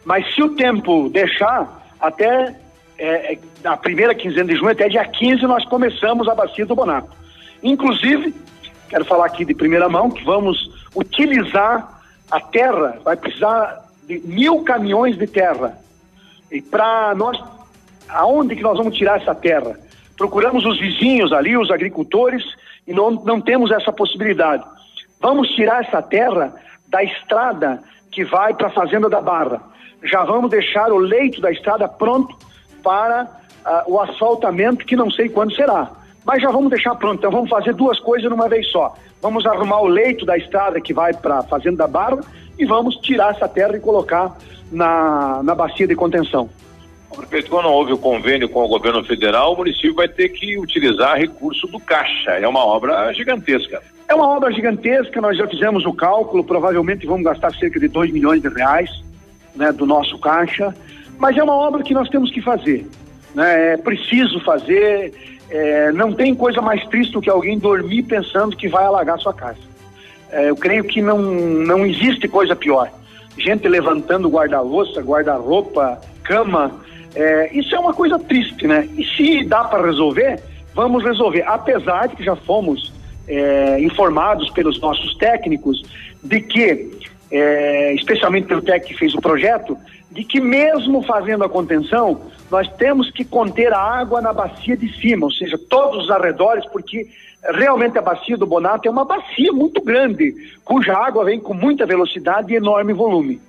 S43: Mas se o tempo deixar, até é, é, a primeira quinzena de junho, até dia 15, nós começamos a bacia do Bonato. Inclusive, quero falar aqui de primeira mão que vamos utilizar a terra, vai precisar de mil caminhões de terra. E para nós, aonde que nós vamos tirar essa terra? Procuramos os vizinhos ali, os agricultores, e não, não temos essa possibilidade. Vamos tirar essa terra da estrada que vai para a Fazenda da Barra. Já vamos deixar o leito da estrada pronto para ah, o asfaltamento, que não sei quando será. Mas já vamos deixar pronto. Então vamos fazer duas coisas numa vez só. Vamos arrumar o leito da estrada que vai para a Fazenda da Barra e vamos tirar essa terra e colocar na, na bacia de contenção.
S44: Prefeito, quando houve o convênio com o governo federal, o município vai ter que utilizar recurso do Caixa. É uma obra gigantesca.
S43: É uma obra gigantesca, nós já fizemos o cálculo, provavelmente vamos gastar cerca de 2 milhões de reais né, do nosso caixa, mas é uma obra que nós temos que fazer. Né? É preciso fazer, é, não tem coisa mais triste do que alguém dormir pensando que vai alagar sua casa. É, eu creio que não, não existe coisa pior. Gente levantando guarda-louça, guarda-roupa, cama, é, isso é uma coisa triste, né? E se dá para resolver, vamos resolver. Apesar de que já fomos é, informados pelos nossos técnicos de que, é, especialmente pelo técnico que fez o projeto, de que mesmo fazendo a contenção, nós temos que conter a água na bacia de cima, ou seja, todos os arredores, porque realmente a bacia do Bonato é uma bacia muito grande, cuja água vem com muita velocidade e enorme volume.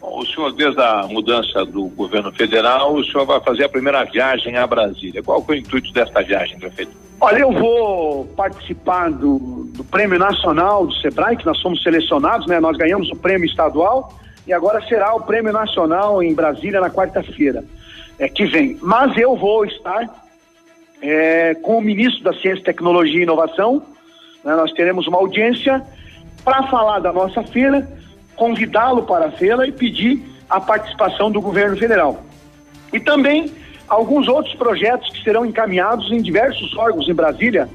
S44: O senhor, desde a mudança do governo federal, o senhor vai fazer a primeira viagem a Brasília. Qual foi o intuito desta viagem, prefeito?
S43: Olha, eu vou participar do, do Prêmio Nacional do Sebrae, que nós fomos selecionados, né? Nós ganhamos o prêmio estadual e agora será o Prêmio Nacional em Brasília na quarta-feira é, que vem. Mas eu vou estar é, com o ministro da Ciência, Tecnologia e Inovação. Né, nós teremos uma audiência para falar da nossa feira, convidá-lo para a feira e pedir a participação do governo federal. E também alguns outros projetos que serão encaminhados em diversos órgãos em Brasília.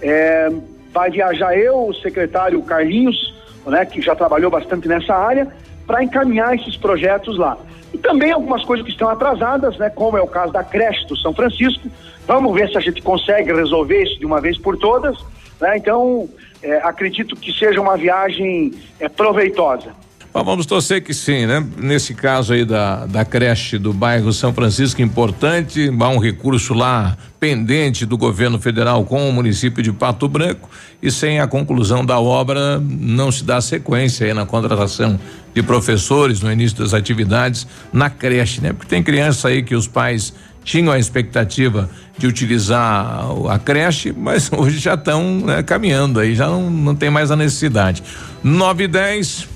S43: É, vai viajar eu, o secretário Carlinhos, né, que já trabalhou bastante nessa área, para encaminhar esses projetos lá. E também algumas coisas que estão atrasadas, né, como é o caso da creche do São Francisco. Vamos ver se a gente consegue resolver isso de uma vez por todas. Né? Então, é, acredito que seja uma viagem é, proveitosa.
S1: Bom, vamos torcer que sim, né? Nesse caso aí da, da creche do bairro São Francisco, importante, há um recurso lá pendente do governo federal com o município de Pato Branco e sem a conclusão da obra não se dá sequência aí na contratação de professores no início das atividades na creche, né? Porque tem criança aí que os pais tinham a expectativa de utilizar a creche, mas hoje já estão né, caminhando aí, já não, não tem mais a necessidade. Nove e dez,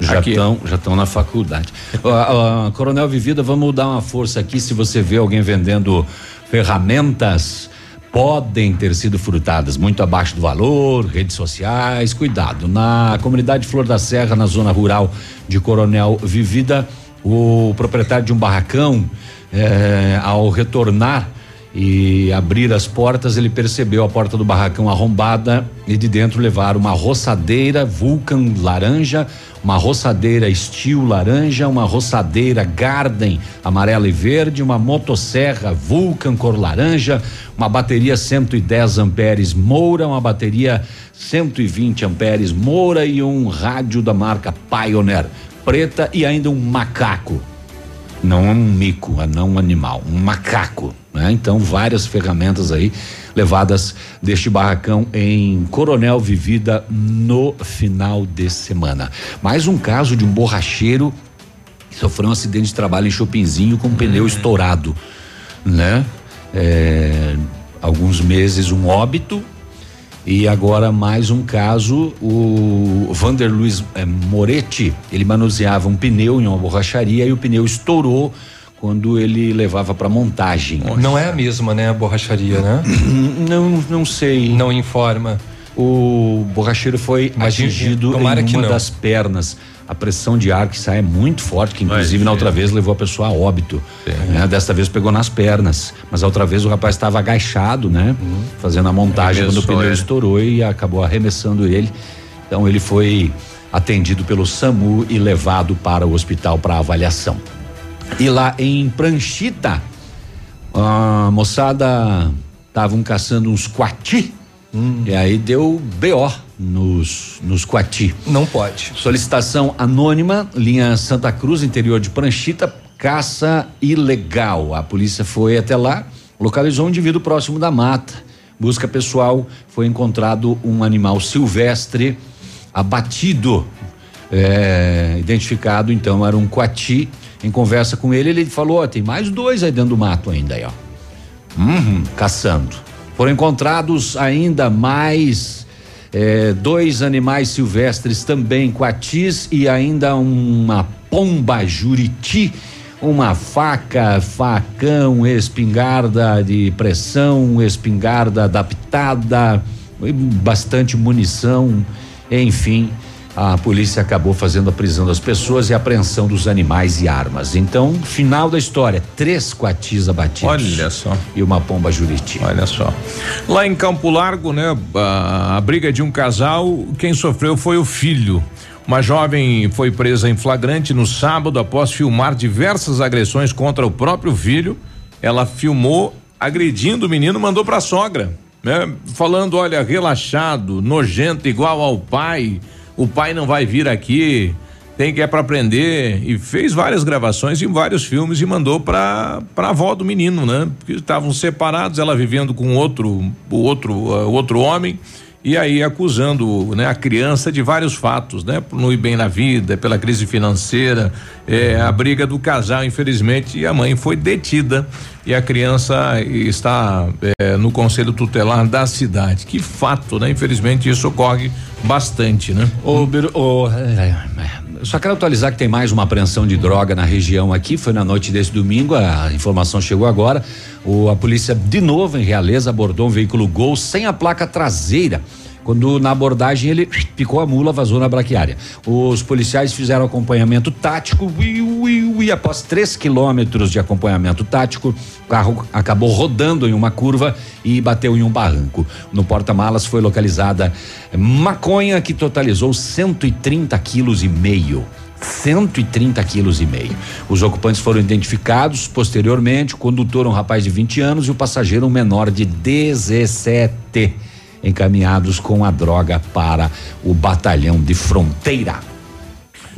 S3: já estão já estão na faculdade. uh, uh, Coronel Vivida, vamos dar uma força aqui. Se você vê alguém vendendo ferramentas, podem ter sido furtadas muito abaixo do valor, redes sociais, cuidado. Na comunidade Flor da Serra, na zona rural de Coronel Vivida, o proprietário de um barracão, eh, ao retornar e abrir as portas, ele percebeu a porta do barracão arrombada e de dentro levaram uma roçadeira Vulcan laranja, uma roçadeira Steel laranja, uma roçadeira Garden amarela e verde, uma motosserra Vulcan cor laranja, uma bateria 110 amperes Moura, uma bateria 120 amperes Moura e um rádio da marca Pioneer preta e ainda um macaco. Não um mico, não um animal, um macaco. Né? Então, várias ferramentas aí levadas deste barracão em Coronel Vivida no final de semana. Mais um caso de um borracheiro que sofreu um acidente de trabalho em Chopinzinho com um pneu uhum. estourado, né? É, alguns meses um óbito e agora mais um caso, o Vander Luiz é, Moretti, ele manuseava um pneu em uma borracharia e o pneu estourou quando ele levava para montagem.
S2: Não é a mesma, né, a borracharia, né?
S3: Não, não sei.
S2: Não informa.
S3: O borracheiro foi Imagina, atingido em uma das pernas. A pressão de ar que sai é muito forte, que inclusive na outra vez levou a pessoa a óbito. Né? Desta vez pegou nas pernas. Mas a outra vez o rapaz estava agachado, né? Uhum. Fazendo a montagem quando o pneu ele. estourou e acabou arremessando ele. Então ele foi atendido pelo SAMU e levado para o hospital para avaliação. E lá em Pranchita, a moçada estavam caçando uns quati. Hum. E aí deu BO nos, nos quati.
S2: Não pode.
S3: Solicitação anônima, linha Santa Cruz, interior de Pranchita, caça ilegal. A polícia foi até lá, localizou um indivíduo próximo da mata. Busca pessoal, foi encontrado um animal silvestre abatido. É, identificado então era um quati em conversa com ele, ele falou: ó, tem mais dois aí dentro do mato ainda aí, ó. Uhum, caçando. Foram encontrados ainda mais eh, dois animais silvestres também, coatis e ainda uma pomba juriti, uma faca, facão, espingarda de pressão, espingarda adaptada, bastante munição, enfim a polícia acabou fazendo a prisão das pessoas e a apreensão dos animais e armas. Então, final da história, três coatis abatidos.
S1: Olha só.
S3: E uma pomba juriti.
S1: Olha só. Lá em Campo Largo, né, a, a briga de um casal, quem sofreu foi o filho. Uma jovem foi presa em flagrante no sábado após filmar diversas agressões contra o próprio filho. Ela filmou agredindo o menino, mandou para a sogra, né? Falando, olha, relaxado, nojento igual ao pai o pai não vai vir aqui, tem que é para aprender e fez várias gravações em vários filmes e mandou para para avó do menino, né? Porque estavam separados, ela vivendo com outro outro outro homem e aí acusando né, a criança de vários fatos, né? Por não ir bem na vida, pela crise financeira, é, a briga do casal, infelizmente, e a mãe foi detida e a criança está é, no conselho tutelar da cidade. Que fato, né? Infelizmente isso ocorre bastante, né?
S3: O, o só quero atualizar que tem mais uma apreensão de droga na região aqui. Foi na noite desse domingo, a informação chegou agora. O, a polícia, de novo em Realeza, abordou um veículo Gol sem a placa traseira. Quando na abordagem ele picou a mula, vazou na braquiária. Os policiais fizeram acompanhamento tático e após três quilômetros de acompanhamento tático, o carro acabou rodando em uma curva e bateu em um barranco. No porta-malas foi localizada maconha que totalizou 130 quilos e meio. 130 quilos e meio. Os ocupantes foram identificados posteriormente, o condutor um rapaz de 20 anos e o passageiro um menor de 17 encaminhados com a droga para o batalhão de fronteira.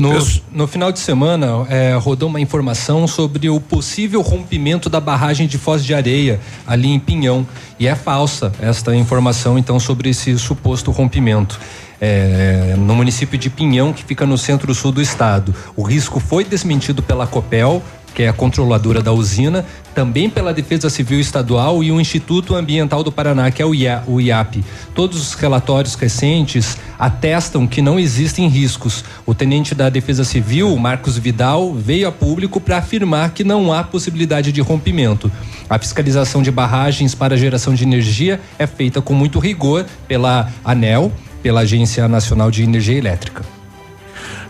S2: No, no final de semana, é, rodou uma informação sobre o possível rompimento da barragem de Foz de Areia, ali em Pinhão. E é falsa esta informação, então, sobre esse suposto rompimento. É, no município de Pinhão, que fica no centro-sul do estado. O risco foi desmentido pela Copel, que é a controladora da usina, também pela Defesa Civil Estadual e o Instituto Ambiental do Paraná, que é o, IA, o IAP. Todos os relatórios recentes atestam que não existem riscos. O tenente da Defesa Civil, Marcos Vidal, veio a público para afirmar que não há possibilidade de rompimento. A fiscalização de barragens para geração de energia é feita com muito rigor pela ANEL, pela Agência Nacional de Energia Elétrica.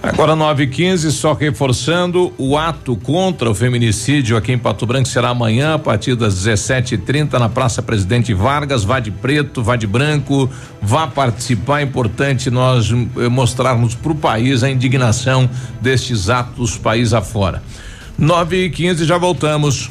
S1: Agora 9 h 15 só reforçando o ato contra o feminicídio aqui em Pato Branco será amanhã a partir das 17h30 na Praça Presidente Vargas. Vá de preto, vá de branco, vá participar. É importante nós eh, mostrarmos para o país a indignação destes atos país afora. 9 h 15 já voltamos.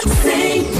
S37: Sing.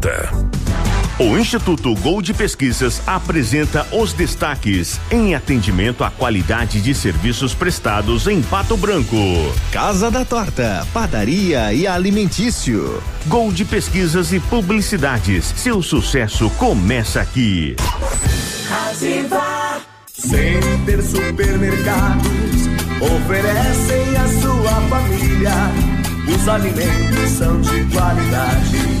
S45: o Instituto Gold Pesquisas apresenta os destaques em atendimento à qualidade de serviços prestados em Pato Branco.
S33: Casa da Torta, padaria e alimentício.
S45: Gold Pesquisas e Publicidades. Seu sucesso começa aqui.
S46: Ativa. Center Supermercados oferecem à sua família. Os alimentos são de qualidade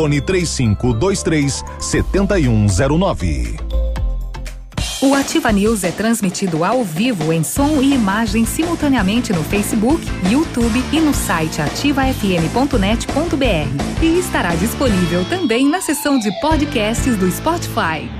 S12: Fone 3523 7109.
S22: O Ativa News é transmitido ao vivo em som e imagem simultaneamente no Facebook, YouTube e no site ativafm.net.br. E estará disponível também na seção de podcasts do Spotify.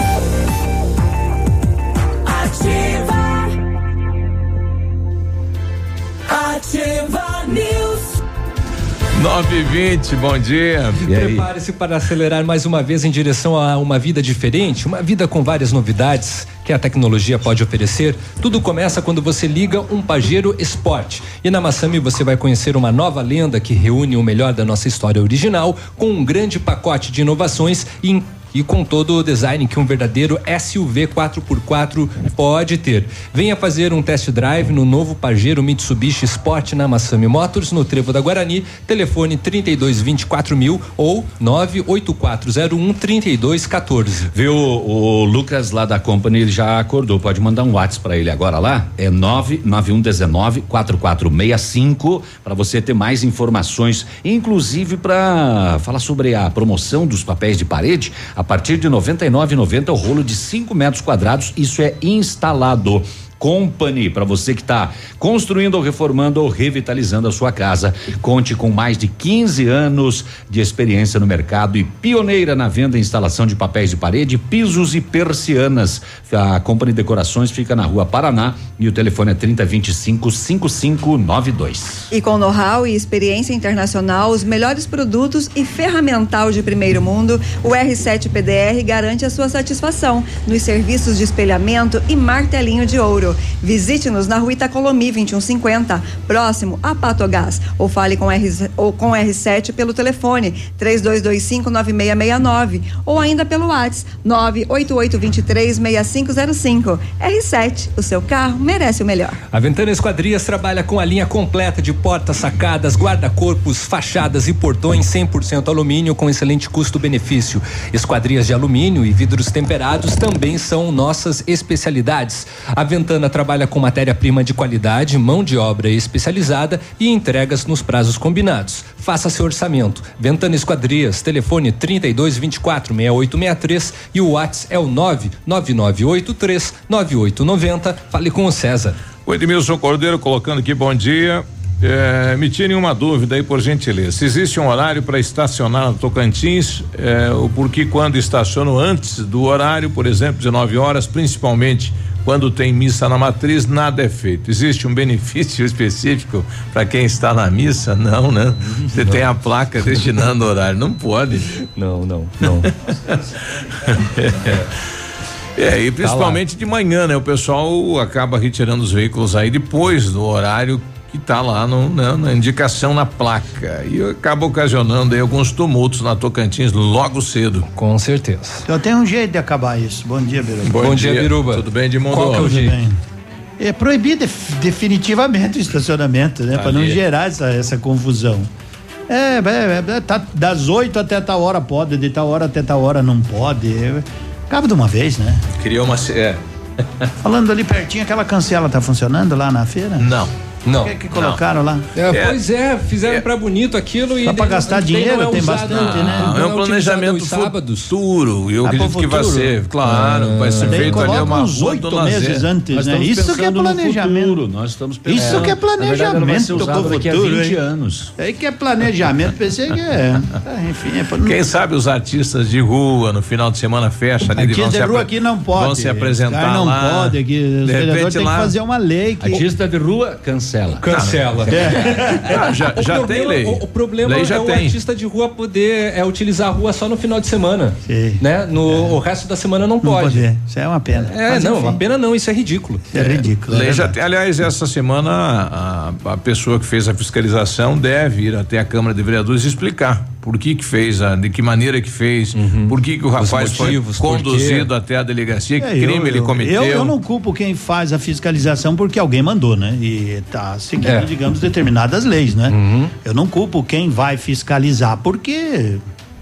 S47: Ativa News.
S1: 9 e 20 bom dia.
S2: Prepare-se para acelerar mais uma vez em direção a uma vida diferente, uma vida com várias novidades que a tecnologia pode oferecer. Tudo começa quando você liga um Pajero Sport. E na Massami você vai conhecer uma nova lenda que reúne o melhor da nossa história original com um grande pacote de inovações e e com todo o design que um verdadeiro SUV 4x4 pode ter. Venha fazer um test drive no novo Pajero Mitsubishi Sport na Massami Motors, no Trevo da Guarani, telefone 3224 mil ou 98401 3214.
S3: Viu, o Lucas lá da Company, ele já acordou, pode mandar um WhatsApp para ele agora lá, é 99119 4465 para você ter mais informações, inclusive para falar sobre a promoção dos papéis de parede, a partir de 99,90 o rolo de 5 metros quadrados, isso é instalado. Company, para você que está construindo ou reformando ou revitalizando a sua casa. Conte com mais de 15 anos de experiência no mercado e pioneira na venda e instalação de papéis de parede, pisos e persianas. A Company Decorações fica na rua Paraná e o telefone é 3025 5592.
S4: E com know-how e experiência internacional, os melhores produtos e ferramental de primeiro mundo, o R7 PDR garante a sua satisfação nos serviços de espelhamento e martelinho de ouro. Visite-nos na rua Itacolomi 2150, próximo a Patogás, ou fale com, R, ou com R7 pelo telefone 32259669 ou ainda pelo WhatsApp 988236505. R7, o seu carro merece o melhor.
S2: A Ventana Esquadrias trabalha com a linha completa de portas, sacadas, guarda-corpos, fachadas e portões 100% alumínio com excelente custo-benefício. Esquadrias de alumínio e vidros temperados também são nossas especialidades. A Ventana trabalha com matéria-prima de qualidade, mão de obra especializada e entregas nos prazos combinados. Faça seu orçamento. Ventana Esquadrias, telefone 32 24 6863 e o WhatsApp é o 99983 9890. Fale com o César.
S1: O Edmilson Cordeiro colocando aqui, bom dia. É, me tirem uma dúvida aí, por gentileza. Se existe um horário para estacionar no Tocantins, é, o porquê quando estaciono antes do horário, por exemplo, 19 horas, principalmente quando tem missa na matriz, nada é feito. Existe um benefício específico para quem está na missa? Não, né? Você tem a placa destinando o horário. Não pode.
S2: Não, não, não.
S1: É, e principalmente de manhã, né? O pessoal acaba retirando os veículos aí depois do horário que está lá no, né, na indicação na placa e acaba ocasionando aí alguns tumultos na Tocantins logo cedo.
S2: Com certeza.
S48: Então tem um jeito de acabar isso. Bom dia, Biruba.
S1: Bom, Bom dia, dia, Biruba. Tudo bem, Edmundo?
S2: Qual que é o jeito?
S48: É proibir def, definitivamente o estacionamento, né? Para não gerar essa, essa confusão. É, é, é, tá das 8 até tal hora pode, de tal hora até tal hora não pode. É, acaba de uma vez, né?
S1: Criou uma. É.
S48: Falando ali pertinho, aquela cancela tá funcionando lá na feira?
S1: Não.
S2: Não.
S48: O que, que colocaram lá?
S2: É, Pois é, fizeram pra bonito aquilo e.
S48: Só pra
S2: daí
S48: gastar
S2: não-
S48: dinheiro,
S2: não é
S48: tem bastante,
S2: não,
S48: né?
S2: não
S1: é um planejamento
S2: sábados.
S1: futuro. Eu
S2: Ah,
S1: acredito que vai ser, claro, vai ser
S48: Daí
S1: feito ali uma
S48: uns oito meses antes,
S3: Nós
S48: né? Isso que é planejamento.
S3: nós estamos pensando.
S48: Isso que é planejamento
S3: ser
S48: pro
S3: usada daqui a
S48: futuro,
S3: 20
S48: hein?
S3: anos.
S48: Aí que é planejamento, pensei que é. Ah, Enfim, é pra-
S1: Quem sabe os artistas de rua no final de semana fecha ali,
S48: Artista
S1: vão
S48: de
S1: se
S48: rua aqui não pode.
S1: Vão se apresentar
S48: não pode, aqui, os
S1: De
S48: vereadores
S1: repente
S48: têm
S1: lá-
S48: que fazer uma lei
S3: Artista de rua, cancela.
S2: Cancela.
S1: Ah, já
S2: O
S1: já tem
S2: problema-
S1: lei.
S2: O, o problema
S1: lei já
S2: é o
S1: tem.
S2: artista de rua poder é, utilizar a rua só no final de semana. Né? No, O resto da semana não
S48: não
S2: pode.
S48: poder. Isso é uma pena.
S2: É,
S48: Mas,
S2: não,
S48: enfim,
S2: a pena não, isso é ridículo.
S48: É ridículo.
S1: Lei
S48: é
S1: já
S48: verdade.
S1: tem, aliás, essa semana a, a pessoa que fez a fiscalização deve ir até a Câmara de Vereadores e explicar por que que fez, a, de que maneira que fez, por que que o rapaz
S2: motivos,
S1: foi conduzido até a delegacia, que
S48: É,
S1: crime
S48: eu-
S1: ele
S48: eu-
S1: cometeu.
S48: Eu, eu não culpo quem faz a fiscalização porque alguém mandou, né? E tá seguindo,
S1: É.
S48: digamos, determinadas leis, né? Eu não culpo quem vai fiscalizar porque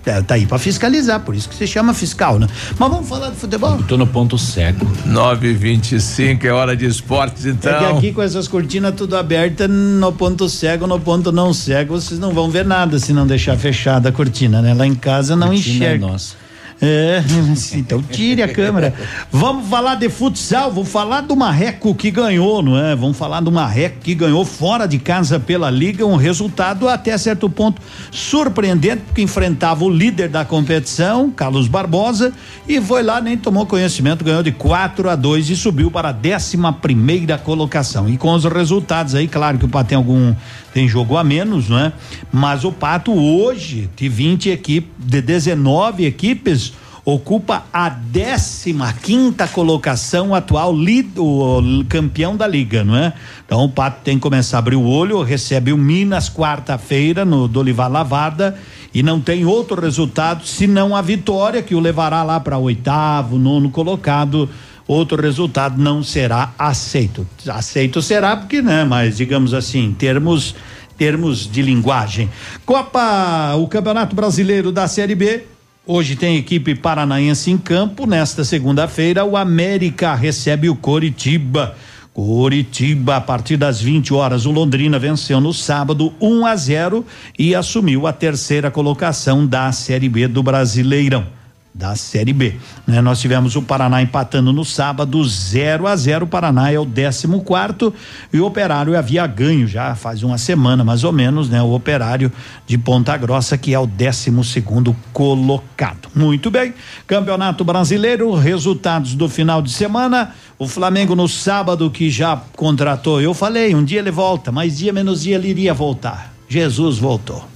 S48: é, tá aí pra fiscalizar, por isso que se chama fiscal, né? Mas vamos falar de futebol?
S3: Tô no ponto cego.
S1: 9h25 é hora de esportes, então.
S48: É que aqui com essas cortinas tudo abertas, no ponto cego, no ponto não cego, vocês não vão ver nada se não deixar fechada a cortina, né? Lá em casa não
S3: Cortina é
S48: enxerga.
S3: nossa.
S48: É, então tire a câmera. Vamos falar de futsal, vou falar do Marreco que ganhou, não é? Vamos falar do Marreco que ganhou fora de casa pela liga, um resultado até certo ponto surpreendente, porque enfrentava o líder da competição, Carlos Barbosa, e foi lá, nem tomou conhecimento, ganhou de 4 a 2 e subiu para a 11 primeira colocação. E com os resultados aí, claro que o Pato tem algum tem jogo a menos, não é? Mas o Pato hoje, de 20 equipes, de 19 equipes, ocupa a 15 quinta colocação atual, li- o campeão da liga, não é? Então o Pato tem que começar a abrir o olho, recebe o Minas quarta-feira no do Olivar Lavarda e não tem outro resultado senão a vitória que o levará lá para oitavo, nono colocado outro resultado não será aceito. Aceito será porque, né? Mas digamos assim, termos termos de linguagem. Copa, o Campeonato Brasileiro da Série B. Hoje tem equipe paranaense em campo. Nesta segunda-feira, o América recebe o Coritiba. Coritiba, a partir das 20 horas, o Londrina venceu no sábado 1 a 0 e assumiu a terceira colocação da Série B do Brasileirão da Série B. né? Nós tivemos o Paraná empatando no sábado 0 a 0 O Paraná é o 14 quarto e o Operário havia ganho já faz uma semana mais ou menos, né? O Operário de Ponta Grossa que é o 12 segundo colocado. Muito bem. Campeonato Brasileiro, resultados do final de semana. O Flamengo no sábado que já contratou, eu falei, um dia ele volta, mais dia menos dia ele iria voltar. Jesus voltou.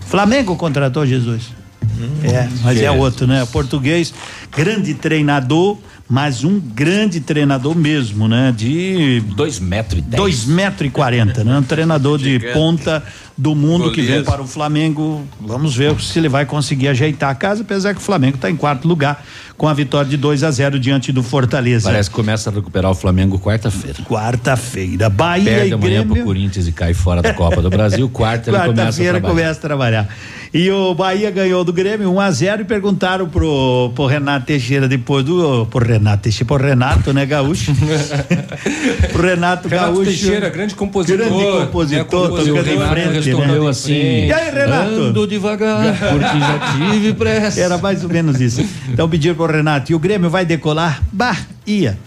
S48: Flamengo contratou Jesus. É, mas é outro, né? Português, grande treinador, mas um grande treinador mesmo, né? De.
S3: Dois metros e
S48: metros e quarenta, né? Um treinador de
S3: Gigante.
S48: ponta do mundo que vem para o Flamengo. Vamos ver se ele vai conseguir ajeitar a casa, apesar que o Flamengo está em quarto lugar com a vitória de 2 a 0 diante do Fortaleza.
S3: Parece que começa a recuperar o Flamengo quarta-feira.
S48: Quarta-feira. Bahia
S3: Perde
S48: e
S3: amanhã pro
S48: Grêmio.
S3: Corinthians e cai fora da Copa do Brasil. Quarta ele começa a
S48: Quarta-feira
S3: trabalhar.
S48: começa a trabalhar. E o Bahia ganhou do Grêmio 1 a 0 e perguntaram pro, pro Renato Teixeira depois do pro Renato Teixeira, pro Renato, né, Gaúcho? pro Renato,
S2: Renato
S48: Gaúcho.
S2: Teixeira, grande compositor.
S48: Grande compositor,
S2: né, compositor,
S48: tocando em
S2: Renato
S48: frente,
S2: respondeu
S48: né?
S2: assim,
S48: E aí, Renato?
S3: Ando devagar, porque já tive pressa.
S48: Era mais ou menos isso. Então pediram pro Renato, e o Grêmio vai decolar? Bahia.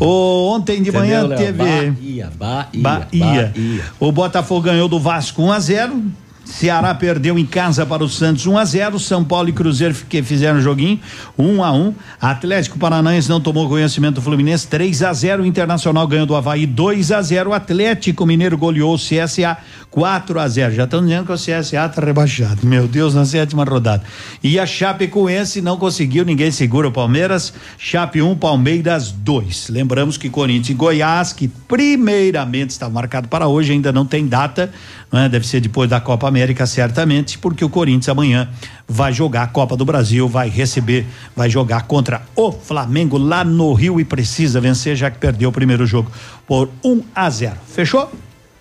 S48: O, ontem de manhã
S3: Entendeu, Léo?
S48: teve
S3: Bahia, Bahia,
S48: Bahia.
S3: Bahia.
S48: O Botafogo ganhou do Vasco 1 a 0. Ceará perdeu em casa para o Santos 1 a 0. São Paulo e Cruzeiro que fizeram joguinho 1 a 1. Atlético Paranaense não tomou conhecimento do Fluminense 3 a 0. Internacional ganhou do Havaí 2 a 0. Atlético Mineiro goleou o CSA 4 a 0. Já estão dizendo que o CSA está rebaixado. Meu Deus, na sétima rodada. E a Chapecoense não conseguiu, ninguém segura o Palmeiras. Chape 1, Palmeiras 2. Lembramos que Corinthians e Goiás, que primeiramente está marcado para hoje, ainda não tem data, não é? deve ser depois da Copa América, certamente, porque o Corinthians amanhã vai jogar a Copa do Brasil, vai receber, vai jogar contra o Flamengo lá no Rio e precisa vencer, já que perdeu o primeiro jogo por 1 a 0. Fechou?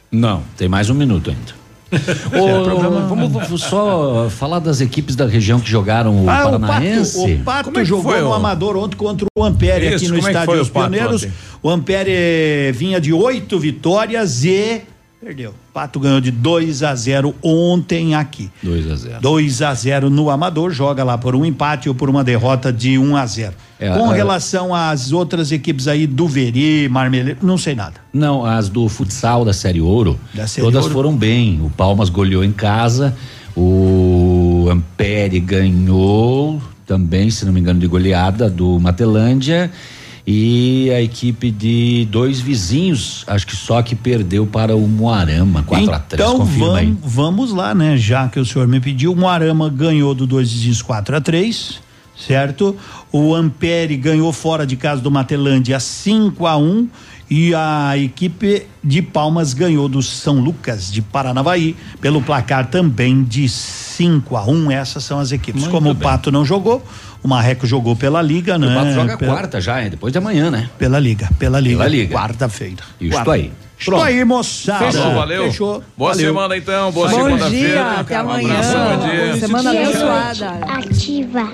S3: Não, tem mais um minuto ainda. Ô, vamos, vamos só falar das equipes da região que jogaram o
S48: Ah,
S3: Paranaense.
S48: O Pato, o Pato
S1: é
S48: jogou
S1: foi,
S48: no? Amador ontem contra o Ampere
S1: Isso,
S48: aqui no
S1: é
S48: estádio dos
S1: Pato
S48: Pioneiros.
S1: ontem?
S48: O Ampere vinha de oito vitórias e Perdeu. Pato ganhou de 2 a 0 ontem aqui.
S3: 2 a 0
S48: 2 a 0 no Amador, joga lá por um empate ou por uma derrota de 1 a 0
S3: É,
S48: Com
S3: é.
S48: relação às outras equipes aí do Veri, Marmeleiro, não sei nada.
S3: Não, as do futsal da Série Ouro,
S48: Da Série
S3: todas
S48: Ouro.
S3: foram bem. O Palmas goleou em casa, o Ampere ganhou também, se não me engano, de goleada do Matelândia. E a equipe de dois vizinhos, acho que só que perdeu para o Moarama, 4 a 3
S48: Então vamos, vamos lá, né? Já que o senhor me pediu, o Moarama ganhou do dois vizinhos 4 a 3 certo? O Ampere ganhou fora de casa do Matelândia 5 a 1 e a equipe de Palmas ganhou do São Lucas de Paranavaí pelo placar também de 5 a 1 Essas são as equipes.
S3: Muito
S48: Como o
S3: bem.
S48: Pato não jogou, o Marreco jogou pela Liga, né?
S3: O Pato joga
S48: Pela-
S3: quarta já, é depois de amanhã, né?
S48: Pela Liga, pela Liga.
S3: Pela Liga.
S48: Quarta-feira.
S3: Isso
S48: Quarta.
S3: aí.
S48: Estou aí, moçada.
S1: Fechou, valeu.
S48: Fechou.
S1: Boa
S48: Valeu.
S1: semana então, boa
S48: Bom
S1: segunda-feira.
S48: dia, até
S1: Um
S48: amanhã.
S1: abraço, bom dia.
S49: Semana abençoada.
S50: Ativa.